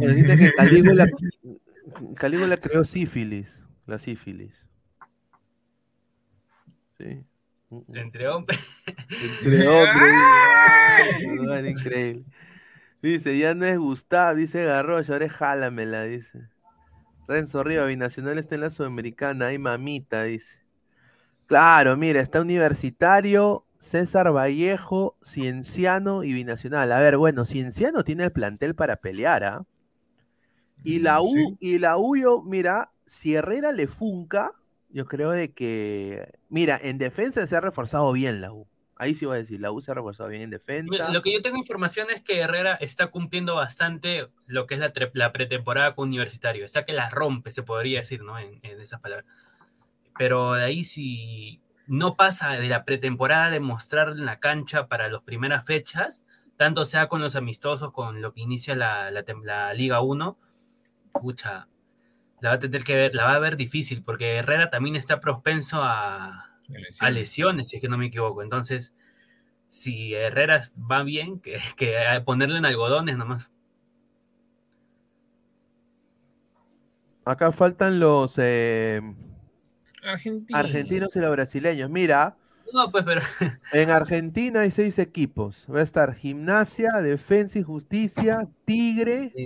Dice que Calígula creó sífilis, la sífilis. Sí. Entre hombres. Entre hombres. Ay, no, era increíble. Dice, ya no es Gustav, dice Garrocha, ahora es jálamela, dice. Renzo Riva, Binacional está en la Sudamericana, ay mamita, dice. Claro, mira, está Universitario, César Vallejo, Cienciano y Binacional. A ver, bueno, Cienciano tiene el plantel para pelear, ¿ah? Y la U, y la U, yo, mira, si Herrera le funca, yo creo de que, mira, en defensa se ha reforzado bien la U. Ahí sí voy a decir, la U se ha reforzado bien en defensa. Lo que yo tengo información es que Herrera está cumpliendo bastante lo que es la, pretemporada con Universitario. O sea que la rompe, se podría decir, ¿no? En, en esas palabras. Pero de ahí si no pasa de la pretemporada de mostrar en la cancha para las primeras fechas, tanto sea con los amistosos, con lo que inicia la, la Liga 1, pucha, la va a tener que ver, la va a ver difícil, porque Herrera también está propenso a, a lesiones, si es que no me equivoco. Entonces, si Herrera va bien, que, que ponerle en algodones nomás. Acá faltan los eh, Argentina. argentinos y los brasileños. Mira, No, pues, pero en Argentina hay seis equipos. Va a estar Gimnasia, Defensa y Justicia, Tigre,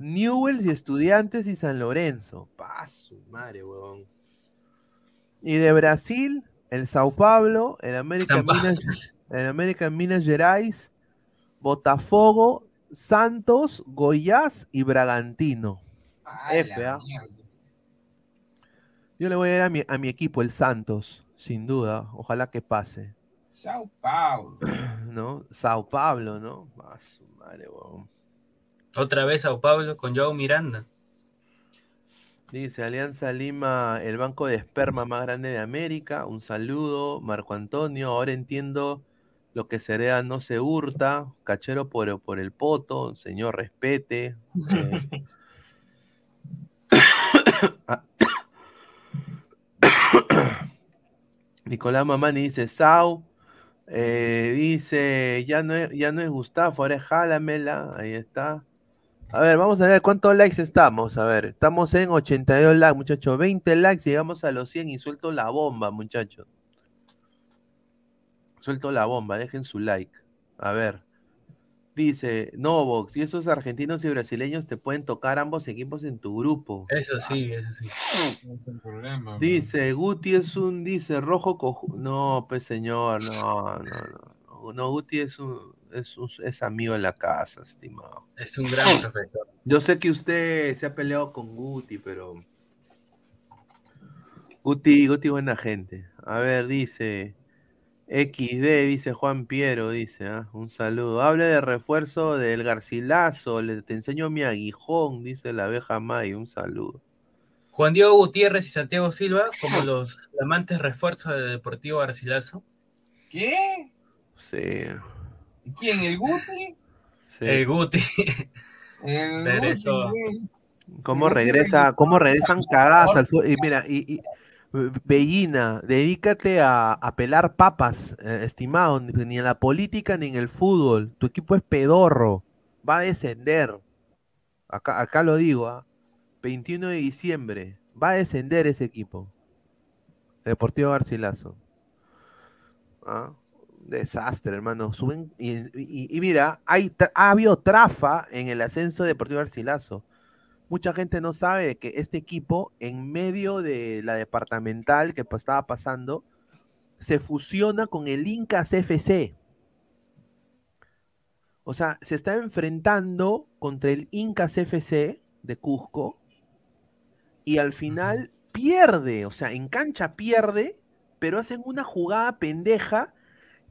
Newells y Estudiantes y San Lorenzo. Paso, madre, huevón. Y de Brasil, el Sao Paulo, el América. Minas, el América Minas Gerais, Botafogo, Santos, Goiás y Bragantino. F, ¿ah? Yo le voy a ir a mi, a mi equipo, el Santos, sin duda. Ojalá que pase. Sao Paulo. ¿No? Sao Paulo, ¿no? Ah, su madre, huevón. Otra vez Sao Paulo con Joe Miranda. Dice Alianza Lima, el banco de esperma más grande de América. Un saludo, Marco Antonio. Ahora entiendo lo que se hereda no se hurta. Cachero por, el poto. Señor, respete. Eh. Nicolás Mamani dice Sau. Eh, dice, ya no, es, ya no es Gustavo, ahora es Jálamela. Ahí está. A ver, vamos a ver cuántos likes estamos. A ver, estamos en 82 likes, muchachos. 20 likes, llegamos a los 100 y suelto la bomba, muchachos. Suelto la bomba, dejen su like. A ver. Dice, Novox, y esos argentinos y brasileños te pueden tocar ambos equipos en tu grupo. Eso sí, eso sí. No es el problema. Dice, Guti es un, dice, rojo coju... No, pues señor, no, no, no. No, Guti es un... Es, un- es amigo en la casa, estimado. Es un gran profesor. Yo sé que usted se ha peleado con Guti, pero. Guti, Guti, buena gente. A ver, dice. XD, dice Juan Piero, dice, ah, un saludo. Hable de refuerzo del Garcilaso, le, te enseño mi aguijón, dice la abeja May, un saludo. Juan Diego Gutiérrez y Santiago Silva como los flamantes refuerzos del Deportivo Garcilaso. ¿Qué? Sí. ¿Quién? ¿El Guti? sí. El Guti. ¿Cómo regresa, cómo regresan cagadas al fútbol? Y mira, y, y, Bellina, dedícate a, a pelar papas, eh, estimado, ni en la política ni en el fútbol. Tu equipo es pedorro, va a descender. Acá, acá lo digo, ¿ah? 21 de diciembre, va a descender ese equipo. Deportivo Garcilaso. ¿Ah? Desastre, hermano. Suben y, y- y mira, hay, ha habido trafa en el ascenso de Deportivo Garcilaso. Mucha gente no sabe que este equipo, en medio de la departamental que pues, estaba pasando, se fusiona con el Incas FC. O sea, se está enfrentando contra el Incas FC de Cusco y al final pierde, o sea, en cancha pierde, pero hacen una jugada pendeja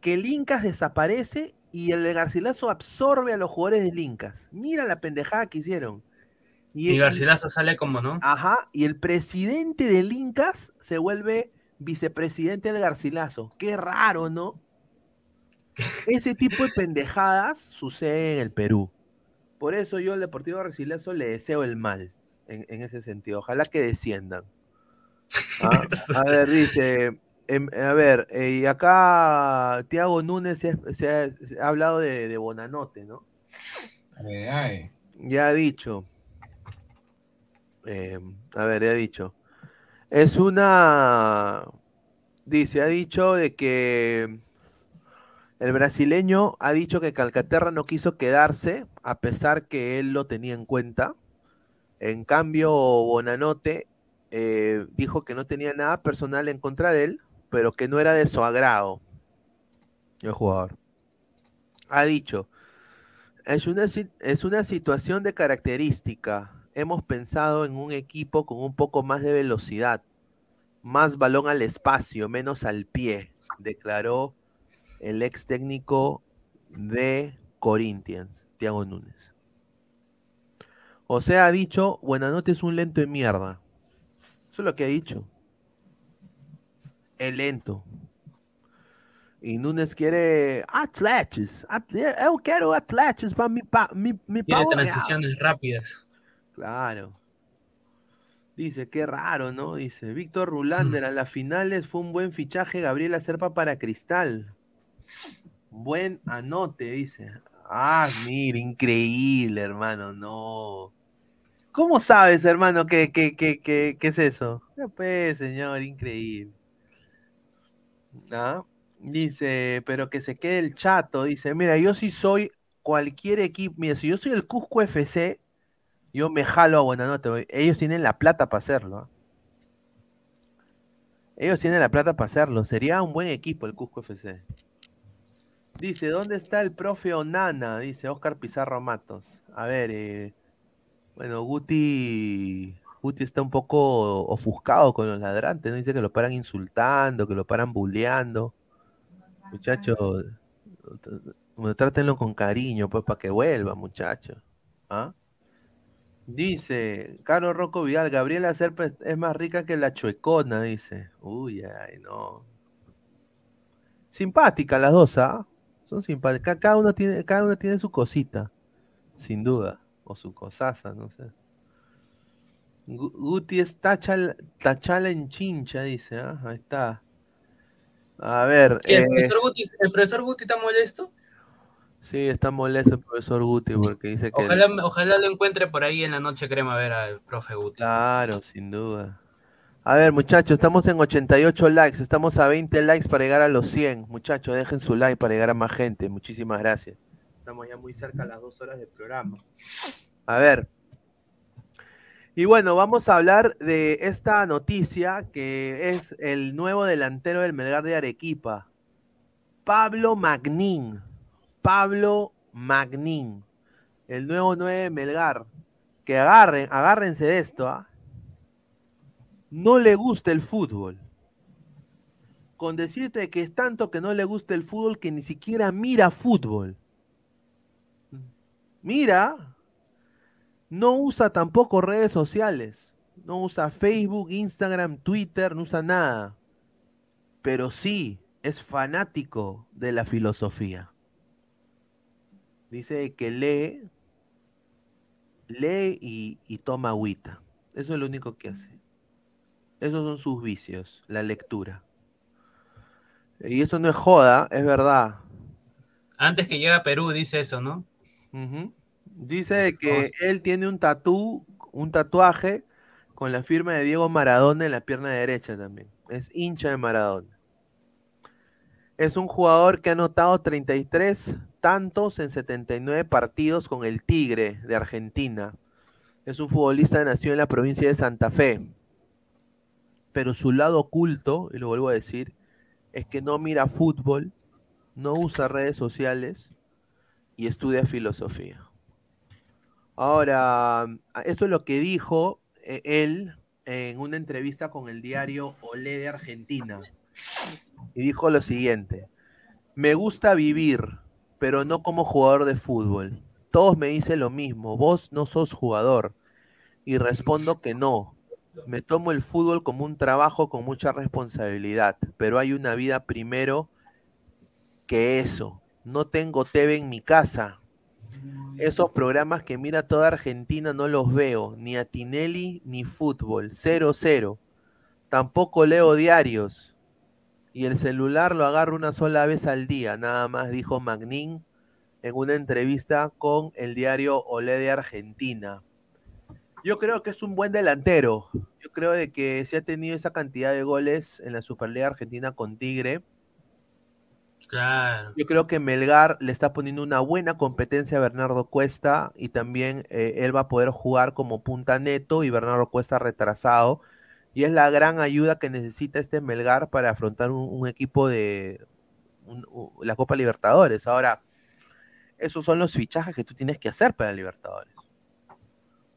que el Incas desaparece y el Garcilaso absorbe a los jugadores del Incas. Mira la pendejada que hicieron. Y Garcilaso sale como, ¿no? Ajá, y el presidente del Incas se vuelve vicepresidente del Garcilaso. Qué raro, ¿no? Ese tipo de pendejadas sucede en el Perú. Por eso yo al Deportivo Garcilaso le deseo el mal, en, en ese sentido. Ojalá que desciendan. Ah, A ver, dice, em, a ver, eh, y acá Tiago Núñez se, ha- se ha, se ha hablado de, de Bonanote, ¿no? Ay, ay. Ya ha dicho. eh, a ver, ya ha dicho. Es una. Dice, ha dicho de que el brasileño ha dicho que Calcaterra no quiso quedarse, a pesar que él lo tenía en cuenta. En cambio, Bonanote eh, dijo que no tenía nada personal en contra de él, pero que no era de su agrado el jugador. Ha dicho, es una, es una situación de característica. Hemos pensado en un equipo con un poco más de velocidad, más balón al espacio, menos al pie, declaró el ex técnico de Corinthians, Thiago Núñez. O sea, ha dicho, Buenanote es un lento de mierda. Eso es lo que ha dicho. Es lento. Y Núñez quiere atletas. atle- Yo quiero atletas para mi, pa, mi, mi Tiene power transiciones rápidas. Claro. Dice, qué raro, ¿no? Dice, Víctor Rulander, a las finales fue un buen fichaje Gabriela Serpa para Cristal. Buen anote, dice. Ah, mira, increíble, hermano, no. ¿Cómo sabes, hermano, que, que, que, que, que es eso? Pues, señor, increíble. ¿Ah? Dice, pero que se quede el chato. Dice, mira, yo sí soy cualquier equipo. Mira, si yo soy el Cusco FC, yo me jalo a Buenanote. güey. Ellos tienen la plata para hacerlo. ¿ah? Ellos tienen la plata para hacerlo. Sería un buen equipo el Cusco FC. Dice, ¿dónde está el profe Onana? Dice Oscar Pizarro Matos. A ver, eh, bueno, Guti, Guti está un poco ofuscado con los ladrantes, ¿no? Dice que lo paran insultando, que lo paran bulleando. Muchachos, trátenlo con cariño, pues, para que vuelva, muchachos. ¿Ah? Dice, Carlos Rocco Vidal, Gabriela Serpa es- más rica que la chuecona, dice. Uy, ay, no. Simpáticas las dos, ¿ah? Son simpáticas. Cada uno tiene, cada uno tiene su cosita, sin duda. O su cosaza, no sé. Gu- Guti es tachal- tachala en chincha, dice, ¿ah? Ahí está. A ver, ¿Qué, ¿El, eh, profesor Guti, ¿El profesor Guti está molesto? sí, está molesto el profesor Guti porque dice que... Ojalá, ojalá lo encuentre por ahí en la noche crema a ver al profe Guti. Claro, sin duda. A ver, muchachos, estamos en 88 likes, estamos a 20 likes para llegar a los 100. Muchachos, dejen su like para llegar a más gente. Muchísimas gracias. Estamos ya muy cerca a las dos horas del programa. A ver. Y bueno, vamos a hablar de esta noticia que es el nuevo delantero del Melgar de Arequipa, Pablo Magnín. Pablo Magnin, el nuevo 9 de Melgar. Que agarren, agárrense de esto, ¿ah? No le gusta el fútbol. Con decirte que es tanto que no le gusta el fútbol que ni siquiera mira fútbol. Mira, no usa tampoco redes sociales. No usa Facebook, Instagram, Twitter, no usa nada. Pero sí es fanático de la filosofía. Dice que lee, lee y, y toma agüita. Eso es lo único que hace. Esos son sus vicios, la lectura. Y eso no es joda, es verdad. Antes que llegue a Perú, dice eso, ¿no? Dice que él tiene un tatú, un tatuaje con la firma de Diego Maradona en la pierna derecha también. Es hincha de Maradona. Es un jugador que ha anotado 33 tantos en 79 partidos con el Tigre de Argentina. Es un futbolista nacido en la provincia de Santa Fe. Pero su lado oculto, y lo vuelvo a decir, es que no mira fútbol, no usa redes sociales y estudia filosofía. Ahora, esto es lo que dijo eh, él en una entrevista con el diario Olé de Argentina. Y dijo lo siguiente, me gusta vivir, pero no como jugador de fútbol. Todos me dicen lo mismo, vos no sos jugador. Y respondo que no. Me tomo el fútbol como un trabajo con mucha responsabilidad, pero hay una vida primero que eso. No tengo TV en mi casa. Esos programas que mira toda Argentina no los veo, ni a Tinelli ni fútbol, cero cero. Tampoco leo diarios. Y el celular lo agarro una sola vez al día, nada más dijo Magnin en una entrevista con el diario Olé de Argentina. Yo creo que es un buen delantero. Yo creo de que si ha tenido esa cantidad de goles en la Superliga Argentina con Tigre, Yo creo que Melgar le está poniendo una buena competencia a Bernardo Cuesta y también eh, él va a poder jugar como punta neto y Bernardo Cuesta retrasado. Y es la gran ayuda que necesita este Melgar para afrontar un, equipo de la Copa Libertadores. Ahora, esos son los fichajes que tú tienes que hacer para Libertadores.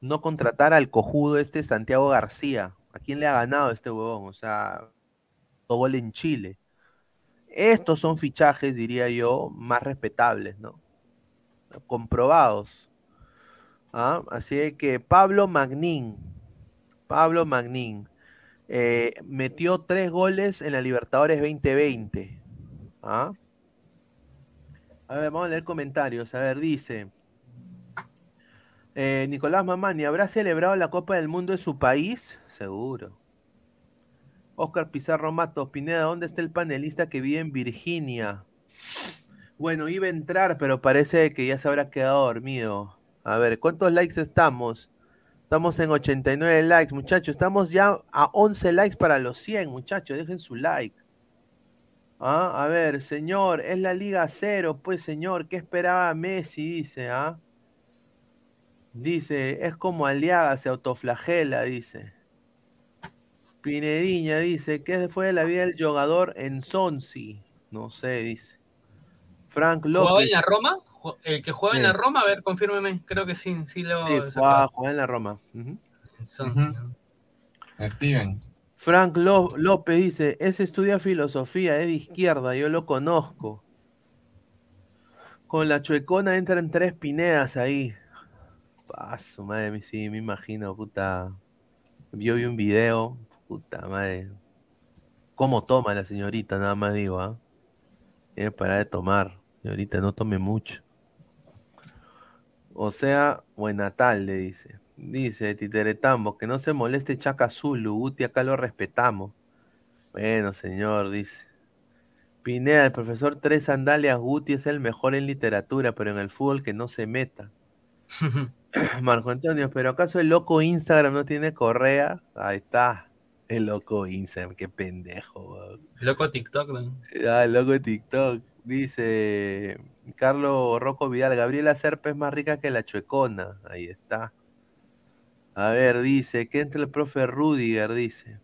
No contratar al cojudo este Santiago García. ¿A quién le ha ganado este huevón? O sea, todo gol en Chile. Estos son fichajes, diría yo, más respetables, ¿no? Comprobados. ¿Ah? Así que Pablo Magnin, Pablo Magnin, eh, metió tres goles en la Libertadores 2020. ¿Ah? A ver, vamos a leer comentarios. A ver, dice. eh, Nicolás Mamani, ¿habrá celebrado la Copa del Mundo de su país? Seguro. Oscar Pizarro Matos, Pineda, ¿dónde está el panelista que vive en Virginia? Bueno, iba a entrar, pero parece que ya se habrá quedado dormido. A ver, ¿cuántos likes estamos? Estamos en 89 likes, muchachos. Estamos ya a 11 likes para los 100, muchachos. Dejen su like. Ah, a ver, señor, es la Liga Cero, pues, señor. ¿Qué esperaba Messi? Dice, ¿ah? Dice, es como Aliaga, se autoflagela, dice. Pinediña dice, ¿qué fue de la vida del jugador en Sonsi? No sé, dice. Frank ¿Jugaba López. en la Roma? El que juega en la Roma, a ver, confírmeme. Creo que sí, sí lo. Sí, jugaba, jugaba en la Roma. Ujú. Son- ¿no? Steven. Frank Ló- López dice, ese estudia filosofía, es de izquierda, yo lo conozco. Con la chuecona entran tres pinedas ahí. Paso, madre mía, sí, me imagino, puta. Yo vi un video, puta madre. ¿Cómo toma la señorita? Nada más digo, ¿ah? Tiene que parar de tomar. Señorita, no tome mucho. O sea, buena tarde, dice. Dice Titeretambo, que no se moleste Chaca Zulu, Guti, acá lo respetamos. Bueno, señor, dice. Pineda, el profesor Tres Sandalias Guti es el mejor en literatura, pero en el fútbol que no se meta. Marco Antonio, ¿pero acaso el loco Instagram no tiene correa? Ahí está. El loco Instagram, qué pendejo, weón. Loco TikTok, ¿no? Ah, el loco TikTok. Dice Carlos Rocco Vidal, Gabriela Serpa es más rica que la chuecona. Ahí está. A ver, dice, que entre el profe Rudiger, dice.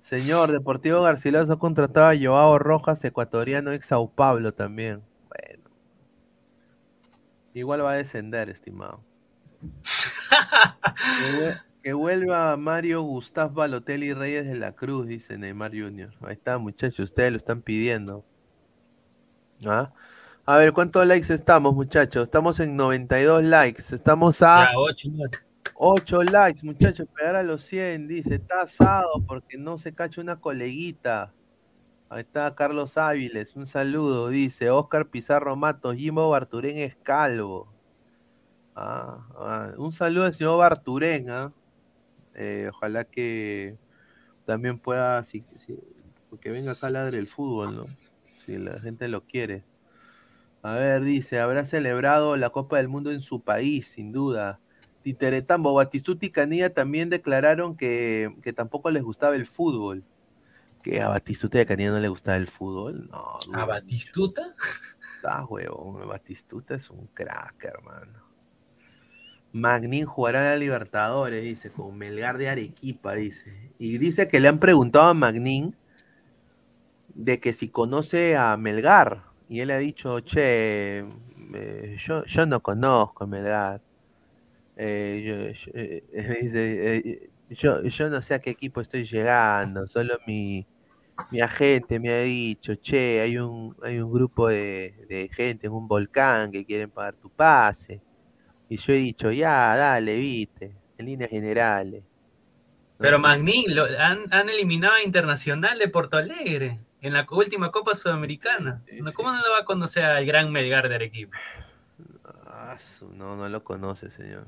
Señor, Deportivo Garcilaso contrataba a Joao Rojas, ecuatoriano ex Sao Paulo también. Bueno. Igual va a descender, estimado. que, vue- que vuelva Mario Gustav Balotelli Reyes de la Cruz, dice Neymar Jr. Ahí está, muchachos, ustedes lo están pidiendo. ¿Ah? A ver, ¿cuántos likes estamos, muchachos? Estamos en 92 likes. Estamos a Ya, ocho, nueve. 8 likes, muchachos. Pegar a los 100, dice. Está asado porque no se cacha una coleguita. Ahí está Carlos Áviles, un saludo, dice. Oscar Pizarro Matos, Jimbo Barturén es calvo. Ah, ah, un saludo al señor Barturén, ¿ah? Eh, ojalá que también pueda, si, si- que venga acá ladre el fútbol, ¿no? Si la gente lo quiere. A ver, dice, habrá celebrado la Copa del Mundo en su país, sin duda. Titeretambo, Batistuta y Canilla también declararon que, que tampoco les gustaba el fútbol. Que a Batistuta y a Canilla no le gustaba el fútbol. No, ¿A Batistuta? Ah, huevón, Batistuta es un crack, hermano. Magnin jugará a la Libertadores, dice, con Melgar de Arequipa, dice. Y dice que le han preguntado a Magnin de que si conoce a Melgar. Y él ha dicho, che, eh, yo, yo no conozco a Melgar. Eh, yo, eh, dice, yo, yo no sé a qué equipo estoy llegando, solo mi, mi agente me ha dicho, che, hay un, hay un grupo de, de gente en un volcán que quieren pagar tu pase. Y yo he dicho, ya, dale, viste, en líneas generales. Pero Magnín, lo, han, han eliminado a Internacional de Porto Alegre en la última Copa Sudamericana. ¿Cómo no lo va a conocer al gran Melgar de Arequipa? Ah, no, no lo conoce, señor.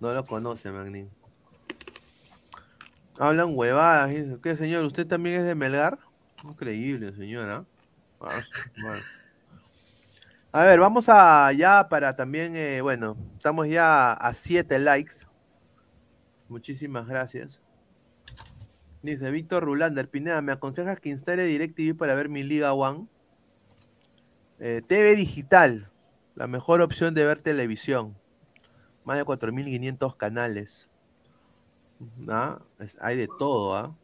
No lo conoce, Magnin. Hablan huevadas. ¿Qué, señor? ¿Usted también es de Melgar? Increíble, señora. Ah, su madre. A ver, vamos a ya para también, eh, bueno, estamos ya a 7 likes. Muchísimas gracias. Dice Víctor Rulander, Pineda, ¿me aconsejas que instale DirecTV para ver mi Liga One? Eh, TV digital, la mejor opción de ver televisión. Más de 4.500 canales. ¿Ah? Hay de todo, ¿ah?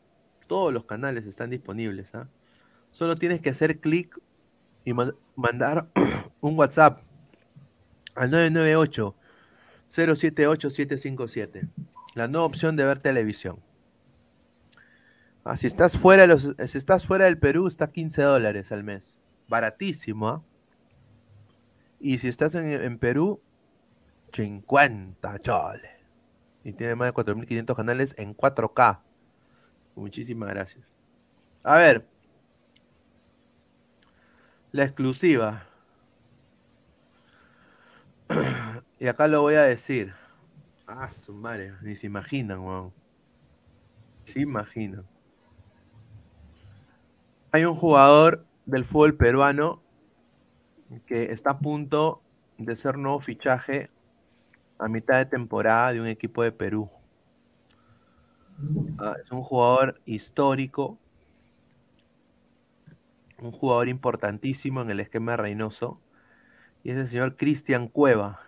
Todos los canales están disponibles, ¿ah? Solo tienes que hacer clic y man- mandar un WhatsApp al 998 078 757. La nueva opción de ver televisión. Ah, si estás fuera de los, si estás fuera del Perú, está 15 dólares al mes. Baratísimo, ¿ah? Y si estás en, en Perú, 50 choles. Y tiene más de 4.500 canales en 4K. Muchísimas gracias. A ver. La exclusiva. y acá lo voy a decir. Ah, su madre. Ni se imaginan, weón. Se imaginan. Hay un jugador del fútbol peruano que está a punto de ser nuevo fichaje a mitad de temporada de un equipo de Perú. Ah, es un jugador histórico, un jugador importantísimo en el esquema Reynoso, y es el señor Cristian Cueva.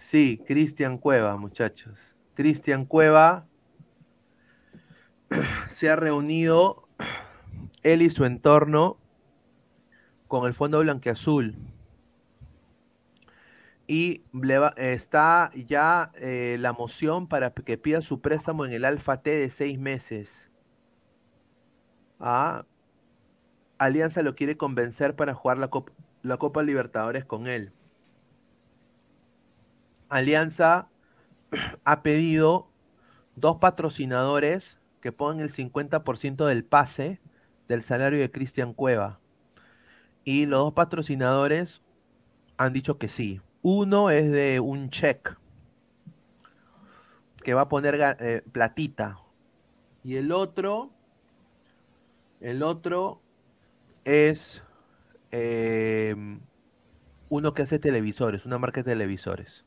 Sí, Cristian Cueva, muchachos. Cristian Cueva se ha reunido él y su entorno con el Fondo Blanqueazul. Y está ya eh, la moción para que pida su préstamo en el Alfa T de seis meses. Ah, Alianza lo quiere convencer para jugar la, Cop- la Copa Libertadores con él. Alianza ha pedido dos patrocinadores que pongan el 50% del pase del salario de Cristian Cueva. Y los dos patrocinadores han dicho que sí. Uno es de un check que va a poner eh, platita. Y el otro, el otro es eh, uno que hace televisores, una marca de televisores.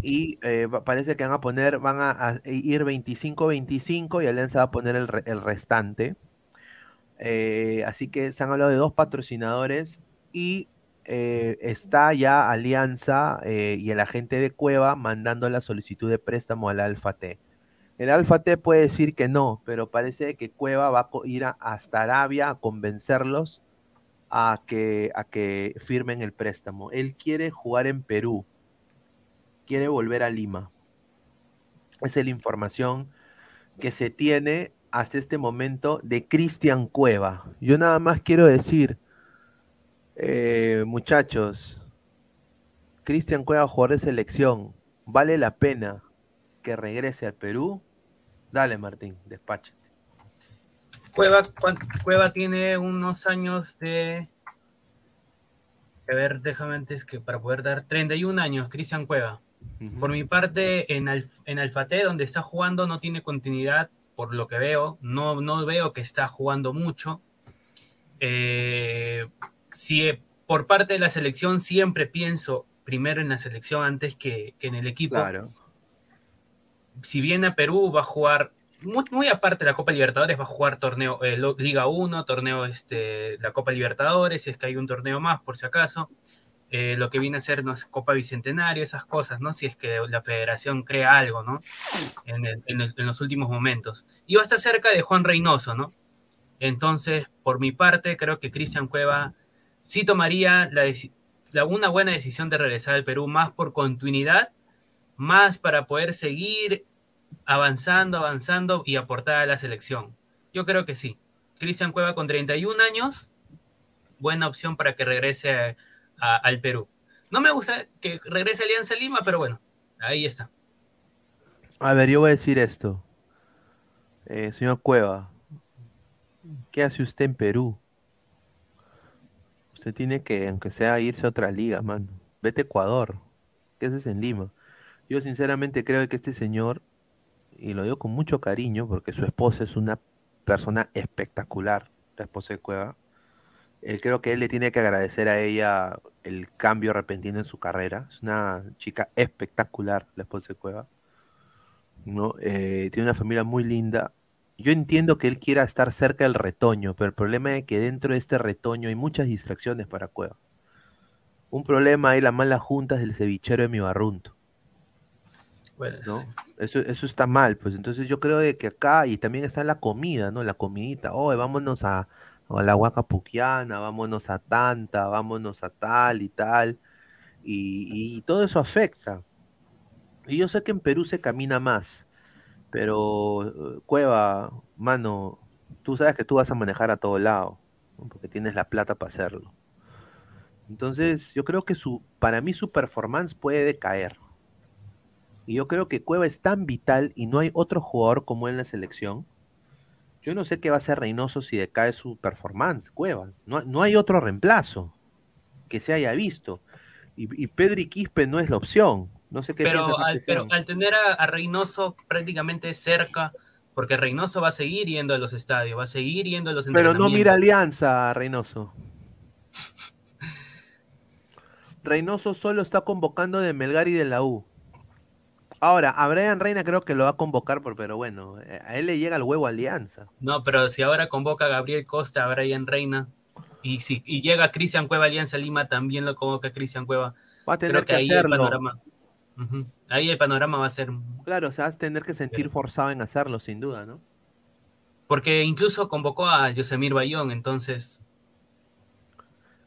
Y eh, parece que van a poner, van a, a ir 25-25 y Alianza va a poner el, el restante. Eh, así que se han hablado de dos patrocinadores y eh, está ya Alianza y el agente de Cueva mandando la solicitud de préstamo al Alfa T. El Alfa T puede decir que no, pero parece que Cueva va a ir hasta Arabia a convencerlos a que, a que firmen el préstamo. Él quiere jugar en Perú, quiere volver a Lima. Esa es la información que se tiene hasta este momento de Cristian Cueva. Yo nada más quiero decir, eh, muchachos, Cristian Cueva, jugador de selección, ¿vale la pena que regrese al Perú? Dale, Martín, despacha. Cueva, Cueva tiene unos años de. A ver, déjame antes que para poder dar 31 años, Cristian Cueva. Por mi parte, en, Alf- en Alfate, donde está jugando, no tiene continuidad, por lo que veo. No, no veo que está jugando mucho. Eh, si eh, por parte de la selección siempre pienso primero en la selección antes que, que en el equipo. Claro. Si viene a Perú, va a jugar, muy, aparte de la Copa Libertadores, va a jugar torneo eh, Liga 1, torneo este, la Copa Libertadores, si es que hay un torneo más, por si acaso. Eh, lo que viene a ser no Copa Bicentenario, esas cosas, ¿no? Si es que la federación crea algo, ¿no? En, en los últimos momentos. Y va a estar cerca de Juan Reynoso, ¿no? Entonces, por mi parte, creo que Cristian Cueva sí tomaría la, la- una buena decisión de regresar al Perú, más por continuidad, más para poder seguir avanzando, avanzando y aportar a la selección. Yo creo que sí. Cristian Cueva con 31 años, buena opción para que regrese al Perú. No me gusta que regrese Alianza Lima, pero bueno, ahí está. A ver, yo voy a decir esto. Eh, señor Cueva, ¿qué hace usted en Perú? Usted tiene que, aunque sea, irse a otra liga, mano. Vete a Ecuador. ¿Qué haces en Lima? Yo sinceramente creo que este señor, y lo digo con mucho cariño, porque su esposa es una persona espectacular, la esposa de Cueva. eh, creo que él le tiene que agradecer a ella el cambio repentino en su carrera. Es una chica espectacular, la esposa de Cueva. ¿no? Eh, tiene una familia muy linda. Yo entiendo que él quiera estar cerca del retoño, pero el problema es que dentro de este retoño hay muchas distracciones para Cueva. Un problema hay las malas juntas del cevichero de mi barrunto. Eso, eso está mal, pues entonces yo creo de que acá, y también está la comida, ¿no? La comidita, oh, vámonos a, a la Huaca Puquiana, vámonos a Tanta, vámonos a tal y tal, y, todo eso afecta. Y yo sé que en Perú se camina más, pero eh, Cueva, mano, tú sabes que tú vas a manejar a todo lado, porque tienes la plata para hacerlo. Entonces, yo creo que su, para mí su performance puede decaer. Y yo creo que Cueva es tan vital y no hay otro jugador como él en la selección. Yo no sé qué va a hacer Reynoso si decae su performance, Cueva. No, no hay otro reemplazo que se haya visto. Y, y Pedri Quispe no es la opción. No sé qué pero, al, pero al tener a, a Reynoso prácticamente cerca, porque Reynoso va a seguir yendo a los estadios, va a seguir yendo a los Pero no mira. Alianza, Reynoso. Reynoso solo está convocando de Melgar y de la U. Ahora, a Brian Reina creo que lo va a convocar, por- pero bueno, eh, a él le llega el huevo Alianza. No, pero si ahora convoca a Gabriel Costa, a Brian Reina, y si y llega Cristian Cueva Alianza Lima, también lo convoca Cristian Cueva. Va a tener Creo que ahí hacerlo. el panorama. Ahí el panorama va a ser. Claro, o sea, vas a tener que sentir forzado en hacerlo, sin duda, ¿no? Porque incluso convocó a Yosemir Bayón, entonces.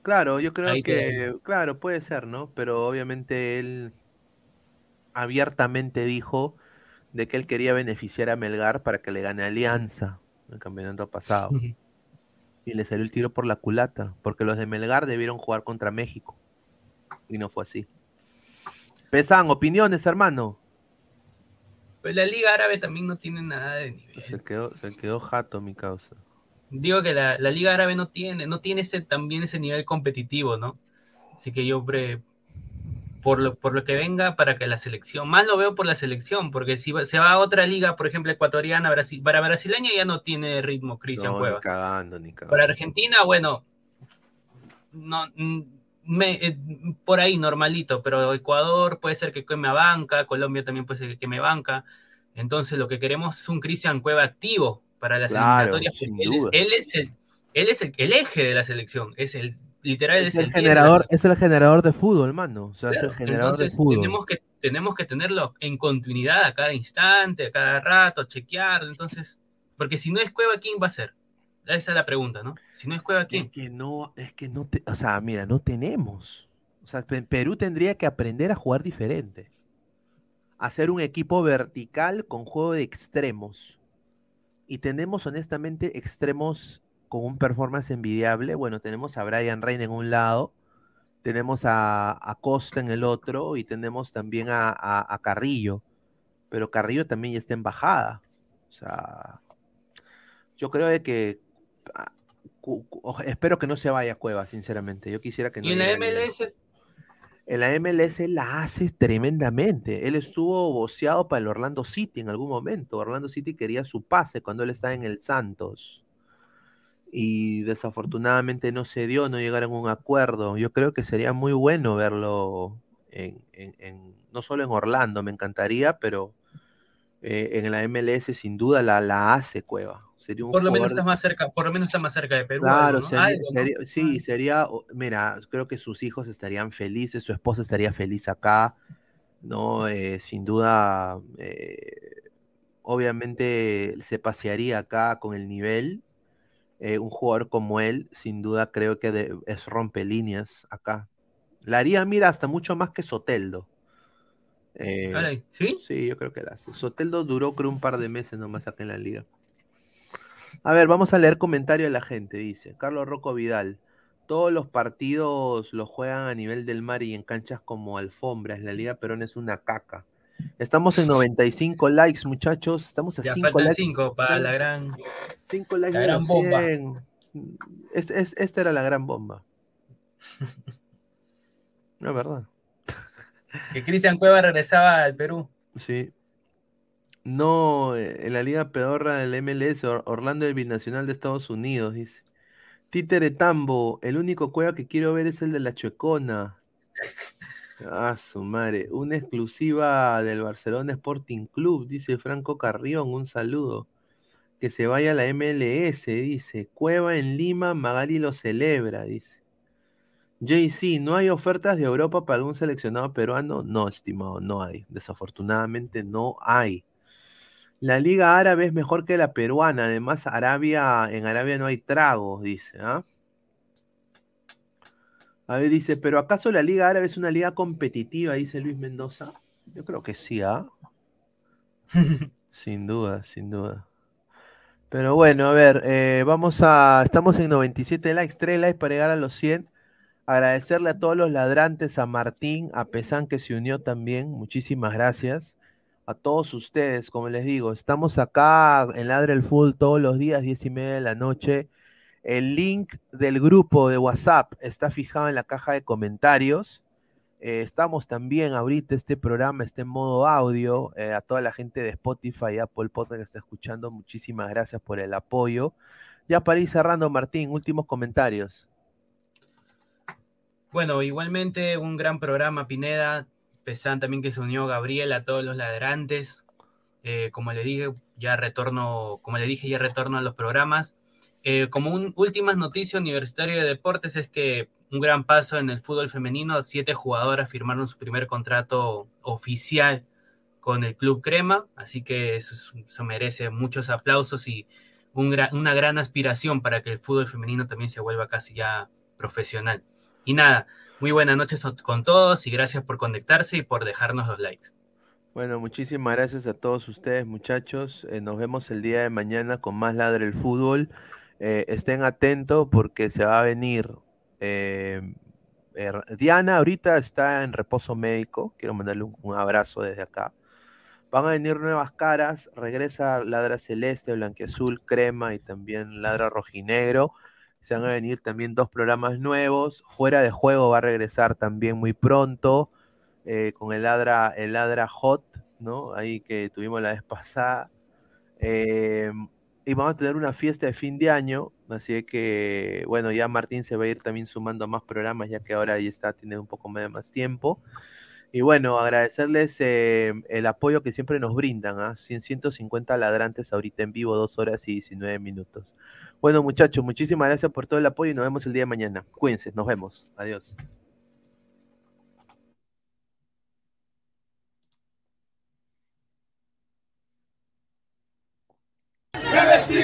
Claro, yo creo Ahí que, claro, puede ser, ¿no? Pero obviamente él abiertamente dijo de que él quería beneficiar a Melgar para que le gane Alianza en el campeonato pasado. Y le salió el tiro por la culata, porque los de Melgar debieron jugar contra México. Y no fue así. Pesan, opiniones, hermano. Pues la Liga Árabe también no tiene nada de nivel. Se quedó, se quedó jato mi causa. Digo que la, la Liga Árabe no tiene, no tiene ese, también ese nivel competitivo, ¿no? Así que yo, hombre, por lo, por lo que venga para que la selección, más lo veo por la selección, porque si va- se va a otra liga, por ejemplo, ecuatoriana, Brasil, para brasileña ya no tiene ritmo Cristian No, Cueva. ni cagando, ni cagando. Para Argentina, bueno, no, mm, me, eh, por ahí normalito, pero Ecuador puede ser que queme a banca, Colombia también puede ser que queme banca. Entonces lo que queremos es un Cristian Cueva activo para las Claro, eliminatorias. Él es, él es el, él es el, el eje de la selección, es el literal Es el generador, es el generador de fútbol, mano. O sea, es el generador de fútbol. tenemos que tenemos que tenerlo en continuidad a cada instante, a cada rato, chequear, entonces, porque si no es Cueva, ¿quién va a ser? Esa es la pregunta, ¿no? Si no es Cueva, ¿quién? Es que no, es que no, te, o sea, mira, no tenemos. O sea, Pe- Perú tendría que aprender a jugar diferente. Hacer un equipo vertical con juego de extremos. Y tenemos honestamente extremos con un performance envidiable. Bueno, tenemos a Brian Reina en un lado, tenemos a, a Costa en el otro y tenemos también a, a- a Carrillo. Pero Carrillo también ya está en bajada. O sea, yo creo de que ah, espero que no se vaya a Cueva, sinceramente. Yo quisiera que no Y en la. MLS, En la MLS la hace tremendamente. Él estuvo boceado para el Orlando City en algún momento. Orlando City quería su pase cuando él estaba en el Santos. Y desafortunadamente no se dio, no llegaron a un acuerdo. Yo creo que sería muy bueno verlo en, en- en- no solo en Orlando, me encantaría, pero eh, en la MLS sin duda la, la hace Cueva. Sería un por lo menos está más cerca, por lo menos está más cerca de Perú. Claro, algo, ¿no? sería- Algo, ¿no? sería- sí, sería, mira, creo que sus hijos estarían felices, su esposa estaría feliz acá, ¿no? Eh, sin duda, eh, obviamente se pasearía acá con el nivel. Eh, un jugador como él, sin duda, creo que de- es rompe líneas acá. La haría, mira, hasta mucho más que Soteldo. Eh, ¿Sí? Sí, yo creo que la hace. Soteldo duró, creo, un par de meses nomás acá en la liga. A ver, vamos a leer comentario de la gente, dice. Carlos Rocco Vidal. Todos los partidos los juegan a nivel del mar y en canchas como alfombras. La Liga Perón es una caca. Estamos en 95 likes, muchachos. Estamos a Ya 5 faltan likes. 5 para la gran. 5 likes la gran bomba. 100. Es- es- esta era la gran bomba. No, es verdad. Que Cristian Cueva regresaba al Perú. Sí. No, eh, en la Liga Pedorra del MLS, Or- Orlando el Binacional de Estados Unidos, dice. Títere Tambo, el único cueva que quiero ver es el de la Chuecona. Ah, su madre. Una exclusiva del Barcelona Sporting Club, dice Franco Carrión, un saludo. Que se vaya a la MLS, dice. Cueva en Lima, Magali lo celebra, dice. JC, ¿no hay ofertas de Europa para algún seleccionado peruano? No, estimado, no hay. Desafortunadamente no hay. La liga árabe es mejor que la peruana. Además, Arabia, en Arabia no hay tragos, dice. ¿ah? A ver, dice, ¿pero acaso la liga árabe es una liga competitiva? Dice Luis Mendoza. Yo creo que sí, ¿ah? Sin duda, sin duda. Pero bueno, a ver, eh, vamos a. Estamos en 97 likes, 3 likes para llegar a los 100. Agradecerle a todos los ladrantes, a Martín, a Pesán que se unió también. Muchísimas gracias. A todos ustedes, como les digo, estamos acá en Ladre el Full todos los días, 10 y media de la noche. El link del grupo de WhatsApp está fijado en la caja de comentarios. Eh, estamos también ahorita, este programa está en modo audio. eh, a toda la gente de Spotify y Apple Podcast que está escuchando, muchísimas gracias por el apoyo. Ya para ir cerrando, Martín, últimos comentarios. Bueno, igualmente un gran programa, Pineda. Pesan también que se unió Gabriel a todos los ladrantes. Eh, como le dije, ya retorno, como le dije, ya retorno a los programas. Eh, como un, últimas noticias Universitario de Deportes es que un gran paso en el fútbol femenino, siete jugadoras firmaron su primer contrato oficial con el Club Crema, así que eso, es- eso merece muchos aplausos y una gran aspiración para que el fútbol femenino también se vuelva casi ya profesional. Y nada, muy buenas noches con todos y gracias por conectarse y por dejarnos los likes. Bueno, muchísimas gracias a todos ustedes, muchachos. Eh, nos vemos el día de mañana con más Ladre el Fútbol. Eh, estén atentos porque se va a venir. eh, eh, Diana ahorita está en reposo médico. Quiero mandarle un, abrazo desde acá. Van a venir nuevas caras. Regresa Ladra Celeste, Blanquiazul, Crema y también Ladra Rojinegro. Se van a venir también dos programas nuevos. Fuera de juego va a regresar también muy pronto eh, con el ladra, el ladra hot, ¿no? Ahí que tuvimos la vez pasada. Y vamos a tener una fiesta de fin de año, así que, bueno, ya Martín se va a ir también sumando a más programas, ya que ahora ya está teniendo un poco más tiempo. Y bueno, agradecerles eh, el apoyo que siempre nos brindan, ¿ah? 100, 150 ladrantes ahorita en vivo, 2 horas y 19 minutos. Bueno, muchachos, muchísimas gracias por todo el apoyo y nos vemos el día de mañana. Cuídense, nos vemos. Adiós.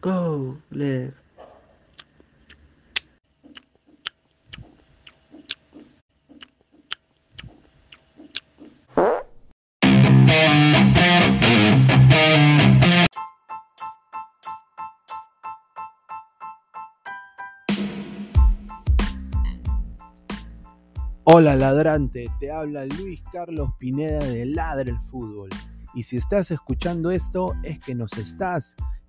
Go, left. Hola ladrante, te habla Luis Carlos Pineda de Ladra el Fútbol. Y si estás escuchando esto es que nos estás